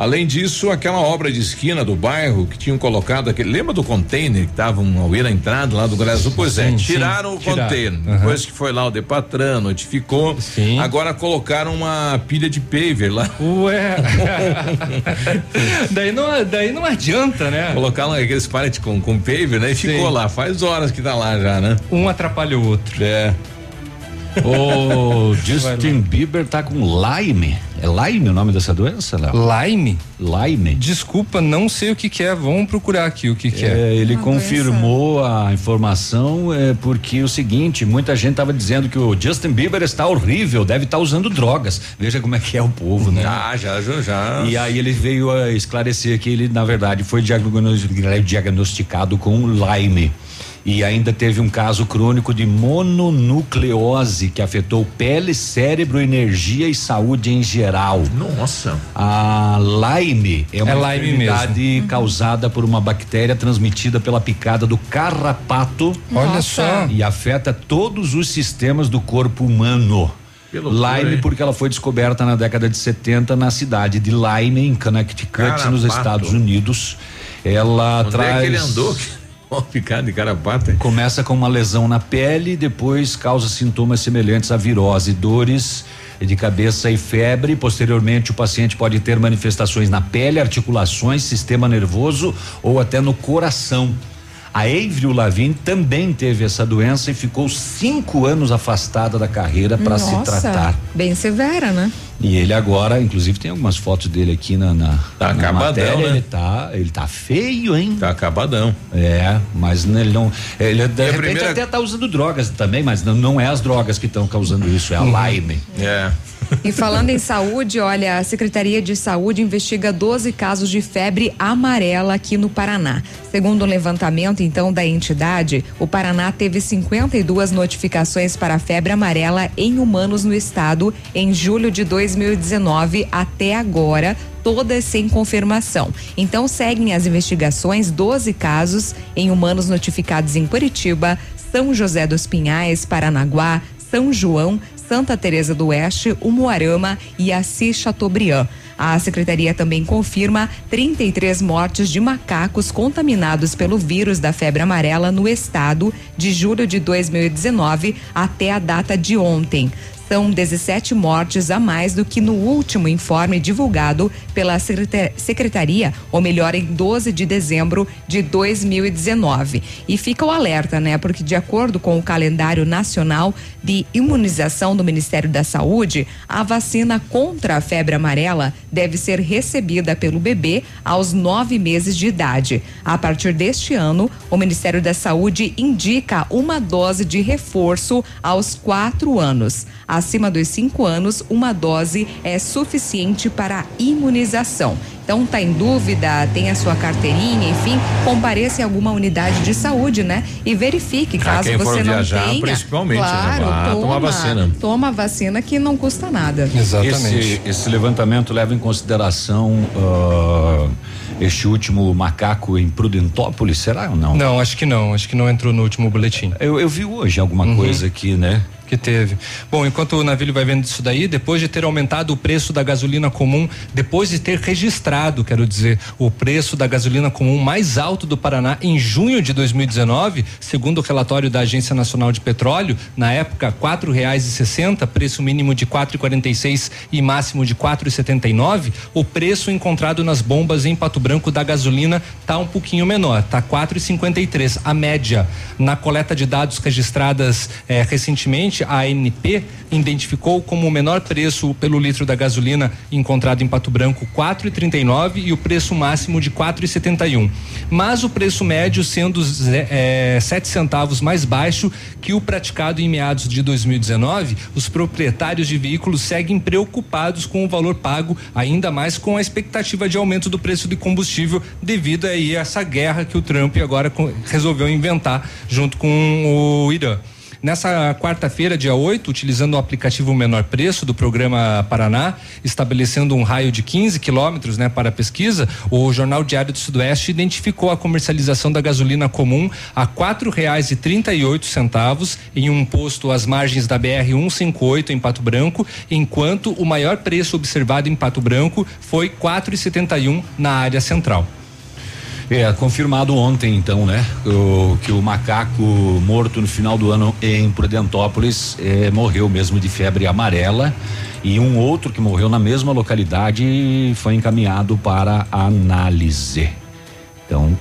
Além disso, aquela obra de esquina do bairro que tinham colocado aquele, lembra do container que tava uma na entrada lá do Azul? Pois é, Sim, sim, tiraram o tiraram. container. Aham. Depois que foi lá o Depatran, notificou. Agora colocaram uma pilha de paver lá. Ué. daí, não, daí não adianta, né? Colocaram aqueles pallets com, com paver, né? E ficou Sim. lá. Faz horas que tá lá já, né? Um atrapalha o outro. É. O Justin Bieber tá com Lyme. É Lyme o nome dessa doença, Léo? Lyme? Lyme. Desculpa, não sei o que, que é. Vamos procurar aqui o que, que é. É, ele confirmou a informação é, porque o seguinte, muita gente tava dizendo que o Justin Bieber está horrível, deve estar usando drogas. Veja como é que é o povo, né? Ah, já, já, já. E aí ele veio a esclarecer que ele, na verdade, foi diagnos- diagnosticado com Lyme. E ainda teve um caso crônico de mononucleose que afetou pele, cérebro, energia e saúde em geral. Nossa. A Lyme é uma É Lyme enfermidade causada por uma bactéria transmitida pela picada do carrapato. Olha Nossa. só. E afeta todos os sistemas do corpo humano. Lyme, porque ela foi descoberta na década de 70 na cidade de Lyme, em Connecticut, nos Carrapato. Estados Unidos. Ela Onde traz. é que ele andou? Picado de carapata. Começa com uma lesão na pele, depois causa sintomas semelhantes a virose, dores de cabeça e febre. Posteriormente, o paciente pode ter manifestações na pele, articulações, sistema nervoso ou até no coração. A Avril Lavigne também teve essa doença e ficou cinco anos afastada da carreira para se tratar. Bem severa, né? E ele agora, inclusive, tem algumas fotos dele aqui na, na, Tá na acabadão, matéria, né? Ele tá, ele tá feio, hein? Tá acabadão. É, mas ele não. Ele de a repente primeira- até tá usando drogas também, mas não, não é as drogas que estão causando isso, é a Lyme. É. E falando em saúde, olha, a Secretaria de Saúde investiga 12 casos de febre amarela aqui no Paraná. Segundo o levantamento, então, da entidade, o Paraná teve 52 notificações para febre amarela em humanos no estado em julho de 2019 até agora, todas sem confirmação. Então, seguem as investigações 12 casos em humanos notificados em Curitiba, São José dos Pinhais, Paranaguá, São João, Santa Teresa do Oeste, Umuarama e Assis Chateaubriand. A secretaria também confirma 33 mortes de macacos contaminados pelo vírus da febre amarela no estado de julho de 2019 até a data de ontem são 17 mortes a mais do que no último informe divulgado pela secretaria, ou melhor, em 12 de dezembro de 2019. E fica o alerta, né? Porque de acordo com o calendário nacional de imunização do Ministério da Saúde, a vacina contra a febre amarela deve ser recebida pelo bebê aos nove meses de idade. A partir deste ano, o Ministério da Saúde indica uma dose de reforço aos quatro anos. Acima dos cinco anos, uma dose é suficiente para imunização. Então, tá em dúvida, tem a sua carteirinha, enfim, compareça em alguma unidade de saúde, né? E verifique, caso quem você não viajar, tenha. principalmente, né? claro, Vá toma, tomar vacina. Toma a vacina que não custa nada. Esse, esse levantamento leva em consideração ah, este último macaco em Prudentópolis, será ou não? Não, acho que não. Acho que não entrou no último boletim. Eu, eu vi hoje alguma Uhum. coisa aqui, né? Que teve. Bom, enquanto o navio vai vendo isso daí, depois de ter aumentado o preço da gasolina comum, depois de ter registrado, quero dizer, o preço da gasolina comum mais alto do Paraná em junho de 2019, segundo o relatório da Agência Nacional de Petróleo, na época quatro reais e sessenta, preço mínimo de quatro e quarenta e seis e máximo de quatro e setenta e nove, o preço encontrado nas bombas em Pato Branco da gasolina tá um pouquinho menor, tá quatro e cinquenta e três, a média na coleta de dados registradas eh, recentemente a ANP identificou como o menor preço pelo litro da gasolina encontrado em Pato Branco 4,39 e o preço máximo de 4,71. Mas o preço médio sendo eh, sete centavos mais baixo que o praticado em meados de 2019, os proprietários de veículos seguem preocupados com o valor pago, ainda mais com a expectativa de aumento do preço de combustível devido aí a essa guerra que o Trump agora resolveu inventar junto com o Irã. Nessa quarta-feira, dia 8, utilizando o aplicativo Menor Preço do programa Paraná, estabelecendo um raio de 15 quilômetros né, para pesquisa, o Jornal Diário do Sudoeste identificou a comercialização da gasolina comum a quatro reais e trinta e oito centavos em um posto às margens da BR 158 em Pato Branco, enquanto o maior preço observado em Pato Branco foi quatro e setenta e um na área central. É, confirmado ontem, então, né? O, que o macaco morto no final do ano em Prudentópolis eh, morreu mesmo de febre amarela. E um outro que morreu na mesma localidade foi encaminhado para análise. Então,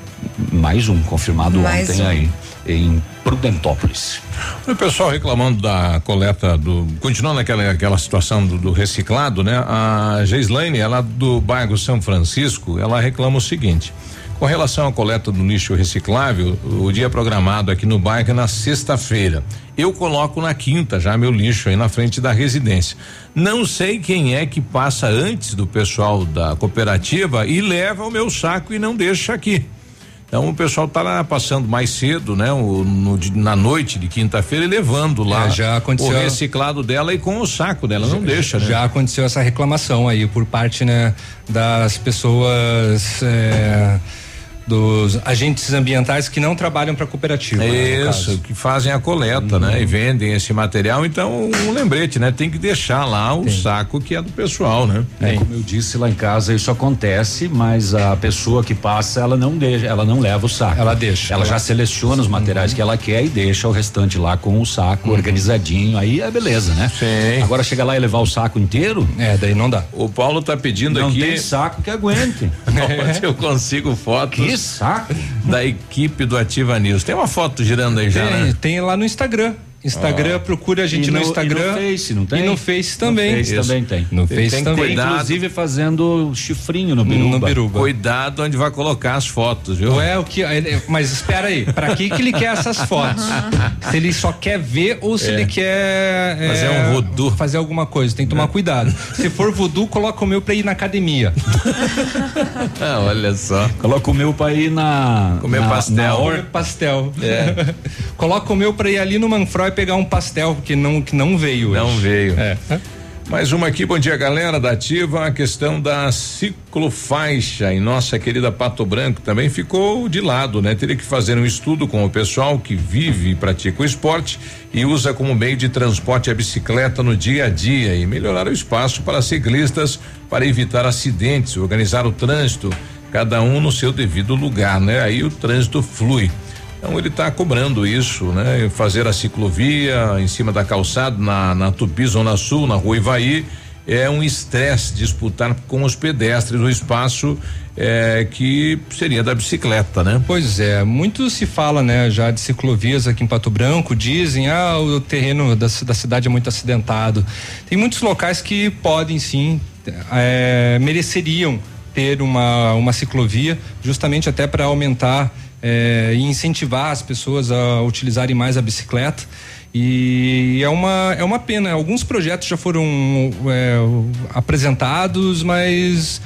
mais um confirmado Mais ontem um. aí em Prudentópolis. O pessoal reclamando da coleta do. Continuando aquela, aquela situação do, do reciclado, né? A Geislaine, ela do bairro São Francisco, ela reclama o seguinte. Com relação à coleta do lixo reciclável, o dia programado aqui no bairro é na sexta-feira. Eu coloco na quinta já meu lixo aí na frente da residência. Não sei quem é que passa antes do pessoal da cooperativa e leva o meu saco e não deixa aqui. Então o pessoal tá lá passando mais cedo, né? O, no na noite de quinta-feira e levando lá É, já aconteceu- o reciclado dela e com o saco dela, não deixa, né? Já aconteceu essa reclamação aí por parte, né, das pessoas é, dos agentes ambientais que não trabalham para cooperativa. né, Isso, caso. que fazem a coleta, né? E vendem esse material. Então, um lembrete, né? Tem que deixar lá o saco que é do pessoal, né? É, como eu disse lá em casa, isso acontece, mas a pessoa que passa, ela não deixa, ela não leva o saco. Ela deixa. Ela Ela- já seleciona os materiais que ela quer e deixa o restante lá com o saco organizadinho. Aí é beleza, né? Sim. Agora chega lá e levar o saco inteiro? É, daí não dá. O Paulo tá pedindo não aqui. tem saco que aguente. Onde eu consigo fotos Que saco? da equipe do Ativa News. Tem uma foto girando aí já, Tem, né? tem lá no Instagram. Instagram, Ó. procura a gente no, no- Instagram. e no Face, não tem? E no Face também. No Face Isso. também tem. No Tem- Face tem que também. cuidar. Inclusive fazendo chifrinho no biruba. No biruba. Cuidado onde vai colocar as fotos, viu? Ué, o que? Mas espera aí, pra que que ele quer essas fotos? se ele só quer ver ou se É. ele quer é, Fazer um voodoo. fazer alguma coisa, tem que tomar cuidado. Se for voodoo, coloca o meu pra ir na academia. Ah, olha só. Coloca o meu pra ir na. Comer na- pastel. na Comer pastel. É. coloca o meu pra ir ali no Manfroy pegar um pastel que não que não veio. Não hoje. veio. É. Mais uma aqui, bom dia galera da Ativa, a questão da ciclofaixa em nossa querida Pato Branco também ficou de lado, né? Teria que fazer um estudo com o pessoal que vive e pratica o esporte e usa como meio de transporte a bicicleta no dia a dia e melhorar o espaço para ciclistas para evitar acidentes, organizar o trânsito, cada um no seu devido lugar, né? Aí o trânsito flui. Então ele está cobrando isso, né? Fazer a ciclovia em cima da calçada na, na Tupi Zona Sul, na Rua Ivaí, é um estresse disputar com os pedestres o espaço é, que seria da bicicleta, né? Pois é, muito se fala, né, já de ciclovias aqui em Pato Branco, dizem, ah, o terreno da, da cidade é muito acidentado. Tem muitos locais que podem sim, é, mereceriam ter uma, uma ciclovia, justamente até para aumentar é, e incentivar as pessoas a utilizarem mais a bicicleta. E é uma, é uma pena. Alguns projetos já foram é, apresentados, mas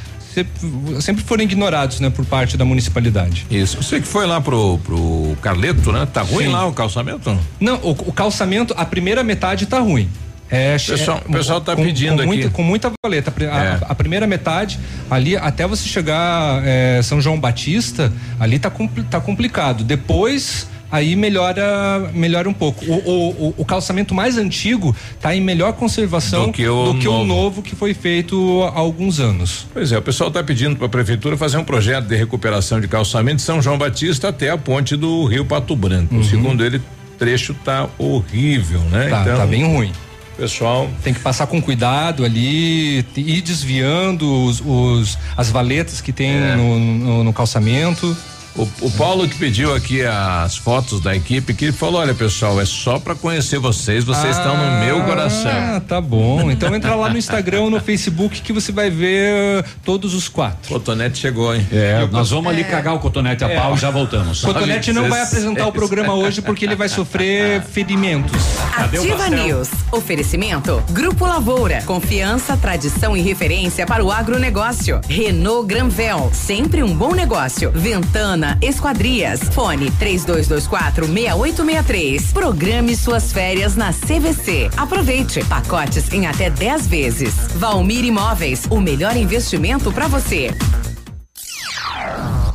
sempre foram ignorados, né, por parte da municipalidade. Isso. Você que foi lá pro, pro Carleto, né? Tá ruim Sim. lá o calçamento? Não, o, o calçamento, a primeira metade tá ruim. É, pessoal, é, o pessoal está pedindo com aqui. Muita, com muita valeta. A, é. a, primeira metade, ali, até você chegar é, São João Batista, ali tá, tá complicado. Depois aí melhora melhora um pouco. O, o, o, calçamento mais antigo está em melhor conservação do que, o, do que novo. o novo que foi feito há alguns anos. Pois é, o pessoal está pedindo para a prefeitura fazer um projeto de recuperação de calçamento de São João Batista até a ponte do Rio Pato Branco. Uhum. Segundo ele, trecho tá horrível, né? Tá, então, tá bem ruim pessoal tem que passar com cuidado ali, ir desviando os, os as valetas que tem é. no, no, no, calçamento. O, o, Paulo que pediu aqui as fotos da equipe, que ele falou: olha, pessoal, é só para conhecer vocês, vocês ah, estão no meu coração. Ah, tá bom. Então entra lá no Instagram, no Facebook, que você vai ver todos os quatro. Cotonete chegou, hein? É, nós vamos ali é. cagar o cotonete a é. pau e já voltamos. Cotonete não vai apresentar o programa hoje porque ele vai sofrer ferimentos. Ativa News. Oferecimento. Grupo Lavoura. Confiança, tradição e referência para o agronegócio. Renault Granvel. Sempre um bom negócio. Ventana Esquadrias. Fone 3224 6863. Programe suas férias na CVC. Aproveite pacotes em até 10 vezes. Valmir Imóveis, o melhor investimento para você.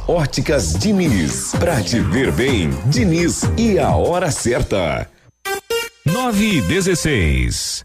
Óticas Diniz, pra te ver bem, Diniz e a hora certa. Nove e dezesseis.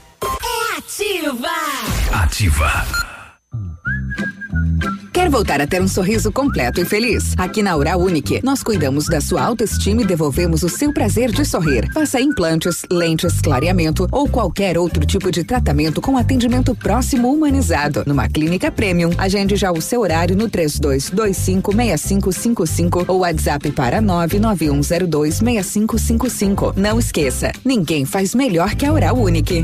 Ativa. Quer voltar a ter um sorriso completo e feliz? Aqui na Oral Unique, nós cuidamos da sua autoestima e devolvemos o seu prazer de sorrir. Faça implantes, lentes, clareamento ou qualquer outro tipo de tratamento com atendimento próximo humanizado. Numa clínica premium, agende já o seu horário no 32256555 ou WhatsApp para 991026555. Não esqueça, ninguém faz melhor que a Oral Unique.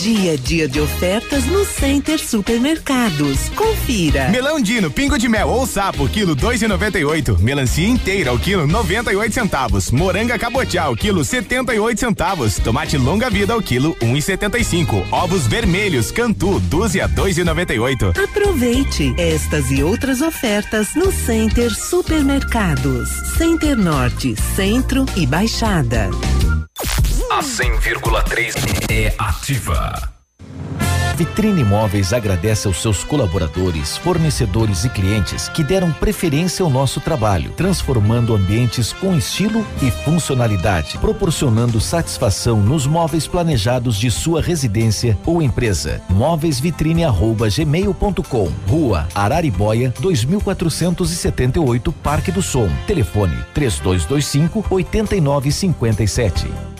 dia a dia de ofertas no Center Supermercados. Confira. Melão Dino, pingo de mel ou sapo, quilo dois e noventa e oito. Melancia inteira, o quilo noventa e oito centavos. Moranga cabotial, quilo setenta e oito centavos. Tomate longa vida, o quilo um e setenta e cinco. Ovos vermelhos, Cantu, dúzia, dois e noventa e oito. Aproveite estas e outras ofertas no Center Supermercados. Center Norte, Centro e Baixada. A 100,3 é ativa. Vitrine Imóveis agradece aos seus colaboradores, fornecedores e clientes que deram preferência ao nosso trabalho, transformando ambientes com estilo e funcionalidade, proporcionando satisfação nos móveis planejados de sua residência ou empresa. Móveisvitrine@gmail.com, Rua Araribóia, 2478, Parque do Som. Telefone 3225 8957.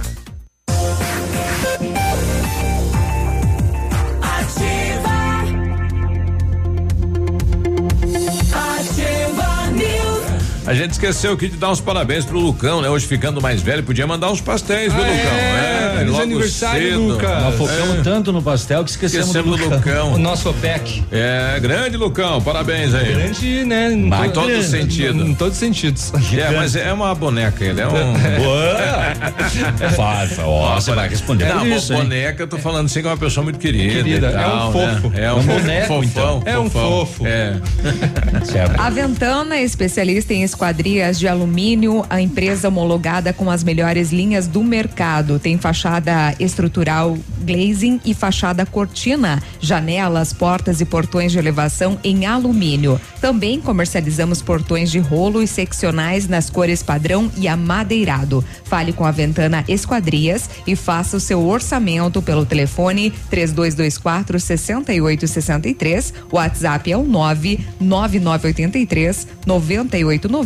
A gente esqueceu aqui de dar os parabéns pro Lucão, né? Hoje ficando mais velho, podia mandar uns pastéis, viu, Ah, Lucão? é, feliz logo aniversário, cedo. Lucas. Nós focamos tanto no pastel que esquecemos, Esquecemos do Lucão. O nosso OPEC. É, grande Lucão, parabéns aí. Grande, né? Em Em todo- todo sentido. Em todos os sentidos. É, mas é uma boneca, ele é um. É fácil, ó, você vai responder Não, por isso, hein? boneca, eu tô falando assim que é uma pessoa muito querida. Querida, é um tal, fofo. né? É É um um fofo, boneco, fofão, então. É um fofo. É. A Ventana, especialista em esquadrias de alumínio, a empresa homologada com as melhores linhas do mercado. Tem fachada estrutural glazing e fachada cortina, janelas, portas e portões de elevação em alumínio. Também comercializamos portões de rolo e seccionais nas cores padrão e amadeirado. Fale com a Ventana Esquadrias e faça o seu orçamento pelo telefone 3224 6863. O WhatsApp é o 99983 9890.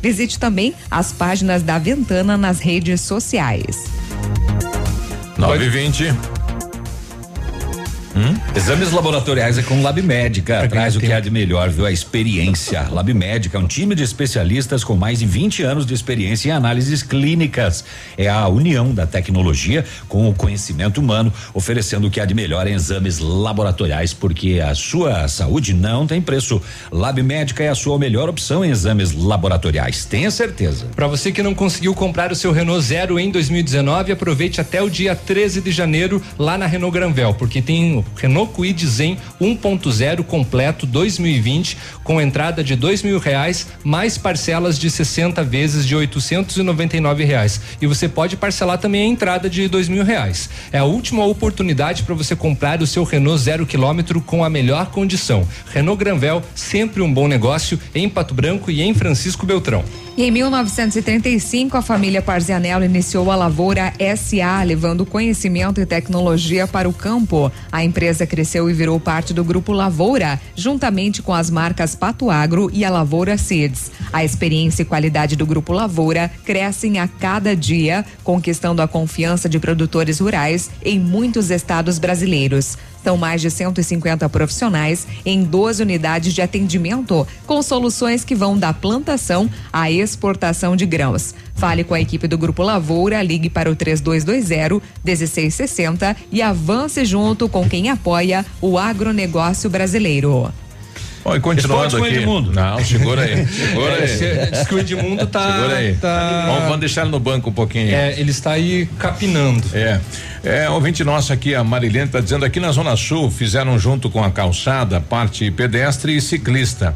Visite também as páginas da Ventana nas redes sociais. 9 e 20. Exames laboratoriais é com Lab Médica. Traz o que há de melhor, viu? A experiência. Lab Médica é um time de especialistas com mais de 20 anos de experiência em análises clínicas. É a união da tecnologia com o conhecimento humano, oferecendo o que há de melhor em exames laboratoriais, porque a sua saúde não tem preço. Lab Médica é a sua melhor opção em exames laboratoriais. Tenha certeza. Para você que não conseguiu comprar o seu Renault Zero em 2019, aproveite até o dia 13 de janeiro lá na Renault Granvel, porque tem Renault Kwid Zen 1.0 completo 2020 com entrada de dois mil reais mais parcelas de 60 vezes de 899 reais e você pode parcelar também a entrada de dois mil reais. É a última oportunidade para você comprar o seu Renault zero quilômetro com a melhor condição. Renault Granvel sempre um bom negócio em Pato Branco e em Francisco Beltrão. E em 1935, a família Parzianello iniciou a Lavoura SA, levando conhecimento e tecnologia para o campo. A empresa cresceu e virou parte do grupo Lavoura, juntamente com as marcas Pato Agro e a Lavoura Seeds. A experiência e qualidade do grupo Lavoura crescem a cada dia, conquistando a confiança de produtores rurais em muitos estados brasileiros. São mais de 150 profissionais em 12 unidades de atendimento, com soluções que vão da plantação à exportação de grãos. Fale com a equipe do Grupo Lavoura, ligue para o 3220-1660 e avance junto com quem apoia o agronegócio brasileiro. Bom, e continuando aqui. Edmundo. Não, segura aí. Segura É, aí. se- diz que o Edmundo tá. Segura aí. tá- Vamos, vamos deixar ele no banco um pouquinho. É, ele está aí capinando. É. É, ouvinte nosso aqui, a Marilene, está dizendo aqui na Zona Sul, fizeram junto com a calçada, parte pedestre e ciclista.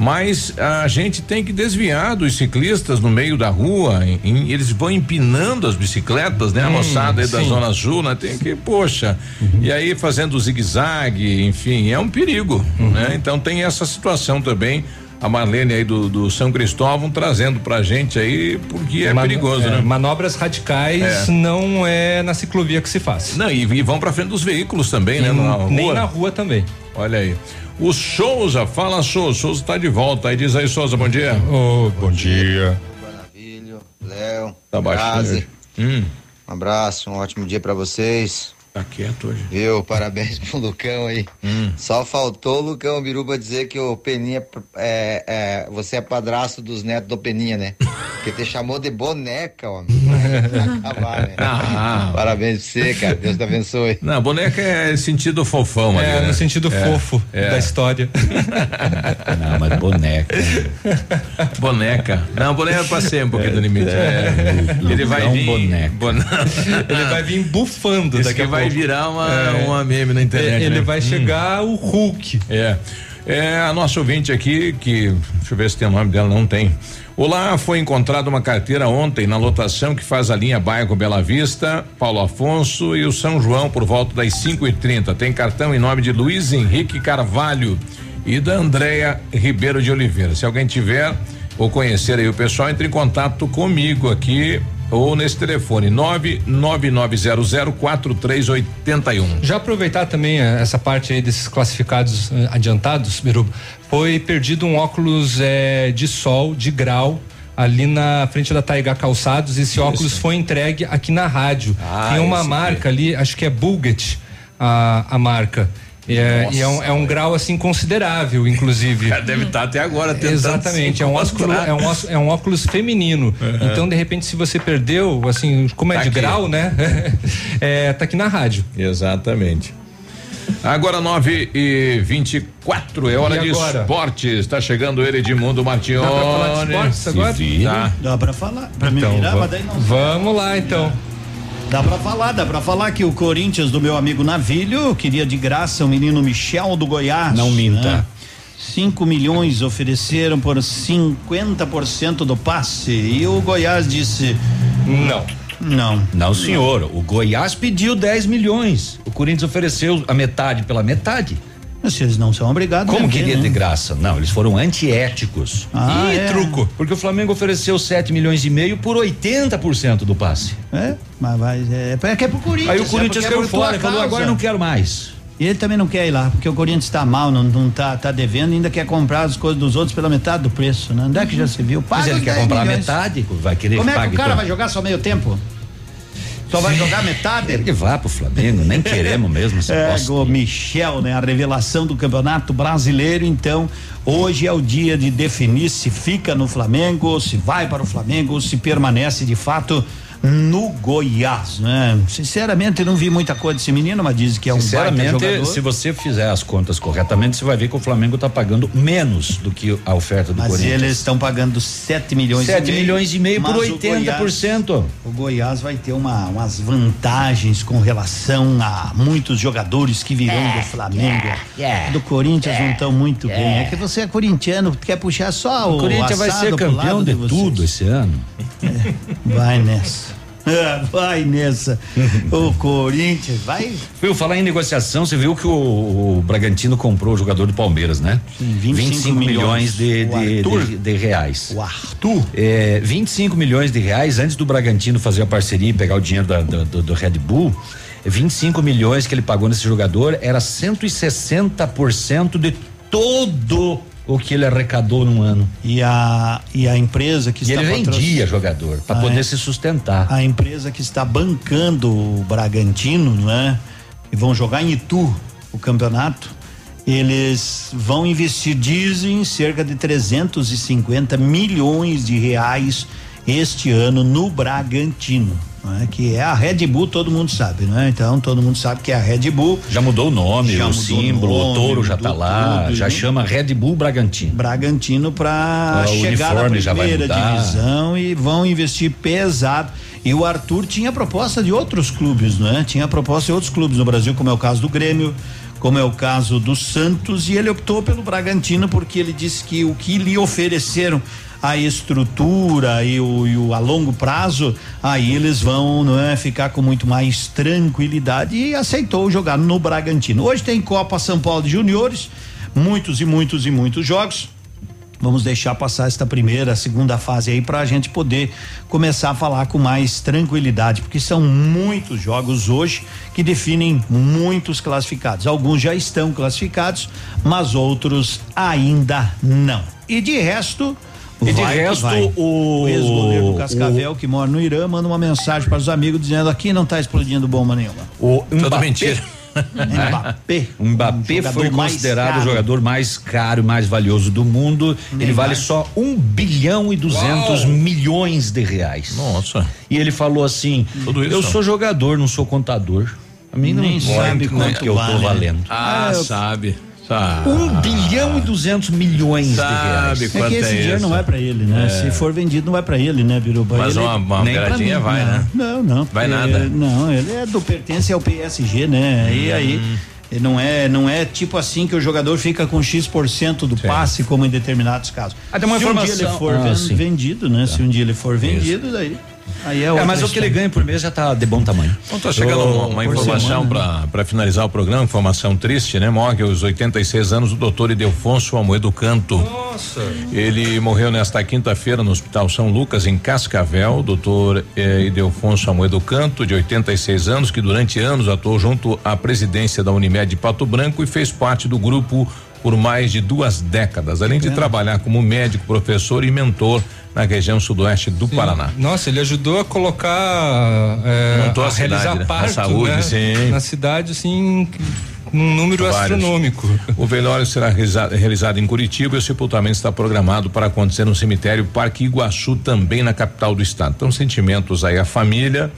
Mas a gente tem que desviar dos ciclistas no meio da rua, em- em- eles vão empinando as bicicletas, né? A Hum, moçada aí da sim. Zona Sul, né? Tem que, poxa, e aí fazendo zigue-zague, enfim, é um perigo, né? Então tem essa situação também. A Marlene aí do, do São Cristóvão trazendo pra gente aí, porque é Mano- perigoso, é, né? Manobras radicais É. não é na ciclovia que se faz. Não, e, e vão pra frente dos veículos também, né? E Na rua. nem na rua também. Olha aí. O Souza, fala Souza, Souza tá de volta. Aí diz aí, Souza, bom dia. Oh, bom dia. Léo, Tá baixinho. Hum. um abraço, um ótimo dia pra vocês. Tá quieto hoje. Viu? Parabéns pro Lucão aí. Hum. Só faltou o Lucão Biruba dizer que o Peninha é, é, você é padrasto dos netos do Peninha, né? Porque te chamou de boneca, homem. acabar, né? Ah. Parabéns pra você, cara. Deus te abençoe. Não, boneca é sentido fofão ali, É, né? no sentido É, fofo é. da história. Não, mas boneca. Boneca. Não, boneca passei um pouquinho do limite. É. Ele vai vir. boneca. Bone- Ele vai vir bufando Isso daqui a vai virar uma, É. uma meme na internet. Ele né? vai Hum. chegar o Hulk. É. É a nossa ouvinte aqui, que. Deixa eu ver se tem o nome dela, não tem. Olá, foi encontrada uma carteira ontem na lotação que faz a linha Bairro Bela Vista, Paulo Afonso e o São João por volta das 5 e 30 Tem cartão em nome de Luiz Henrique Carvalho e da Andréia Ribeiro de Oliveira. Se alguém tiver ou conhecer aí o pessoal, entre em contato comigo aqui ou nesse telefone 999004381. Já aproveitar também eh, essa parte aí desses classificados eh, adiantados, Biruba, foi perdido um óculos eh, de sol, de grau, ali na frente da Taiga Calçados. Esse óculos foi entregue aqui na rádio. Ah, Tem uma marca ali, acho que é Bulget, a, a marca. E é, e é um, é um grau assim considerável, inclusive. cara deve estar até agora tentando Exatamente, se é um, óculos, é, um, ós- é um óculos feminino. Uhum. Então, de repente, se você perdeu, assim, como é Tá de aqui. grau, né? é, tá aqui na rádio. Exatamente. Agora 9 e 24 é hora E de agora? esportes. Está chegando ele Edmundo Martione. Dá pra falar de esportes agora? Tá. Dá pra falar. Pra me Então, virar, mas daí não. vamos lá então. Dá pra falar, dá pra falar que o Corinthians do meu amigo Navilho queria de graça o menino Michel do Goiás. Não minta. né? 5 milhões ofereceram por 50% do passe. E o Goiás disse: Não. Não. Não, senhor. O Goiás pediu 10 milhões. O Corinthians ofereceu a metade pela metade. Mas eles não são obrigados Como queria né? de graça? Não, eles foram antiéticos. Ah, e é. truco. Porque o Flamengo ofereceu 7 milhões e meio por 80% do passe. É, mas vai, é, é que é pro Corinthians. Aí o Corinthians é caiu fora falou: agora não quero mais. E ele também não quer ir lá, porque o Corinthians está mal, não, não tá, tá devendo, ainda quer comprar as coisas dos outros pela metade do preço, né? Onde é que já se viu? Mas Paga ele os quer 10 comprar milhões. metade, vai querer Como é que pague o cara vai jogar só meio tempo? Só vai jogar metade? Ele vá pro Flamengo, nem queremos mesmo essa É, bosta. o Michel, né? A revelação do Campeonato Brasileiro. Então, hoje é o dia de definir se fica no Flamengo, se vai para o Flamengo, se permanece de fato no Goiás, né? Sinceramente, eu não vi muita coisa desse menino, mas diz que é um baita Sinceramente, jogador. se você fizer as contas corretamente, você vai ver que o Flamengo está pagando menos do que a oferta do Mas Corinthians. eles estão pagando 7 milhões 7 e meio. milhões e meio por mas o 80%. Goiás- O Goiás vai ter uma, umas vantagens com relação a muitos jogadores que virão É, do Flamengo. do Corinthians não estão muito bem. É que você é corintiano, quer puxar só o. O Corinthians vai ser campeão lado de vocês. tudo esse ano. Vai nessa. Vai nessa. o Corinthians vai. Viu, falar em negociação, você viu que o, o Bragantino comprou o jogador do Palmeiras, né? Sim, 25 milhões, de, O de, Arthur? de- de reais. O Arthur. É, 25 milhões de reais antes do Bragantino fazer a parceria e pegar o dinheiro da- do, do- do Red Bull. 25 milhões que ele pagou nesse jogador era 160% de todo o que ele arrecadou num ano. E a, e a empresa que E está ele vendia jogador para Ah, poder é? se sustentar. a empresa que está bancando o Bragantino, não é? E vão jogar em Itu o campeonato. Eles vão investir, dizem, cerca de 350 milhões de reais este ano no Bragantino, é? que é a Red Bull, todo mundo sabe, não é? Então todo mundo sabe que é a Red Bull. Já mudou o nome, Já o símbolo, nome, o touro já tá lá, tudo, já né? chama Red Bull Bragantino. Bragantino para o chegar na primeira divisão e vão investir pesado. E o Arthur tinha proposta de outros clubes, não é? Tinha proposta de outros clubes no Brasil, como é o caso do Grêmio, como é o caso do Santos, e ele optou pelo Bragantino porque ele disse que o que lhe ofereceram a estrutura e o, e o a longo prazo, aí eles vão não é, ficar com muito mais tranquilidade e aceitou jogar no Bragantino. Hoje tem Copa São Paulo de Juniores, muitos e muitos e muitos jogos. Vamos deixar passar esta primeira, segunda fase aí para a gente poder começar a falar com mais tranquilidade, porque são muitos jogos hoje que definem muitos classificados. Alguns já estão classificados, mas outros ainda não. E de resto, E de vai que resto, vai. o- ex-goleiro do Cascavel que mora no Irã manda uma mensagem para os amigos dizendo aqui não está explodindo bomba nenhuma. O Tudo Mbappé, mentira. Mbappé. O Mbappé Um foi considerado o jogador mais caro e mais valioso do mundo. Ele vale só um bilhão e duzentos Uau. milhões de reais. Nossa. E ele falou assim: Tudo isso? Eu sou jogador, não sou contador. A mim não Nem sabe quanto que eu tô vale. valendo. Ah, sabe. Sabe. Um bilhão e duzentos milhões de reais. Sabe É quanto que esse é dinheiro isso? não é pra ele, né? Se for vendido, não vai pra ele, né, Biruba? Mas Ele- uma, uma nem mim, vai, não, né? Não, não. Vai porque- nada. Não, ele é do pertence ao PSG, né? E aí ele não é, não é tipo assim que o jogador fica com X% do passe, como em determinados casos. Ah, tem uma Se um dia informação- ele for Ah, vendido, né? Se um dia ele for vendido, daí aí é, É, mas o que ele ganha por mês já tá de bom tamanho. Então tá chegando uma, uma por informação para finalizar o programa, informação triste, né? Morre aos 86 anos o doutor Idelfonso Amoedo Canto. Nossa. Ele morreu nesta quinta-feira no Hospital São Lucas, em Cascavel. O doutor eh, Idelfonso Amoedo Canto, de 86 anos, que durante anos atuou junto à presidência da Unimed de Pato Branco e fez parte do grupo por mais de duas décadas, além de trabalhar como médico, professor e mentor na região sudoeste do Paraná. Nossa, ele ajudou a colocar, é, a, a cidade, realizar né? A parto, saúde, né? sim. Na cidade, assim, num número Vários. astronômico. O velório será realiza- realizado em Curitiba e o sepultamento está programado para acontecer no cemitério Parque Iguaçu, também na capital do estado. Então, sentimentos aí à família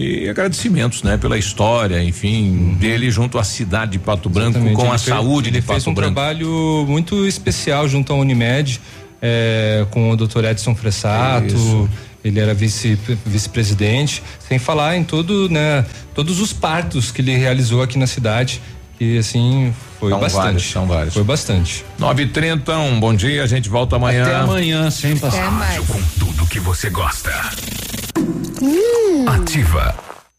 e agradecimentos, né, pela história, enfim, dele junto à cidade de Pato Branco, Exatamente. com Ele a fez- saúde ele de fez Pato um Branco. trabalho muito especial junto à Unimed, é, com o Dr. Edson Fressato. Isso. Ele era vice vice-presidente, sem falar em todo, né, todos os partos que ele realizou aqui na cidade. E assim, foi São bastante. vários, são vários. Foi bastante. 9h30, um bom dia, a gente volta amanhã. Até amanhã, sem passar. Com tudo que você gosta. Ativa.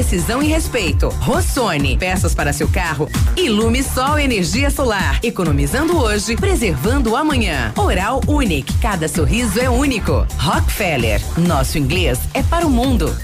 precisão e respeito. Rossoni. Peças para seu carro. Ilume Sol Energia Solar. Economizando hoje, preservando amanhã. Oral Unique. Cada sorriso é único. Rockefeller. Nosso inglês é para o mundo.